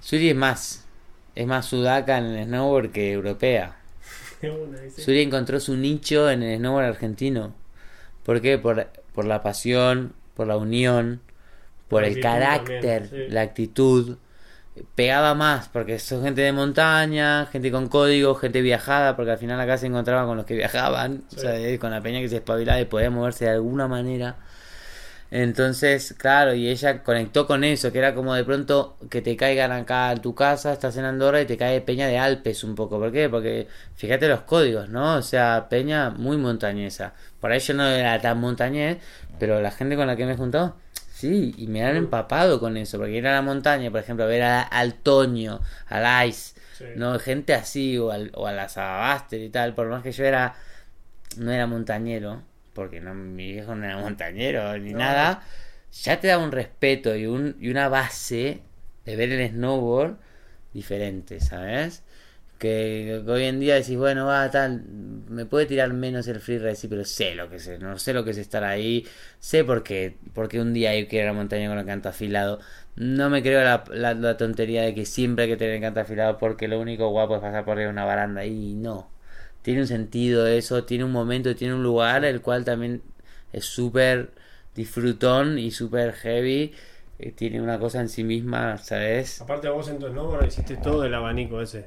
Suri es más es más sudaca en el snowboard que europea. Suri encontró su nicho en el snowboard argentino. ¿Por qué? Por, por la pasión, por la unión, por La el carácter, también, sí. la actitud. Pegaba más, porque son gente de montaña, gente con código, gente viajada, porque al final acá se encontraba con los que viajaban, Sí. o sea, con la peña que se espabilaba y podía moverse de alguna manera. Entonces, claro, y ella conectó con eso, que era como de pronto que te caigan acá en tu casa, estás en Andorra y te cae Peña de Alpes un poco. ¿Por qué? Porque fíjate los códigos, ¿no? O sea, Peña muy montañesa. Por ahí yo no era tan montañés, pero la gente con la que me he juntado, sí, y me han empapado con eso. Porque ir a la montaña, por ejemplo, ver a- al Toño, al Ice, Sí. no gente así, o, al, o a la Sabaster y tal, por más que yo era, no era montañero, porque no, mi viejo no era montañero ni No. nada, ya te da un respeto y, un, y una base de ver el snowboard diferente, ¿sabes? Que, que hoy en día decís, bueno, va, tal, me puede tirar menos el freeride, sí, pero sé lo que es, no sé lo que es estar ahí, sé por qué, porque un día hay que ir a la montaña con el canto afilado. No me creo la, la, la tontería de que siempre hay que tener el canto afilado porque lo único guapo es pasar por arriba de una baranda y no. Tiene un sentido eso, tiene un momento, tiene un lugar, el cual también es súper disfrutón y súper heavy. eh, tiene una cosa en sí misma, ¿sabes? Aparte vos en tu snowboard hiciste todo el abanico ese.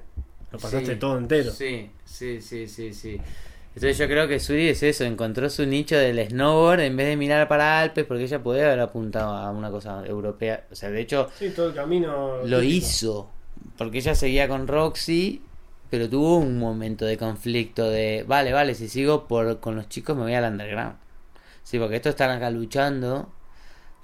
Lo pasaste Sí, todo entero. Sí, sí, sí, sí, sí. Entonces yo creo que Suri es eso, encontró su nicho del snowboard en vez de mirar para Alpes, porque ella podía haber apuntado a una cosa europea. O sea, de hecho, Sí, todo el camino. lo típico. hizo, porque ella seguía con Roxy, pero tuvo un momento de conflicto de, vale, vale, si sigo por con los chicos me voy al underground. Sí, porque estos están acá luchando,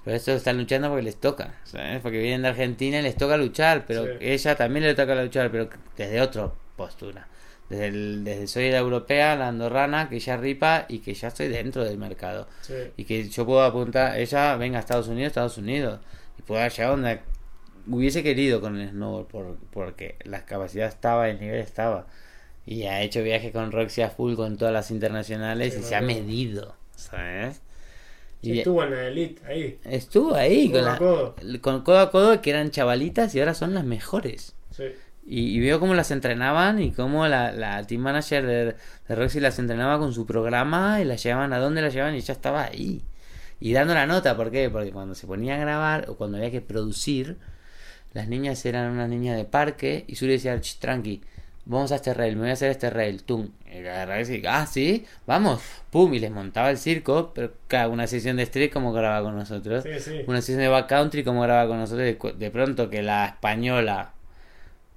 pero estos están luchando porque les toca, ¿sabes? Porque vienen de Argentina y les toca luchar, pero Sí. ella también le toca luchar, pero desde otra postura. Desde, el- desde soy la europea, la andorrana, que ya ripa y que ya estoy dentro del mercado. Sí. Y que yo puedo apuntar, ella venga a Estados Unidos, Estados Unidos. Y pueda llegar donde hubiese querido con el snowboard, por, porque la capacidad estaba, el nivel estaba. Y ha hecho viajes con Roxy a full con todas las internacionales Sí, y se ha medido, ¿sabes? Sí, Y estuvo en la elite ahí. estuvo ahí Codo con, a la- codo. con codo a codo que eran chavalitas y ahora son las mejores. Sí. Y, y veo cómo las entrenaban y cómo la, la team manager de, de Roxy las entrenaba con su programa y las llevaban a dónde las llevaban y ya estaba ahí. Y dando la nota, ¿por qué? Porque cuando se ponía a grabar o cuando había que producir, las niñas eran unas niñas de parque y Suri decía, "Ch, tranqui, vamos a este rail, me voy a hacer este rail, tum. Y la agarraba y decía, ah, sí, vamos, pum, y les montaba el circo, pero cada una sesión de street como grababa con nosotros. Sí, sí. Una sesión de backcountry como grababa con nosotros. De, pronto que la española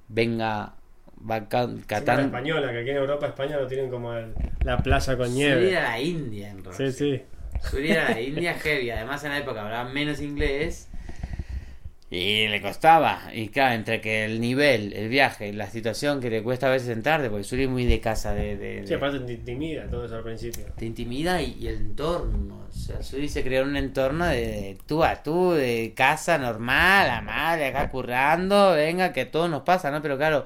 venga backcountry, Encima la catando. española, que aquí en Europa España lo tienen como el- la playa con Suri nieve. era la India en Roxy. Sí, sí. Suri era la India heavy, además en la época hablaban menos inglés y le costaba. Y claro, entre que el nivel, el viaje, la situación que le cuesta a veces sentarte, porque Suri es muy de casa, de, de- Sí, aparte te intimida todo eso al principio. te intimida y, y el entorno. O sea, Suri se creó un entorno de, de tú a tú, de casa normal, la madre acá currando, venga, que todo nos pasa, ¿no? Pero claro,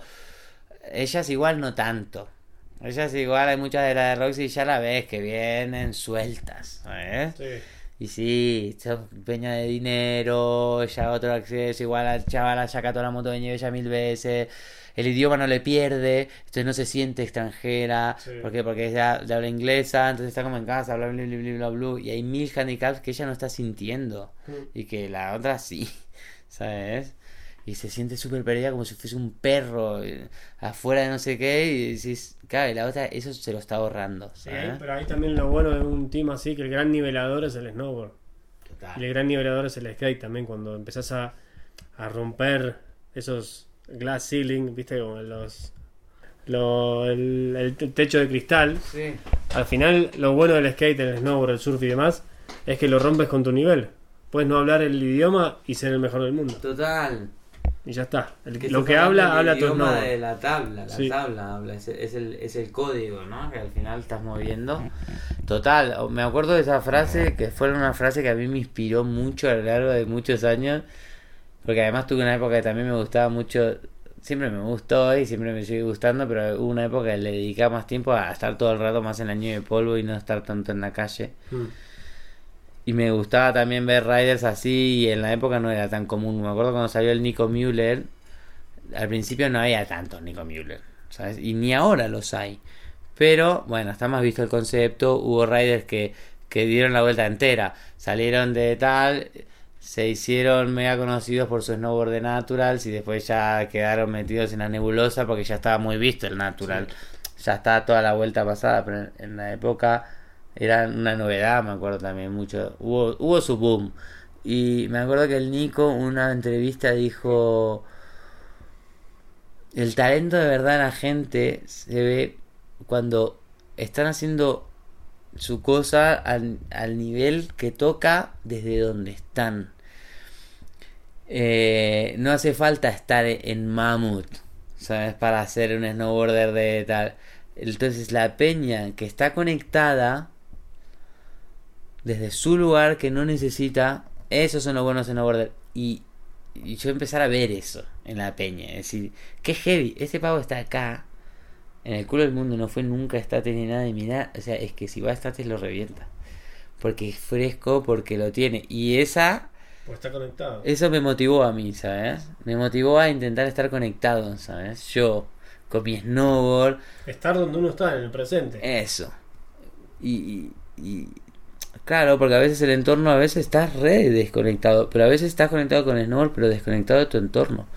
ellas igual no tanto. Ellas igual, hay muchas de las de Roxy ya la ves que vienen sueltas, ¿sabes? Sí. Y sí, son peña de dinero, ya otro acceso, igual al chaval saca toda la moto de nieve ya mil veces, el idioma no le pierde, entonces no se siente extranjera, Sí. ¿por qué? Porque ya habla inglesa, entonces está como en casa, bla bla bla bla bla bla, y hay mil handicaps que ella no está sintiendo, Mm. y que la otra sí, ¿sabes? Y se siente súper perdida como si fuese un perro eh, afuera de no sé qué, y decís, claro, y la otra eso se lo está ahorrando, Sí, pero ahí también lo bueno de un team así, que el gran nivelador es el snowboard. Total. Y el gran nivelador es el skate también, cuando empezás a, a romper esos glass ceiling, viste, como los, lo- el, el te- techo de cristal. Sí. Al final, lo bueno del skate, el snowboard, el surf y demás, es que lo rompes con tu nivel. Puedes no hablar el idioma y ser el mejor del mundo. Total. Y ya está. El- Que lo que habla, habla el tu idioma de la tabla, la Sí. tabla habla, es, es el, es el código, ¿no? Que al final estás moviendo. Total, o- me acuerdo de esa frase, que fue una frase que a mí me inspiró mucho a lo largo de muchos años, porque además tuve una época que también me gustaba mucho, siempre me gustó y siempre me sigue gustando, pero hubo una época que le dedicaba más tiempo a estar todo el rato más en la nieve de polvo y no estar tanto en la calle. Mm. Y me gustaba también ver riders así y en la época no era tan común. Me acuerdo cuando salió el Nico Müller, al principio no había tantos Nico Müller, ¿sabes? Y ni ahora los hay. Pero bueno, está más visto el concepto. Hubo riders que, que dieron la vuelta entera. Salieron de tal, se hicieron mega conocidos por su snowboard de Naturals y después ya quedaron metidos en la nebulosa porque ya estaba muy visto el Natural. Ya estaba toda la vuelta pasada, pero en la época era una novedad, me acuerdo también mucho. Hubo, hubo su boom. Y me acuerdo que el Nico, en una entrevista, dijo: El talento de verdad en la gente se ve cuando están haciendo su cosa al, al nivel que toca desde donde están. Eh, no hace falta estar en Mammoth, ¿sabes? Para hacer un snowboarder de tal. Entonces la peña que está conectada desde su lugar que no necesita, esos son los buenos snowboarders. Y, y yo empezar a ver eso en la peña. Es decir, qué heavy, ese pavo está acá. En el culo del mundo no fue nunca estate ni nada de mirar. O sea, es que si va a estate lo revienta. Porque es fresco, porque lo tiene. Y esa Pues está conectado. eso me motivó a mí, ¿sabes? Me motivó a intentar estar conectado, ¿sabes? Yo, con mi snowboard, Estar donde uno está, en el presente. eso. Y, y, y- claro, porque a veces el entorno, a veces estás re desconectado, pero a veces estás conectado con el snowboard, pero desconectado de tu entorno.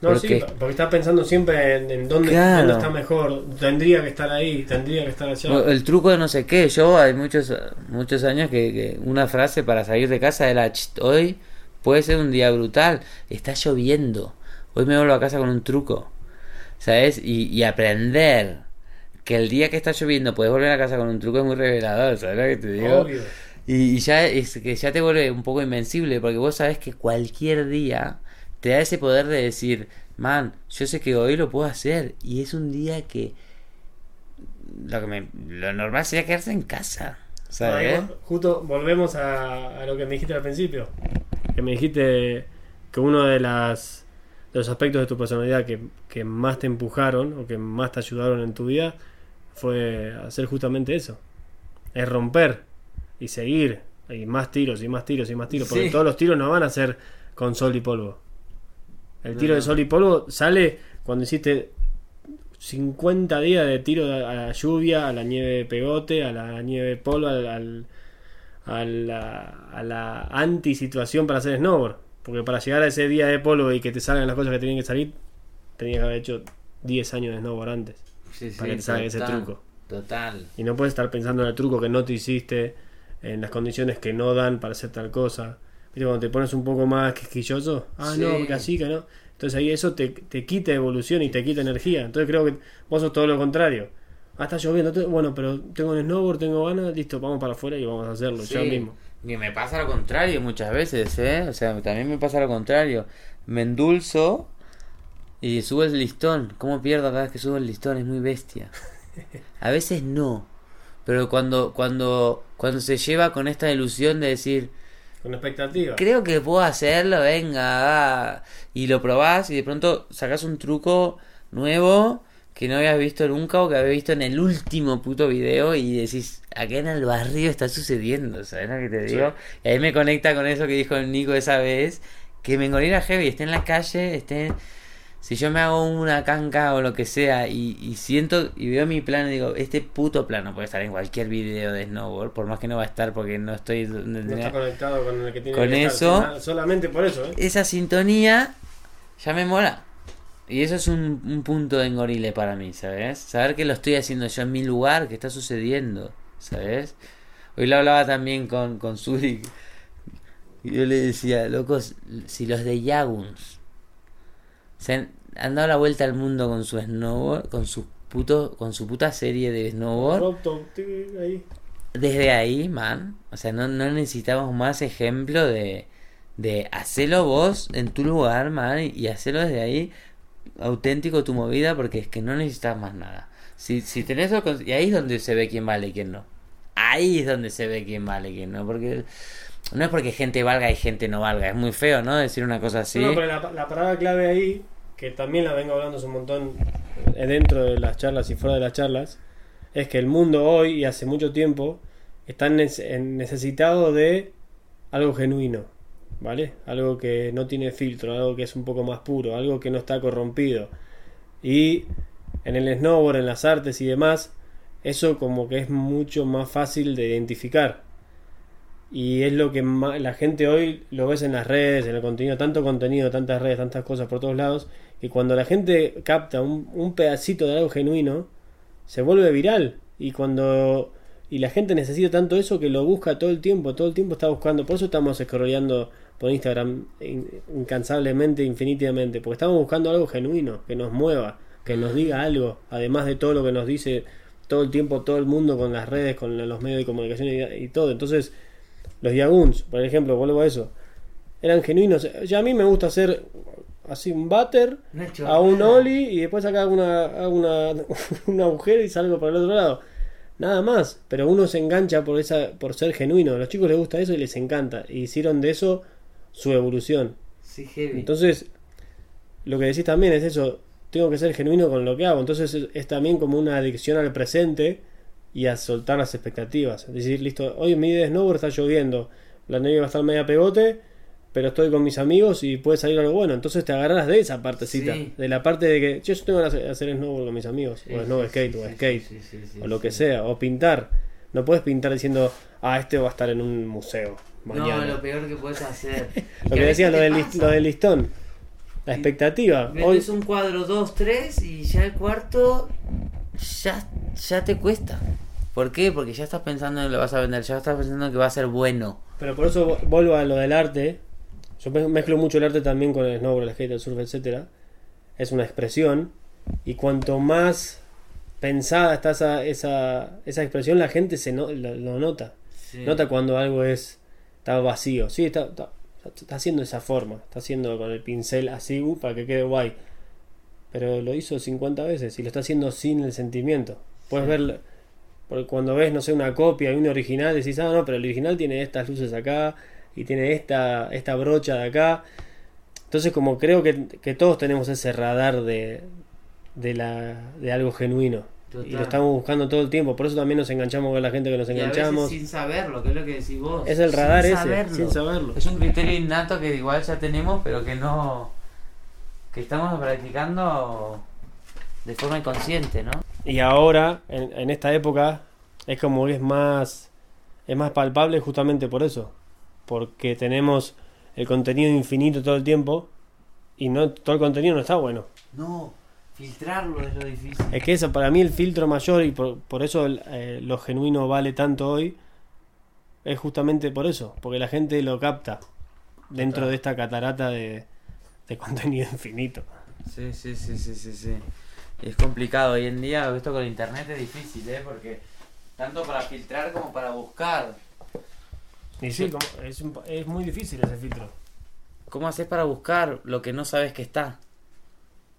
No, porque- sí, porque estás pensando siempre en, en dónde, Claro. dónde está mejor. Tendría que estar ahí, tendría que estar allá. El truco de no sé qué, yo hay muchos muchos años que, que una frase para salir de casa era "Cht, hoy puede ser un día brutal, está lloviendo, hoy me vuelvo a casa con un truco, ¿sabes? Y, y aprender que el día que está lloviendo puedes volver a casa con un truco es muy revelador, ¿sabes lo que te digo? Obvio. Y, ya es que ya te vuelve un poco invencible porque vos sabes que cualquier día te da ese poder de decir, man, yo sé que hoy lo puedo hacer y es un día que lo que me, lo normal sería quedarse en casa, ¿sabes? Justo volvemos a, a lo que me dijiste al principio. Que me dijiste que uno de las de los aspectos de tu personalidad que, que más te empujaron o que más te ayudaron en tu vida fue hacer justamente eso. Es romper y seguir. Y más tiros y más tiros y más tiros. Porque Sí. todos los tiros no van a ser con sol y polvo. El No, tiro de sol y polvo sale cuando hiciste 50 días de tiro a la lluvia, a la nieve de pegote, a la nieve de polvo, al, al- a la, a la anti-situación para hacer snowboard. Porque para llegar a ese día de polvo y que te salgan las cosas que tenían que salir, tenías que haber hecho 10 años de snowboard antes. Sí, sí, Para que te salga ese truco. Total. Y no puedes estar pensando en el truco que no te hiciste, en las condiciones que no dan para hacer tal cosa. ¿Viste? Cuando te pones un poco más quisquilloso, ah, Sí. no, porque así que no. Entonces ahí eso te, te quita evolución y te quita energía. Entonces creo que vos sos todo lo contrario. Ah, está lloviendo, bueno, pero tengo un snowboard, tengo ganas, listo, vamos para afuera y vamos a hacerlo ya mismo. Y me pasa lo contrario muchas veces, ¿eh? O sea, también me pasa lo contrario. Me endulzo y subo el listón. ¿Cómo pierdo cada vez que subo el listón? Es muy bestia. A veces no. Pero cuando, cuando, cuando se lleva con esta ilusión de decir, Con expectativa. creo que puedo hacerlo, venga, ah", y lo probás y de pronto sacas un truco nuevo que no habías visto nunca o que habías visto en el último puto video y decís, acá en el barrio está sucediendo, ¿sabes lo que te digo? Y ahí me conecta con eso que dijo Nico esa vez, que me engorila heavy, esté en la calle, esté... Si yo me hago una canca o lo que sea y, y siento y veo mi plano y digo, este puto plano puede estar en cualquier video de snowboard, por más que no va a estar porque no estoy... No está conectado con el que tiene Con que eso- solamente por eso, ¿eh? esa sintonía ya me mola. Y eso es un, un punto de engorile para mí, ¿sabes? Saber que lo estoy haciendo yo en mi lugar, que está sucediendo, ¿sabes? Hoy lo hablaba también con, con Suri. Y yo le decía, locos, si los de Yaguns se han, han dado la vuelta al mundo con su snowboard, con su puto, con su puta serie de snowboard, ahí. desde ahí, man, o sea, no, no necesitamos más ejemplo de, de hacerlo vos en tu lugar, man, y hacerlo desde ahí auténtico tu movida, porque es que no necesitas más nada. Si, si tenés eso, y ahí es donde se ve quién vale y quién no. Ahí es donde se ve quién vale y quién no, porque no es porque gente valga y gente no valga, es muy feo, ¿no? Decir una cosa así. No, pero la, la parada clave ahí, que también la vengo hablando un montón eh, dentro de las charlas y fuera de las charlas, es que el mundo hoy y hace mucho tiempo está necesitado de algo genuino, ¿vale? Algo que no tiene filtro, algo que es un poco más puro, algo que no está corrompido. Y en el snowboard, en las artes y demás, eso como que es mucho más fácil de identificar. Y es lo que la gente hoy lo ves en las redes, en el contenido, tanto contenido, tantas redes, tantas cosas por todos lados, que cuando la gente capta un, un pedacito de algo genuino, se vuelve viral. Y cuando y la gente necesita tanto eso que lo busca todo el tiempo, todo el tiempo está buscando. Por eso estamos scrolleando por Instagram in- incansablemente, infinitamente, porque estamos buscando algo genuino, que nos mueva, que nos diga algo, además de todo lo que nos dice todo el tiempo todo el mundo con las redes, con los medios de comunicación y, y todo. Entonces, los Yaguns, por ejemplo, vuelvo a eso, eran genuinos. Ya a mí me gusta hacer así un butter a un ollie y después acá hago una, hago una, un agujero y salgo por el otro lado. Nada más, pero uno se engancha por esa por ser genuino. A los chicos les gusta eso y les encanta. Y hicieron de eso su evolución. Sí, heavy. Entonces, lo que decís también es eso, tengo que ser genuino con lo que hago. Entonces es, es también como una adicción al presente y a soltar las expectativas. Es decir, listo, hoy mi de snowboard está lloviendo, la nieve va a estar media pegote, pero estoy con mis amigos y puede salir algo bueno. Entonces te agarras de esa partecita, Sí. de la parte de que "Che, yo tengo de hacer snowboard con mis amigos, o snow skate, o skate, Sí, sí, sí, o lo sí. que sea, o pintar. No puedes pintar diciendo, ah, este va a estar en un museo mañana. No, lo peor que puedes hacer. Lo que decía, lo del, lo del listón. La expectativa. Hoy, Metes un cuadro 2, 3 y ya el cuarto ya, ya te cuesta. ¿Por qué? Porque ya estás pensando en que lo vas a vender, ya estás pensando en que va a ser bueno. pero por eso vo- vuelvo a lo del arte. Yo me- mezclo mucho el arte también con el snowboard, el skate, el surf, etcétera. Es una expresión. Y cuanto más pensada está esa, esa, esa expresión, la gente se no- lo, lo nota. Nota cuando algo es está vacío. Sí, está, está, está haciendo esa forma. Está haciendo con el pincel así uh, para que quede guay. Pero lo hizo 50 veces y lo está haciendo sin el sentimiento. Puedes ver, porque cuando ves, no sé, una copia y un original, decís, ah, no, pero el original tiene estas luces acá y tiene esta, esta brocha de acá. Entonces, como creo que, que todos tenemos ese radar de, de, la, de algo genuino. Y lo estamos buscando todo el tiempo. Por eso también nos enganchamos con la gente que nos Y a veces enganchamos. sin saberlo, que es lo que decís vos. Es el radar Sin ese, saberlo. sin saberlo. Es un criterio innato que igual ya tenemos, pero que no. Que estamos practicando de forma inconsciente, ¿no? Y ahora, en, en esta época, es como que es más, es más palpable justamente por eso. Porque tenemos el contenido infinito todo el tiempo y no todo el contenido no está bueno. No, filtrarlo es lo difícil. Es que eso, para mí el filtro mayor y por, por eso eh, lo genuino vale tanto hoy, es justamente por eso, porque la gente lo capta dentro de esta catarata de, de contenido infinito. Sí, sí, sí, sí, sí, sí. Y es complicado hoy en día, esto con internet es difícil, ¿eh? Porque tanto para filtrar como para buscar. Y sí, como- es, es muy difícil ese filtro. ¿Cómo haces para buscar lo que no sabes que está?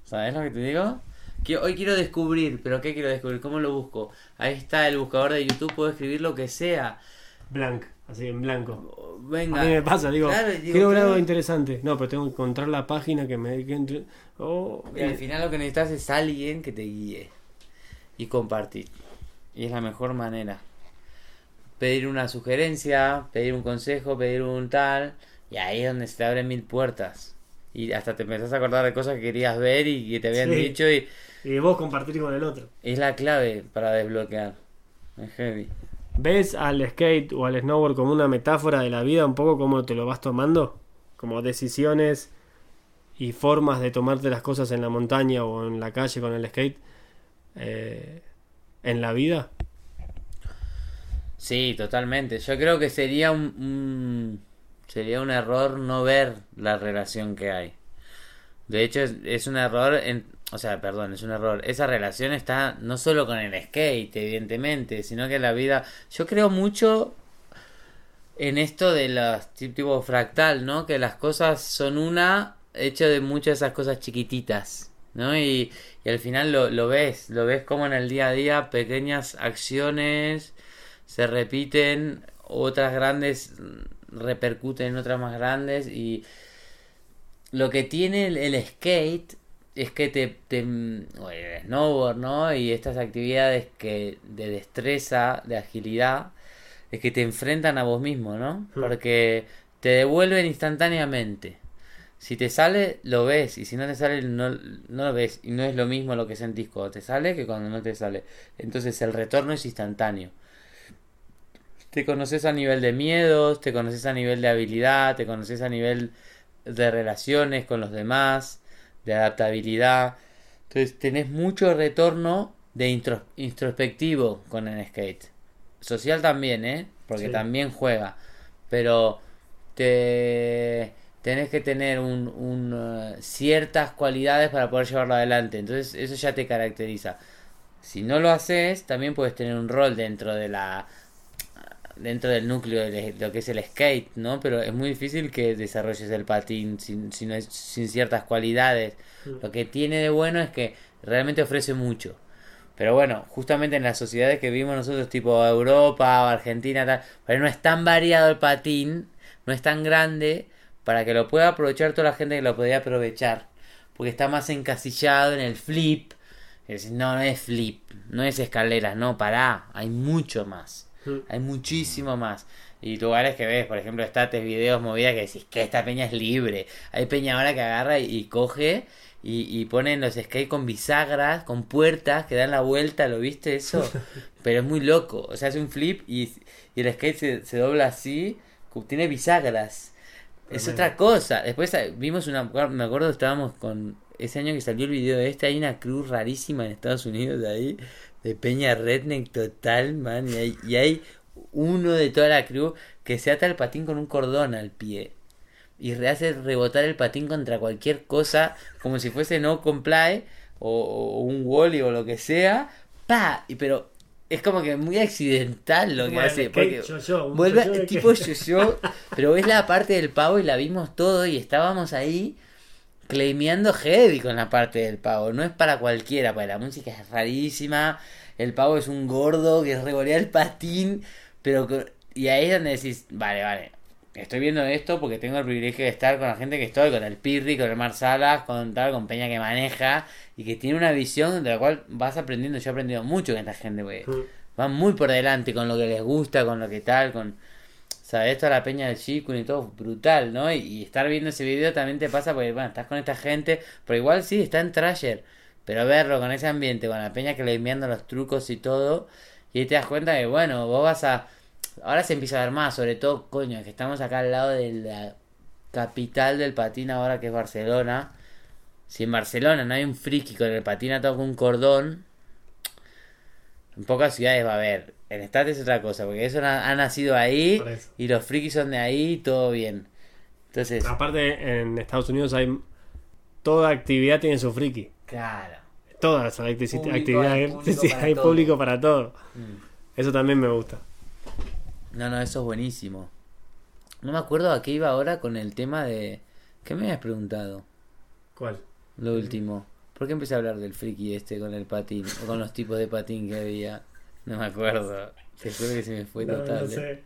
¿Sabes lo que te digo? Que hoy quiero descubrir, pero ¿qué quiero descubrir? ¿Cómo lo busco? Ahí está el buscador de YouTube, puedo escribir lo que sea. Blank, así en blanco. Venga. A mí me pasa, digo, Claro, y digo, quiero ver algo interesante. No, pero tengo que encontrar la página que me... Que entre- oh, Y al final lo que necesitas es alguien que te guíe y compartir. Y es la mejor manera. Pedir una sugerencia, pedir un consejo, pedir un tal. Y ahí es donde se te abren mil puertas. Y hasta te empezás a acordar de cosas que querías ver y que te habían Sí. dicho. Y y vos compartir con el otro. es la clave para desbloquear. Es heavy. ¿Ves al skate o al snowboard como una metáfora de la vida, un poco como te lo vas tomando? Como decisiones y formas de tomarte las cosas en la montaña o en la calle con el skate eh, en la vida. Sí, totalmente. Yo creo que sería un, un- sería un error no ver la relación que hay. De hecho, es, es un error, en, o sea, perdón, es un error. Esa relación está no solo con el skate, evidentemente, sino que la vida. Yo creo mucho en esto de los tipo fractal, ¿no? Que las cosas son una hecho de muchas de esas cosas chiquititas, ¿no? Y, y al final lo, ves, lo ves como en el día a día pequeñas acciones se repiten, otras grandes repercuten en otras más grandes y lo que tiene el skate es que te, te mm, el snowboard, ¿no? Y estas actividades que de destreza, de agilidad, es que te enfrentan a vos mismo, ¿no? Mm. Porque te devuelven instantáneamente. Si te sale, lo ves, y si no te sale, no, no lo ves, y no es lo mismo lo que sentís cuando te sale que cuando no te sale. Entonces el retorno es instantáneo. Te conoces a nivel de miedos, te conoces a nivel de habilidad, te conoces a nivel de relaciones con los demás, de adaptabilidad. Entonces tenés mucho retorno de intro- introspectivo con el skate. Social también, ¿eh? Porque Sí. también juega. Pero te tenés que tener un, un, eh, ciertas cualidades para poder llevarlo adelante. Entonces eso ya te caracteriza. Si no lo haces, también puedes tener un rol dentro de la dentro del núcleo de lo que es el skate, ¿no? Pero es muy difícil que desarrolles el patín sin, sin, sin ciertas cualidades. Lo que tiene de bueno es que realmente ofrece mucho. Pero bueno, justamente en las sociedades que vivimos nosotros, tipo Europa o Argentina, tal, pero no es tan variado el patín, no es tan grande para que lo pueda aprovechar toda la gente que lo podría aprovechar. Porque está más encasillado en el flip. Es no, no es flip, no es escaleras, no, pará, hay mucho más. Hay muchísimo más. Y lugares que ves, por ejemplo, estates, videos, movidas que decís que esta peña es libre. Hay peña ahora que agarra y, y coge y, y ponen los skate con bisagras, con puertas que dan la vuelta, ¿lo viste eso? Pero es muy loco. O sea, hace un flip y, y el skate se, se dobla así, tiene bisagras. Es otra cosa. Después eh, vimos una. Me acuerdo, estábamos con. Ese año que salió el video de este, hay una cruz rarísima en Estados Unidos de ahí, de Peña Redneck total, man. Y hay, y hay uno de toda la cruz que se ata el patín con un cordón al pie. Y hace rebotar el patín contra cualquier cosa, como si fuese no comply, o, o un wally o lo que sea. ¡Pa! Y pero es como que muy accidental lo que hace. Porque vuelve de tipo yo pero ves la parte del pavo y la vimos todo y estábamos ahí claimeando heavy con la parte del pavo. No es para cualquiera, porque la música es rarísima. El pavo es un gordo que revolea el patín, pero y ahí es donde decís, vale, vale. Estoy viendo esto porque tengo el privilegio de estar con la gente que estoy, con el Pirri, con el Mar Salas, con tal, con Peña que maneja y que tiene una visión de la cual vas aprendiendo. Yo he aprendido mucho con esta gente, güey. Mm. Van muy por delante con lo que les gusta, con lo que tal, con ¿sabes? Toda la peña del Shikun y todo, brutal, ¿no? Y, estar viendo ese video también te pasa porque, bueno, estás con esta gente, pero igual sí, está en Trasher. Pero verlo con ese ambiente, con la peña que le enviando los trucos y todo, y te das cuenta que, bueno, vos vas a... Ahora se empieza a ver más, sobre todo, coño, que estamos acá al lado de la capital del patín ahora que es Barcelona. Si en Barcelona no hay un friki con el patín atado con un cordón, en pocas ciudades va a haber. En Estate es otra cosa, porque eso ha, ha nacido ahí y los frikis son de ahí, todo bien. Entonces, Aparte, en Estados Unidos hay. Toda actividad tiene su friki. claro. Todas las actividades. hay público sí, para hay todo. público para todo. Mm. Eso también me gusta. No, no, eso es buenísimo. No me acuerdo a qué iba ahora con el tema de... ¿Qué me habías preguntado? ¿Cuál? Lo último. ¿Por qué empecé a hablar del friki este con el patín? O con los tipos de patín que había. No me acuerdo. Te juro que se me fue No, total. no eh. sé.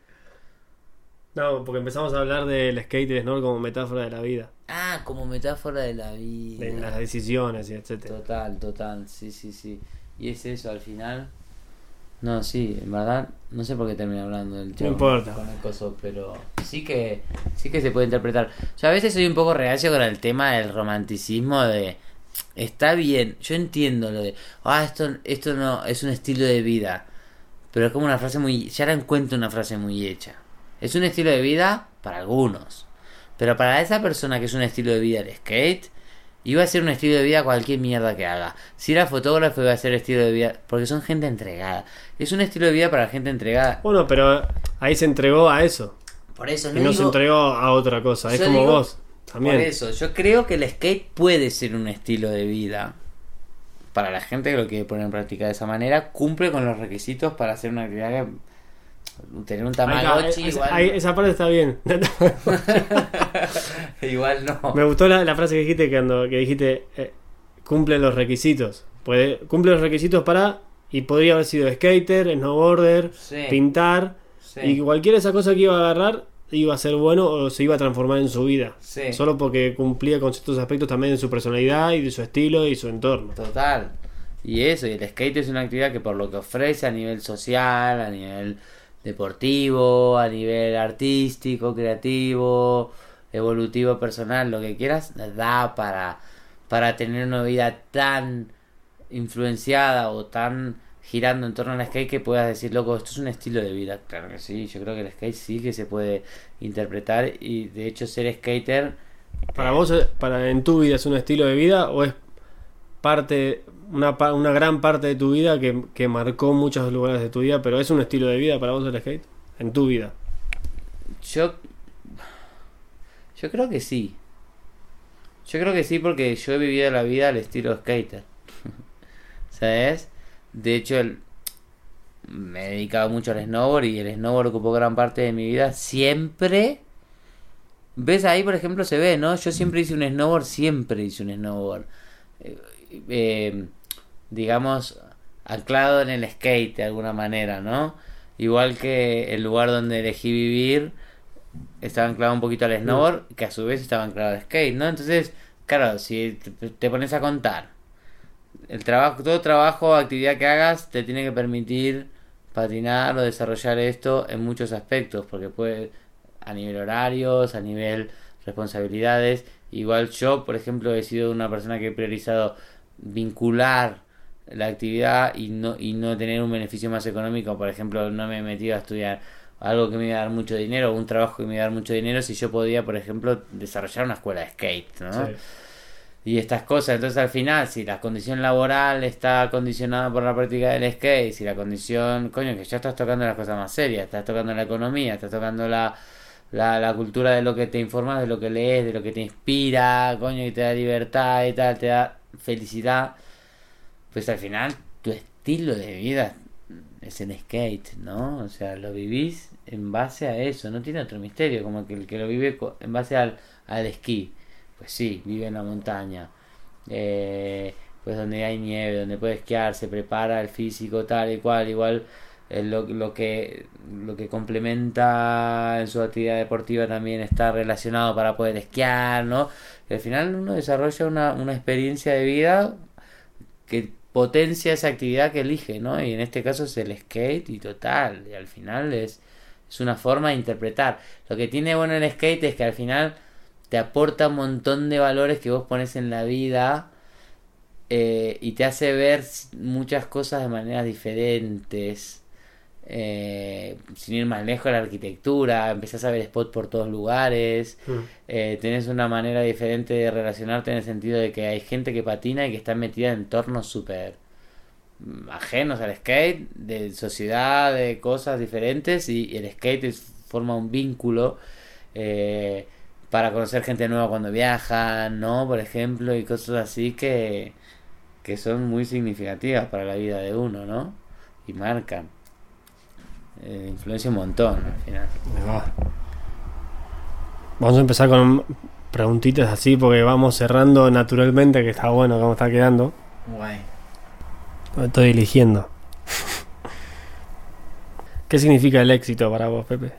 No, porque empezamos a hablar del skate y del snowboard como metáfora de la vida, Ah, como metáfora de la vida. de las decisiones y etcétera. Total, total, sí, sí, sí. Y es eso al final. No, sí, en verdad, no sé por qué terminé hablando del tema importa. con el coso, pero sí que sí que se puede interpretar. Yo a veces soy un poco reacio con el tema del romanticismo de está bien, yo entiendo lo de, ah, esto esto no es un estilo de vida, pero es como una frase muy ya la encuentro una frase muy hecha. Es un estilo de vida para algunos, pero para esa persona que es un estilo de vida el skate Iba a ser un estilo de vida cualquier mierda que haga. Si era fotógrafo iba a ser estilo de vida. Porque son gente entregada. Es un estilo de vida para gente entregada. Bueno, pero ahí se entregó a eso. Por eso Y no se entregó a otra cosa. Es como digo- vos. También. Por eso, yo creo que el skate puede ser un estilo de vida. Para la gente que lo quiere poner en práctica de esa manera, cumple con los requisitos para hacer una actividad que... Tener un tamagotchi ahí- igual... ahí- esa parte está bien. igual no. Me gustó la, la frase que dijiste cuando que dijiste eh, cumple los requisitos. Puede, cumple los requisitos para y podría haber sido skater, snowboarder, Sí, pintar sí, y cualquiera de esas cosas que iba a agarrar iba a ser bueno o se iba a transformar en su vida. sí. Solo porque cumplía con ciertos aspectos también de su personalidad y de su estilo y su entorno. Total. Y eso, y el skate es una actividad que por lo que ofrece a nivel social, a nivel deportivo, a nivel artístico, creativo, evolutivo, personal, lo que quieras, da para, para tener una vida tan influenciada o tan girando en torno al skate que puedas decir, loco, esto es un estilo de vida. Claro que sí, yo creo que el skate sí que se puede interpretar y de hecho ser skater ¿Para vos, eh, para en tu vida es un estilo de vida o es parte, una, una gran parte de tu vida que, que marcó muchos lugares de tu vida, pero es un estilo de vida para vos el skate? En tu vida. Yo. Yo creo que sí. Yo creo que sí porque yo he vivido la vida al estilo skater. ¿Sabes? De hecho, el- me he dedicado mucho al snowboard y el snowboard ocupó gran parte de mi vida. Siempre. ¿Ves ahí, por ejemplo, se ve, ¿no? Yo siempre hice un snowboard, siempre hice un snowboard. Eh, eh, digamos, anclado en el skate de alguna manera, ¿no? Igual que el lugar donde elegí vivir estaba anclado un poquito al snowboard, que a su vez estaba anclado al skate, ¿no? Entonces, claro, si te, te pones a contar, el trabajo, todo trabajo, actividad que hagas, te tiene que permitir patinar o desarrollar esto en muchos aspectos, porque puede a nivel horarios, a nivel responsabilidades. Igual yo, por ejemplo, he sido una persona que he priorizado vincular la actividad y no y no tener un beneficio más económico. Por ejemplo, no me he metido a estudiar algo que me iba a dar mucho dinero un trabajo que me iba a dar mucho dinero si yo podía, por ejemplo, desarrollar una escuela de skate, ¿no? Sí. Y estas cosas. Entonces al final, si la condición laboral está condicionada por la práctica del skate, si la condición, coño, que ya estás tocando las cosas más serias, estás tocando la economía, estás tocando la, la, cultura de lo que te informas, de lo que lees, de lo que te inspira, coño, y te da libertad y tal, te da felicidad, pues al final tu estilo de vida es el skate, ¿no? O sea, lo vivís en base a eso, no tiene otro misterio, como que el que lo vive en base al, al esquí, pues sí, vive en la montaña, eh, pues donde hay nieve, donde puede esquiar, se prepara el físico tal y cual, igual eh, lo, lo que lo que complementa en su actividad deportiva también está relacionado para poder esquiar, ¿no? Al final uno desarrolla una, una experiencia de vida que potencia esa actividad que elige, ¿no? Y en este caso es el skate y total, y al final es Es una forma de interpretar. Lo que tiene bueno el skate es que al final te aporta un montón de valores que vos pones en la vida eh, y te hace ver muchas cosas de maneras diferentes. Eh, sin ir más lejos, la arquitectura, empezás a ver spot por todos lugares, Mm. eh, tenés una manera diferente de relacionarte en el sentido de que hay gente que patina y que está metida en entornos súper ajenos al skate, de sociedad, de cosas diferentes y, y el skate es- forma un vínculo eh, para conocer gente nueva cuando viajan, ¿no? Por ejemplo, y cosas así que, que son muy significativas para la vida de uno, ¿no? Y marcan. Eh, influencia un montón al final. Vamos a empezar con preguntitas así porque vamos cerrando naturalmente, que está bueno cómo está quedando. Guay. Estoy eligiendo. ¿Qué significa el éxito para vos, Pepe?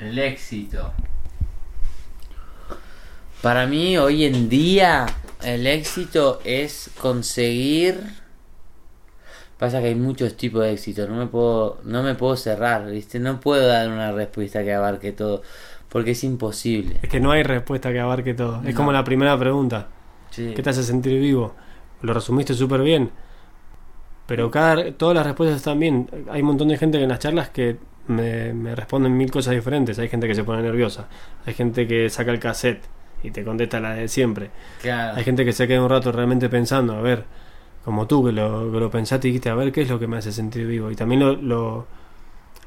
El éxito. Para mí, hoy en día, el éxito es conseguir. Pasa que hay muchos tipos de éxito. No me puedo, no me puedo cerrar, ¿viste? No puedo dar una respuesta que abarque todo. Porque es imposible. Es que no hay respuesta que abarque todo. Es como la primera pregunta. Sí. ¿Qué te hace sentir vivo? Lo resumiste súper bien. Pero cada, todas las respuestas están bien. Hay un montón de gente que en las charlas que me, me responden mil cosas diferentes. Hay gente que se pone nerviosa. Hay gente que saca el cassette y te contesta la de siempre. Claro. Hay gente que se queda un rato realmente pensando, a ver, como tú que lo, que lo pensaste y dijiste, a ver qué es lo que me hace sentir vivo. Y también lo, lo-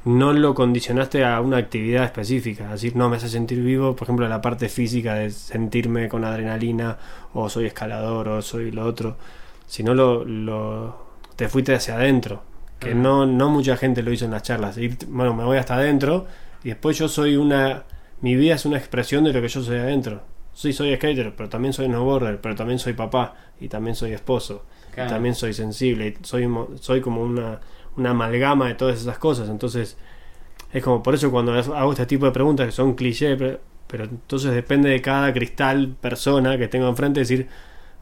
no lo condicionaste a una actividad específica. Es decir, no me hace sentir vivo, por ejemplo, la parte física de sentirme con adrenalina, o soy escalador, o soy lo otro. Sino lo, lo te fuiste hacia adentro. Que no, no mucha gente lo hizo en las charlas. Ir- bueno, me voy hasta adentro y después yo soy una. Mi vida es una expresión de lo que yo soy adentro. Sí, soy skater, pero también soy snowboarder, pero también soy papá y también soy esposo. y también soy sensible y soy, soy como una, una amalgama de todas esas cosas. Entonces, es como por eso cuando hago este tipo de preguntas que son cliché, pero, pero entonces depende de cada cristal persona que tengo enfrente decir,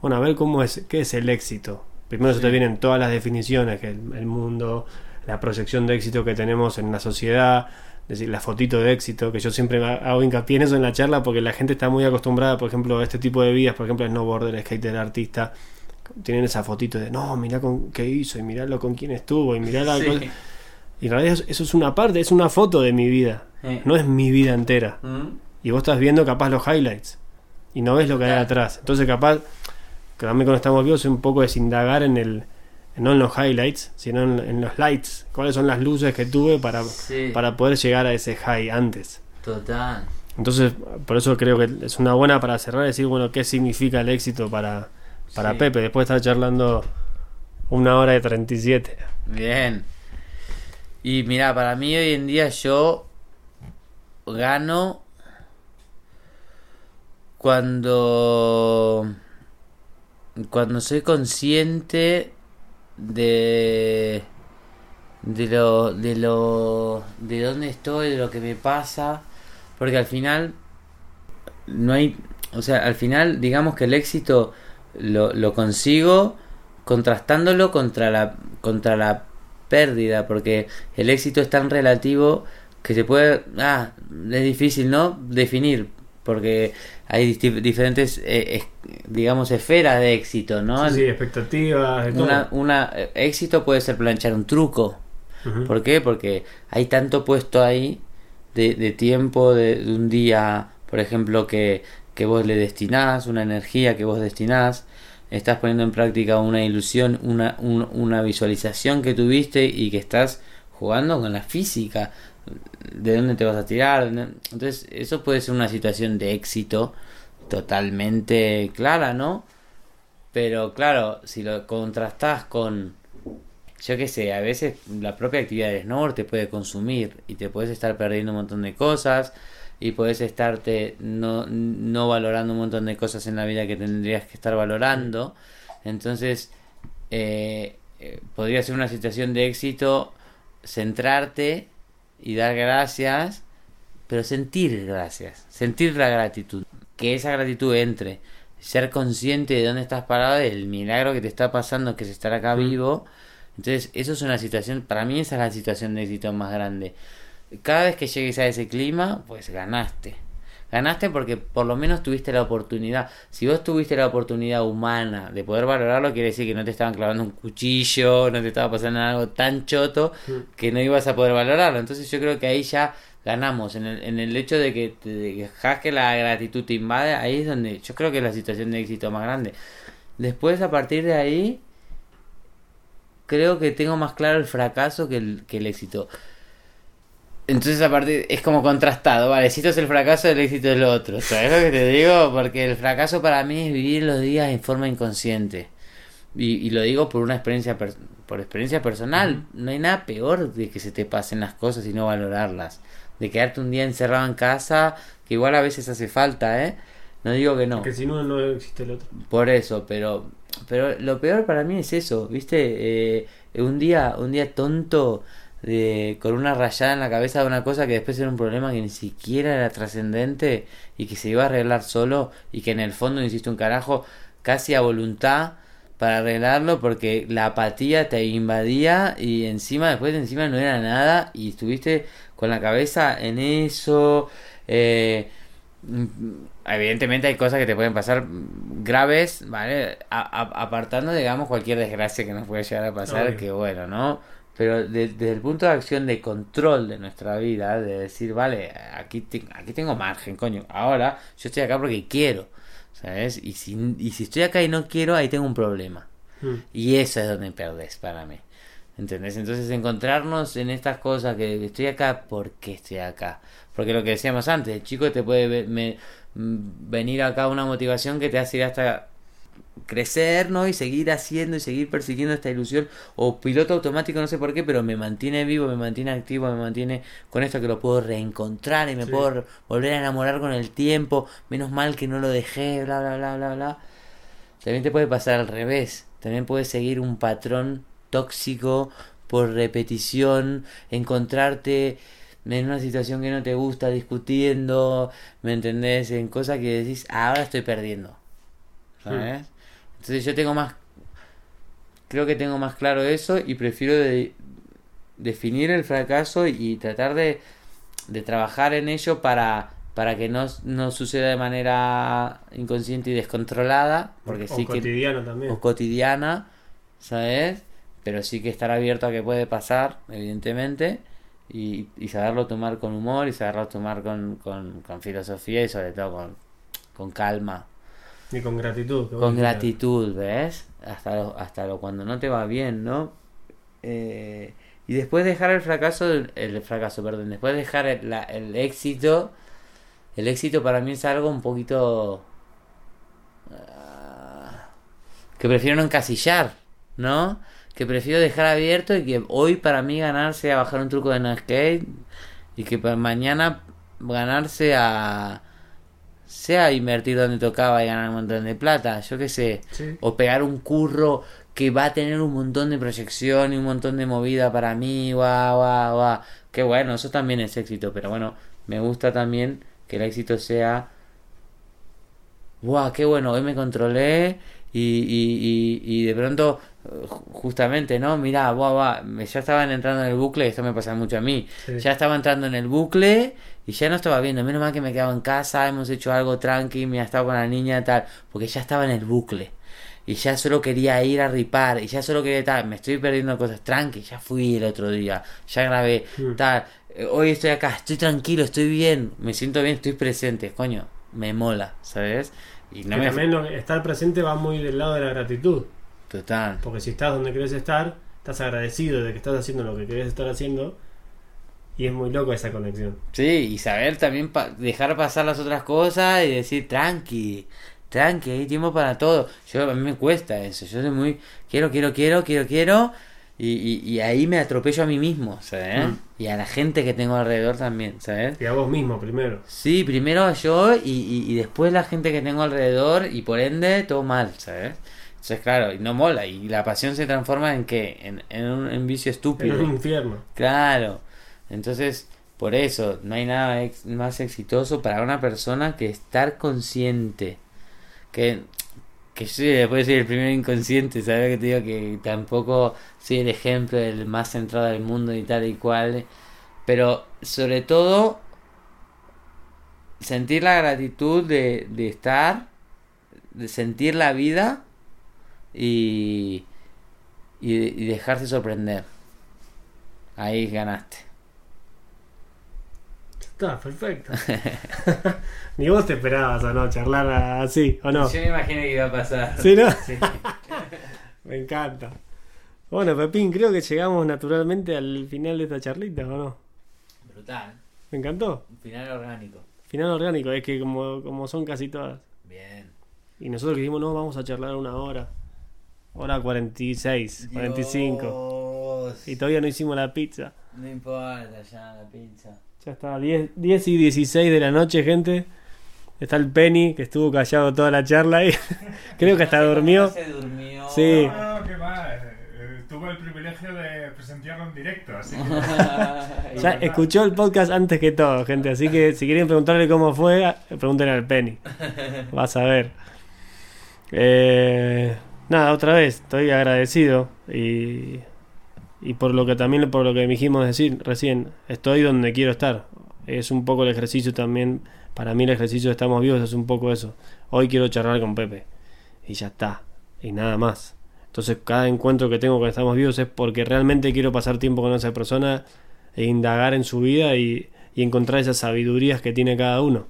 bueno, a ver cómo es, qué es el éxito. Primero se te vienen todas las definiciones, que el, el mundo, la proyección de éxito que tenemos en la sociedad, decir, la fotito de éxito, que yo siempre hago hincapié en eso en la charla porque la gente está muy acostumbrada, por ejemplo, a este tipo de vidas, por ejemplo, el snowboarder, skater, artista, tienen esa fotito de, no, mirá con qué hizo y miralo con quién estuvo y mirá la Sí. cosa". Y en realidad eso- es una parte, es una foto de mi vida, Eh. no es mi vida entera. Mm. Y vos estás viendo capaz los highlights y no ves lo que hay atrás. Entonces capaz, que también cuando estamos vivos es un poco desindagar en el, no en los highlights, sino en, en los lights. ¿Cuáles son las luces que tuve para, Sí. para poder llegar a ese high antes? Total. Entonces, por eso creo que es una buena para cerrar decir, bueno, ¿qué significa el éxito para, para Sí. Pepe? Después de estar charlando una hora y 37. Bien. Y mira, para mí hoy en día yo gano cuando cuando soy consciente de de lo de lo de dónde estoy, de lo que me pasa, porque al final no hay, o sea, al final digamos que el éxito lo, lo consigo contrastándolo contra la contra la pérdida, porque el éxito es tan relativo que se puede, ah, es difícil, ¿no? Definir, porque hay diferentes, eh, es- digamos, esferas de éxito, ¿no? Sí, expectativas, de todo. Una, una eh, éxito puede ser planchar un truco. ¿Por qué? Porque hay tanto puesto ahí de, de tiempo, de, de un día, por ejemplo, que, que vos le destinás, una energía que vos destinás, estás poniendo en práctica una ilusión, una, un- una visualización que tuviste y que estás jugando con la física, de dónde te vas a tirar. Entonces, eso puede ser una situación de éxito totalmente clara, ¿no? Pero claro, si lo contrastás con, yo qué sé, a veces la propia actividad de snowboard te puede consumir y te puedes estar perdiendo un montón de cosas y puedes estarte no, no valorando un montón de cosas en la vida que tendrías que estar valorando. Entonces, eh, eh, podría ser una situación de éxito centrarte y dar gracias, pero sentir gracias, sentir la gratitud, que esa gratitud entre, ser consciente de dónde estás parado, del milagro que te está pasando, que es estar acá Mm. vivo. Entonces, eso es una situación, para mí esa es la situación de éxito más grande. cada vez que llegues a ese clima, pues ganaste. Ganaste porque por lo menos tuviste la oportunidad. Si vos tuviste la oportunidad humana de poder valorarlo, quiere decir que no te estaban clavando un cuchillo, no te estaba pasando algo tan choto que no ibas a poder valorarlo. Entonces yo creo que ahí ya ganamos. En el, en el hecho de que te que la gratitud te invade, ahí es donde yo creo que es la situación de éxito más grande. Después, a partir de ahí, creo que tengo más claro el fracaso que el, que el éxito. Entonces, a partir, es como contrastado, vale, si esto es el fracaso, el éxito es lo otro. ¿Sabes lo que te digo? Porque el fracaso para mí es vivir los días en forma inconsciente. Y, y lo digo por una experiencia, per- por experiencia personal. No hay nada peor de que se te pasen las cosas y no valorarlas. De quedarte un día encerrado en casa, que igual a veces hace falta, ¿eh? No digo que no. Que si no, no existe el otro. Por eso, pero pero lo peor para mí es eso, ¿viste? Eh, un día un día tonto de, con una rayada en la cabeza de una cosa que después era un problema que ni siquiera era trascendente y que se iba a arreglar solo y que en el fondo hiciste un carajo casi a voluntad para arreglarlo porque la apatía te invadía y encima después encima no era nada y estuviste con la cabeza en eso eh, mm, evidentemente hay cosas que te pueden pasar graves vale A- a- apartando digamos cualquier desgracia que nos puede llegar a pasar Obvio. que bueno no pero de- desde el punto de acción de control de nuestra vida de decir vale aquí te- aquí tengo margen coño ahora yo estoy acá porque quiero ¿sabes? y si y si estoy acá y no quiero ahí tengo un problema Mm. y eso es donde perdés para mí. ¿Entendés? Entonces encontrarnos en estas cosas que estoy acá, ¿por qué estoy acá? Porque lo que decíamos antes, el chico te puede me- mm, venir acá una motivación que te hace ir hasta crecer, ¿no? Y seguir haciendo y seguir persiguiendo esta ilusión. O piloto automático, no sé por qué, pero me mantiene vivo, me mantiene activo, me mantiene con esto que lo puedo reencontrar y me Sí. puedo volver a enamorar con el tiempo. Menos mal que no lo dejé, bla, bla, bla, bla, bla. También te puede pasar al revés. También puedes seguir un patrón tóxico por repetición, encontrarte en una situación que no te gusta discutiendo, ¿me entendés? En cosas que decís, ahora estoy perdiendo. ¿Sabes? Entonces yo tengo más creo que tengo más claro eso y prefiero de- definir el fracaso y tratar de, de trabajar en ello para para que no, no suceda de manera inconsciente y descontrolada, porque o sí que cotidiano también. o cotidiana, ¿sabes? Pero sí que estar abierto a que puede pasar, evidentemente, y, y saberlo tomar con humor y saberlo tomar con, con, con filosofía y sobre todo con, con calma, Y con gratitud. con gratitud, ¿ves? Hasta lo, hasta lo cuando no te va bien, ¿no? Eh, y después dejar el fracaso, el fracaso, perdón, después dejar el, la- el éxito, el éxito para mí es algo un poquito ah, que prefiero no encasillar, ¿no? Que prefiero dejar abierto y que hoy para mí ganar sea bajar un truco de skate y que para mañana ganarse a sea invertir donde tocaba y ganar un montón de plata, yo qué sé, Sí. o pegar un curro que va a tener un montón de proyección y un montón de movida para mí, guau, guau, guau. Que bueno, eso también es éxito, pero bueno, me gusta también que el éxito sea, guau, qué bueno, hoy me controlé y, y, y, y de pronto, justamente, ¿no? Mirá, guau, guau, me- ya estaban entrando en el bucle, esto me pasa mucho a mí, Sí. ya estaba entrando en el bucle y ya no estaba viendo, menos mal que me quedaba en casa, hemos hecho algo tranqui, me ha estado con la niña tal, porque ya estaba en el bucle. Y ya solo quería ir a ripar, y ya solo quería tal, me estoy perdiendo cosas, tranqui, ya fui el otro día, ya grabé, Mm. tal, eh, hoy estoy acá, estoy tranquilo, estoy bien, me siento bien, estoy presente, coño, me mola, ¿sabes? Y no que me... también estar presente va muy del lado de la gratitud. Total. Porque si estás donde querés estar, estás agradecido de que estás haciendo lo que querés estar haciendo. Y es muy loco esa conexión. Sí, y saber también pa- dejar pasar las otras cosas y decir tranqui, tranqui, hay tiempo para todo. Yo a mí me cuesta eso, yo soy muy quiero, quiero, quiero, quiero, quiero y, y, y ahí me atropello a mí mismo, ¿sabes? Mm. Y a la gente que tengo alrededor también, ¿sabes? Y a vos mismo primero. Sí, primero yo y, y, y después la gente que tengo alrededor y por ende todo mal, ¿sabes? Entonces claro, y no mola y la pasión se transforma en qué? En, en un en vicio En estúpido. un infierno. Claro. Entonces, por eso, no hay nada ex- más exitoso para una persona que estar consciente. Que, que yo después soy el primer inconsciente, ¿sabes? Que te digo que tampoco soy el ejemplo del más centrado del mundo y tal y cual. Pero sobre todo sentir la gratitud de, de estar, de sentir la vida y, y, y dejarse sorprender. Ahí ganaste. Está, perfecto. Ni vos te esperabas o no charlar así, ¿o no? Yo me imaginé que iba a pasar. ¿Sí, no? Sí. Me encanta. Bueno, Pepín, creo que llegamos naturalmente al final de esta charlita, ¿o no? Brutal. ¿Me encantó? Final orgánico. Final orgánico, es que como, como son casi todas. Bien. Y nosotros que dijimos, no, vamos a charlar una hora. Hora 46, 45. Dios. Y todavía no hicimos la pizza. No importa ya la pizza. Ya está, 10, 10 y 16 de la noche, gente. Está el Penny, que estuvo callado toda la charla y creo que hasta durmió. Se durmió. Sí. No, no, qué va. eh, Tuve el privilegio de presenciarlo en directo, así que Ya escuchó el podcast antes que todo, gente. Así que si quieren preguntarle cómo fue, pregúntenle al Penny. Vas a ver. Eh, nada, otra vez, estoy agradecido. Y, y por lo que también, por lo que dijimos decir recién, estoy donde quiero estar. Es un poco el ejercicio también. Para mí el ejercicio de Estamos Vivos es un poco eso. Hoy quiero charlar con Pepe. Y ya está. Y nada más. Entonces cada encuentro que tengo con Estamos Vivos es porque realmente quiero pasar tiempo con esa persona e indagar en su vida y, y encontrar esas sabidurías que tiene cada uno.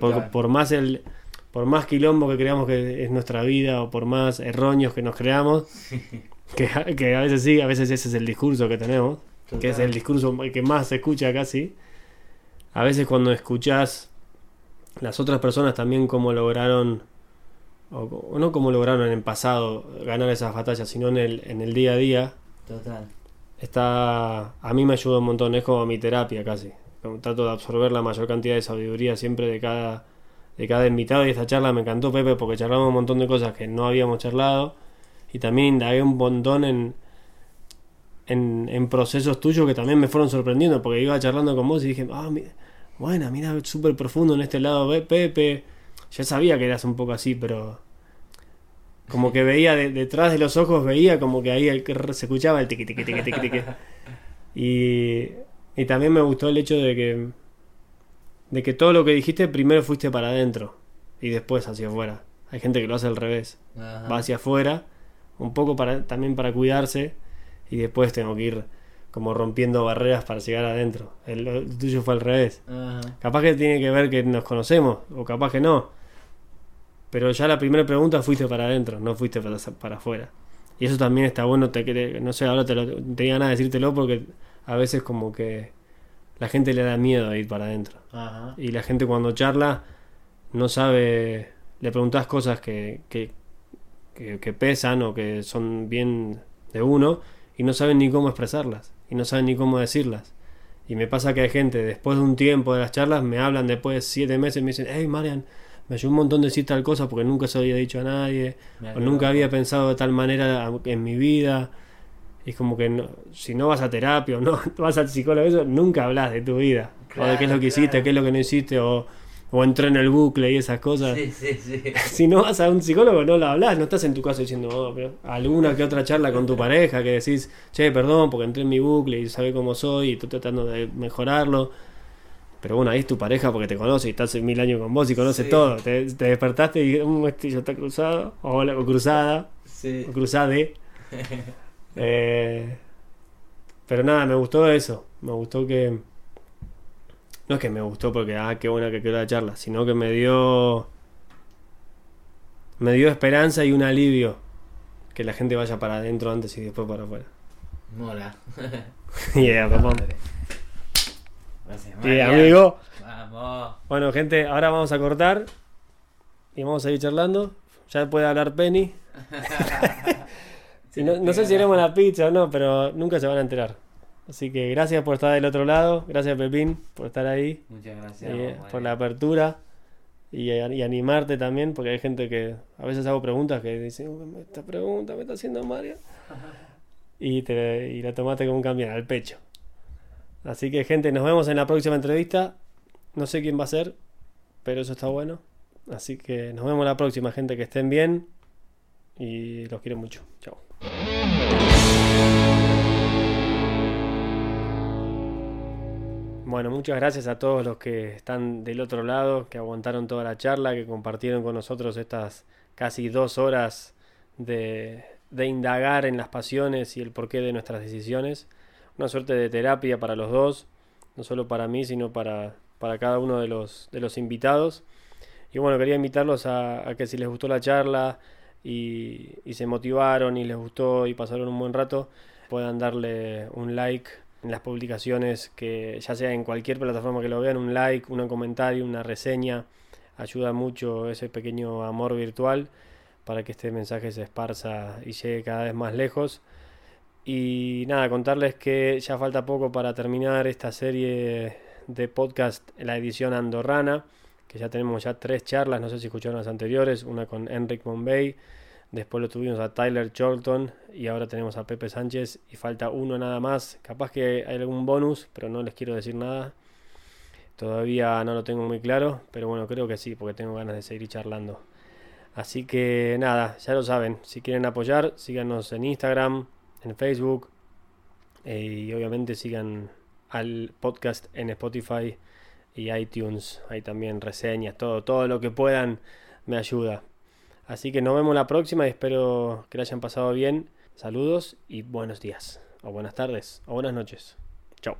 Porque por más el por más quilombo que creamos que es nuestra vida o por más erróneos que nos creamos, que, que a veces sí, a veces ese es el discurso que tenemos, que es el discurso que más se escucha casi. A veces cuando escuchás las otras personas también cómo lograron, o, o no cómo lograron en el pasado ganar esas batallas, sino en el, en el día a día, Total. está a mí me ayuda un montón es como mi terapia casi Como trato de absorber la mayor cantidad de sabiduría siempre de cada de cada invitado y esta charla me encantó Pepe porque charlamos un montón de cosas que no habíamos charlado y también indagué un montón en en, en procesos tuyos que también me fueron sorprendiendo porque iba charlando con vos y dije ah mi- bueno mira súper profundo en este lado Pepe ya sabía que eras un poco así pero como que veía de- detrás de los ojos, veía como que ahí el, se escuchaba el tiqui tiqui tiqui tiqui tiqui. Y, y también me gustó el hecho de que de que todo lo que dijiste primero fuiste para adentro y después hacia afuera. Hay gente que lo hace al revés, Ajá. va hacia afuera, un poco para también para cuidarse y después tengo que ir como rompiendo barreras para llegar adentro. El, el tuyo fue al revés. Ajá. Capaz que tiene que ver que nos conocemos, o capaz que no. Pero ya la primera pregunta fuiste para adentro, no fuiste para, para afuera. Y eso también está bueno, te no sé, ahora te lo, tenía ganas de decírtelo porque a veces como que la gente le da miedo a ir para adentro. Ajá. Y la gente cuando charla no sabe, le preguntas cosas que, que, que, que pesan o que son bien de uno y no saben ni cómo expresarlas y no saben ni cómo decirlas. Y me pasa que hay gente, después de un tiempo de las charlas, me hablan después de siete meses y me dicen, hey Marian, me ayudó un montón decir tal cosa porque nunca se lo había dicho a nadie, o nunca había pensado de tal manera en mi vida. Es como que no- si no vas a terapia o no vas al psicólogo, eso, nunca hablas de tu vida. o de qué es lo que Claro, hiciste, qué es lo que no hiciste, o, o entré en el bucle y esas cosas. Sí, sí, sí. Si no vas a un psicólogo, no lo hablas, no estás en tu casa diciendo, "Oh, pero alguna que otra charla con tu pareja que decís, che, perdón, porque entré en mi bucle y sabe cómo soy y estoy tratando de mejorarlo. Pero bueno, ahí es tu pareja porque te conoce y está hace mil años con vos y conoce todo. Te, te despertaste y un estillo está cruzado, o, o cruzada, o cruzade. Eh, pero nada, me gustó eso. Me gustó que. No es que me gustó porque, ah, qué buena que quedó la charla, sino que me dio. Me dio esperanza y un alivio que la gente vaya para adentro antes y después para afuera. Mola. yeah, papá. Gracias, amigo. Vamos. Bueno, gente, ahora vamos a cortar y vamos a seguir charlando. Ya puede hablar Penny. No, no sé si haremos la pizza o no, pero nunca se van a enterar. Así que gracias por estar del otro lado. Gracias, Pepín, por estar ahí. Muchas gracias. eh, por la apertura. Y, y animarte también, porque hay gente que a veces hago preguntas que dicen, "Uy, esta pregunta me está haciendo Mario. Y, te, y la tomaste como un camión al pecho. Así que, gente, nos vemos en la próxima entrevista. No sé quién va a ser, pero eso está bueno. Así que nos vemos la próxima, gente. Que estén bien. Y los quiero mucho. Chao. Bueno, muchas gracias a todos los que están del otro lado, que aguantaron toda la charla, que compartieron con nosotros estas casi dos horas de, de indagar en las pasiones y el porqué de nuestras decisiones. Una suerte de terapia para los dos, no solo para mí, sino para, para cada uno de los, de los invitados. Y bueno, quería invitarlos a, a que si les gustó la charla y, se motivaron y les gustó y pasaron un buen rato, puedan darle un like en las publicaciones, que ya sea en cualquier plataforma que lo vean, un like, un comentario, una reseña, ayuda mucho ese pequeño amor virtual para que este mensaje se esparza y llegue cada vez más lejos. Y nada, contarles que ya falta poco para terminar esta serie de podcast, la edición andorrana, que ya tenemos ya tres charlas, no sé si escucharon las anteriores, una con Enric Bombay, después lo tuvimos a Tyler Charlton y ahora tenemos a Pepe Sánchez y falta uno nada más, capaz que hay algún bonus, pero no les quiero decir nada. Todavía no lo tengo muy claro, pero bueno, creo que sí, porque tengo ganas de seguir charlando. Así que nada, ya lo saben, si quieren apoyar, síganos en Instagram, en Facebook eh, y obviamente sigan al podcast en Spotify y iTunes, hay también reseñas, todo, todo lo que puedan me ayuda. Así que nos vemos la próxima y espero que la hayan pasado bien. Saludos y buenos días, o buenas tardes, o buenas noches. Chao.